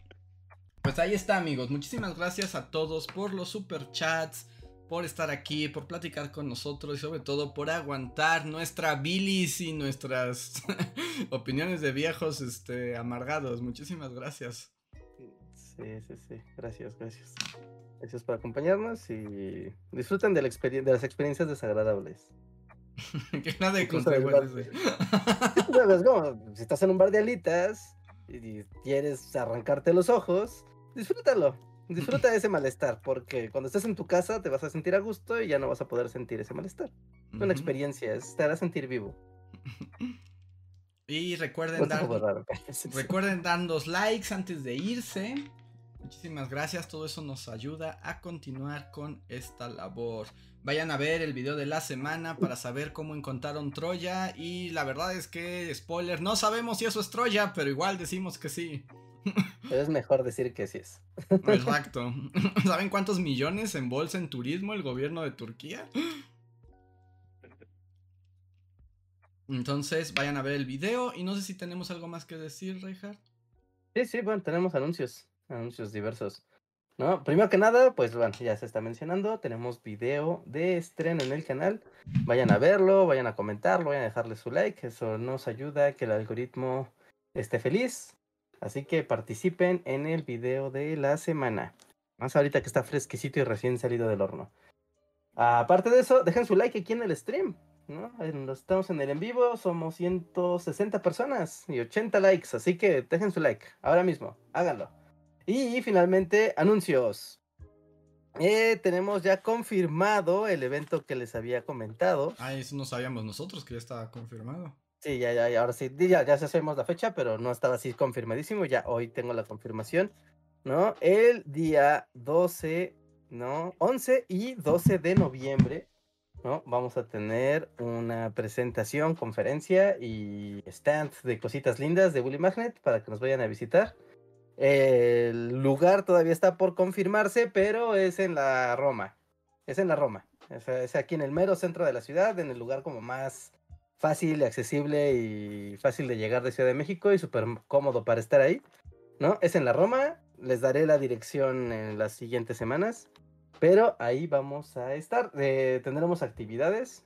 pues ahí está amigos. Muchísimas gracias a todos por los super chats, por estar aquí, por platicar con nosotros y sobre todo por aguantar nuestra bilis y nuestras opiniones de viejos este, amargados. Muchísimas gracias. Sí, sí, sí, gracias, gracias. Gracias por acompañarnos y disfruten de, la de las experiencias desagradables. que nada de Incluso consejo del es ese. Bueno, es como, si estás en un bar de alitas y quieres arrancarte los ojos, disfrútalo. Disfruta de ese malestar, porque cuando estés en tu casa te vas a sentir a gusto y ya no vas a poder sentir ese malestar. Es una experiencia, es, te hará sentir vivo. Y recuerden dar. Recuerden darnos likes antes de irse. Muchísimas gracias, todo eso nos ayuda a continuar con esta labor. Vayan a ver el video de la semana para saber cómo encontraron Troya. Y la verdad es que, spoiler, no sabemos si eso es Troya, pero igual decimos que sí. Pero es mejor decir que sí es. Exacto. ¿Saben cuántos millones embolsa en turismo el gobierno de Turquía? Entonces, vayan a ver el video. Y no sé si tenemos algo más que decir, Reinhardt. Sí, sí, bueno, tenemos anuncios, anuncios diversos. ¿No? Primero que nada, pues bueno, ya se está mencionando, tenemos video de estreno en el canal. Vayan a verlo, vayan a comentarlo, vayan a dejarle su like, eso nos ayuda a que el algoritmo esté feliz. Así que participen en el video de la semana. Más ahorita que está fresquecito y recién salido del horno. Aparte de eso, dejen su like aquí en el stream. ¿no? Estamos en el en vivo, somos 160 personas y 80 likes, así que dejen su like ahora mismo, háganlo. Y finalmente, anuncios. Eh, tenemos ya confirmado el evento que les había comentado. Ah, eso no sabíamos nosotros que ya estaba confirmado. Sí, ya, ya, ahora sí, ya, ya sabemos la fecha, pero no estaba así confirmadísimo. Ya hoy tengo la confirmación, ¿no? El día 12, ¿no? 11 y 12 de noviembre, ¿no? Vamos a tener una presentación, conferencia y stand de cositas lindas de Bully Magnet para que nos vayan a visitar. El lugar todavía está por confirmarse, pero es en la Roma. Es en la Roma. Es, aquí en el mero centro de la ciudad, en el lugar como más fácil, accesible y fácil de llegar de Ciudad de México y súper cómodo para estar ahí. ¿No? Es en la Roma. Les daré la dirección en las siguientes semanas. Pero ahí vamos a estar. Eh, tendremos actividades.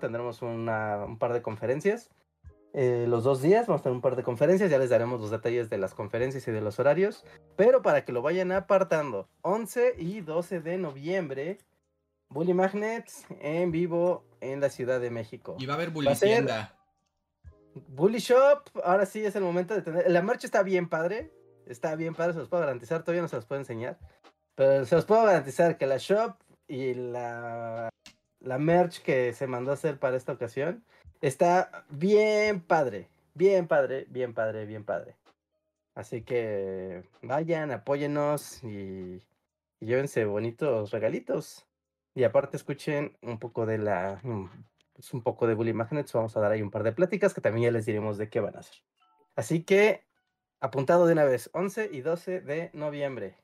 Tendremos un par de conferencias. Eh, los dos días. Vamos a tener un par de conferencias. Ya les daremos los detalles de las conferencias y de los horarios. Pero para que lo vayan apartando, 11 y 12 de noviembre, Bully Magnets en vivo en la Ciudad de México. Y va a haber Bully Tienda. Bully Shop, ahora sí es el momento de tener. La marcha está bien padre. Está bien padre, se los puedo garantizar. Todavía no se los puedo enseñar. Pero se los puedo garantizar que la shop y la, la merch que se mandó a hacer para esta ocasión Está bien padre, bien padre, bien padre, bien padre. Así que vayan, apóyennos y, llévense bonitos regalitos. Y aparte escuchen un poco de la, mm, pues un poco de Bully Magnets. Vamos a dar ahí un par de pláticas que también ya les diremos de qué van a hacer. Así que apuntado de una vez, 11 y 12 de noviembre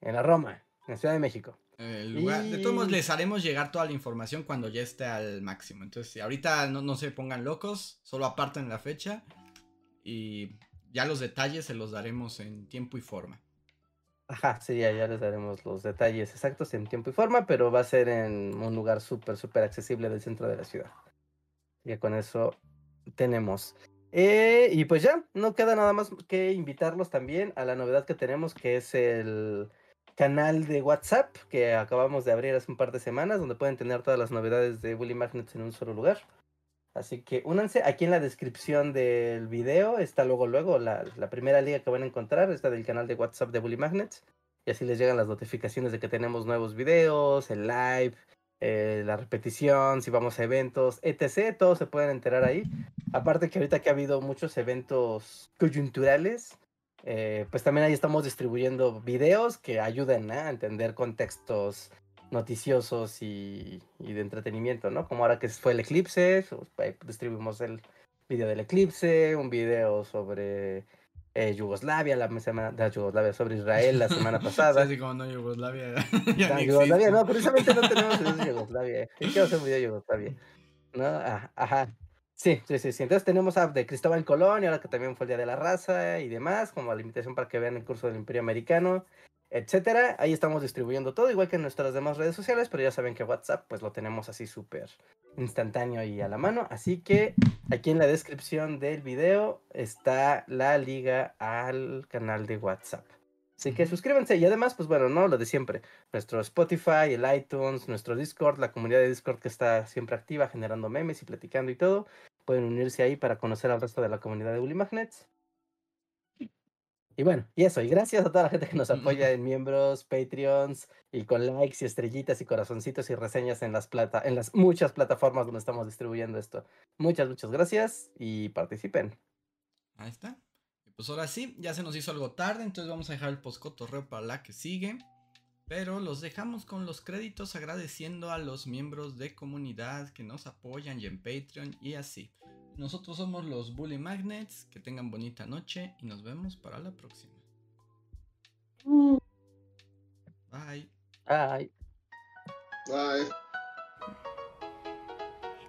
en la Roma, en la Ciudad de México. De todos modos, les haremos llegar toda la información cuando ya esté al máximo. Entonces, si ahorita no, no se pongan locos, solo aparten la fecha y ya los detalles se los daremos en tiempo y forma. Ajá, sí, ya, les daremos los detalles exactos en tiempo y forma, pero va a ser en un lugar súper, súper accesible del centro de la ciudad. Ya con eso tenemos. Eh, y pues ya, no queda nada más que invitarlos también a la novedad que tenemos, que es el canal de WhatsApp que acabamos de abrir hace un par de semanas, donde pueden tener todas las novedades de Bully Magnets en un solo lugar. Así que únanse, aquí en la descripción del video está luego, luego la, primera liga que van a encontrar, está del canal de WhatsApp de Bully Magnets. Y así les llegan las notificaciones de que tenemos nuevos videos, el live, eh, la repetición, si vamos a eventos, etc. Todos se pueden enterar ahí. Aparte que ahorita que ha habido muchos eventos coyunturales, eh, pues también ahí estamos distribuyendo videos que ayuden a entender contextos noticiosos y, de entretenimiento, ¿no? Como ahora que fue el eclipse, distribuimos el video del eclipse, un video sobre eh, Yugoslavia, la semana de Yugoslavia, sobre Israel la semana pasada. Sí, como no Yugoslavia. no, Yugoslavia, no, precisamente no tenemos videos de Yugoslavia. Quiero hacer un video de Yugoslavia. ¿No? Ah, ajá. Sí, sí, sí, Entonces tenemos a de Cristóbal Colón y ahora que también fue el Día de la Raza y demás, como la invitación para que vean el curso del Imperio Americano, etcétera. Ahí estamos distribuyendo todo, igual que en nuestras demás redes sociales, pero ya saben que WhatsApp pues lo tenemos así súper instantáneo y a la mano. Así que aquí en la descripción del video está la liga al canal de WhatsApp. Así que suscríbanse y además, pues bueno, no lo de siempre. Nuestro Spotify, el iTunes, nuestro Discord, la comunidad de Discord que está siempre activa, generando memes y platicando y todo. Pueden unirse ahí para conocer al resto de la comunidad de Bully Magnets. Y bueno, y eso, y gracias a toda la gente que nos apoya en miembros, Patreons, y con likes y estrellitas y corazoncitos y reseñas en las plata, en las muchas plataformas donde estamos distribuyendo esto. Muchas, muchas gracias y participen. Ahí está pues ahora sí, ya se nos hizo algo tarde, entonces vamos a dejar el postcotorreo para la que sigue. Pero los dejamos con los créditos agradeciendo a los miembros de comunidad que nos apoyan y en Patreon y así. Nosotros somos los Bully Magnets, que tengan bonita noche y nos vemos para la próxima. Bye. Bye. Bye.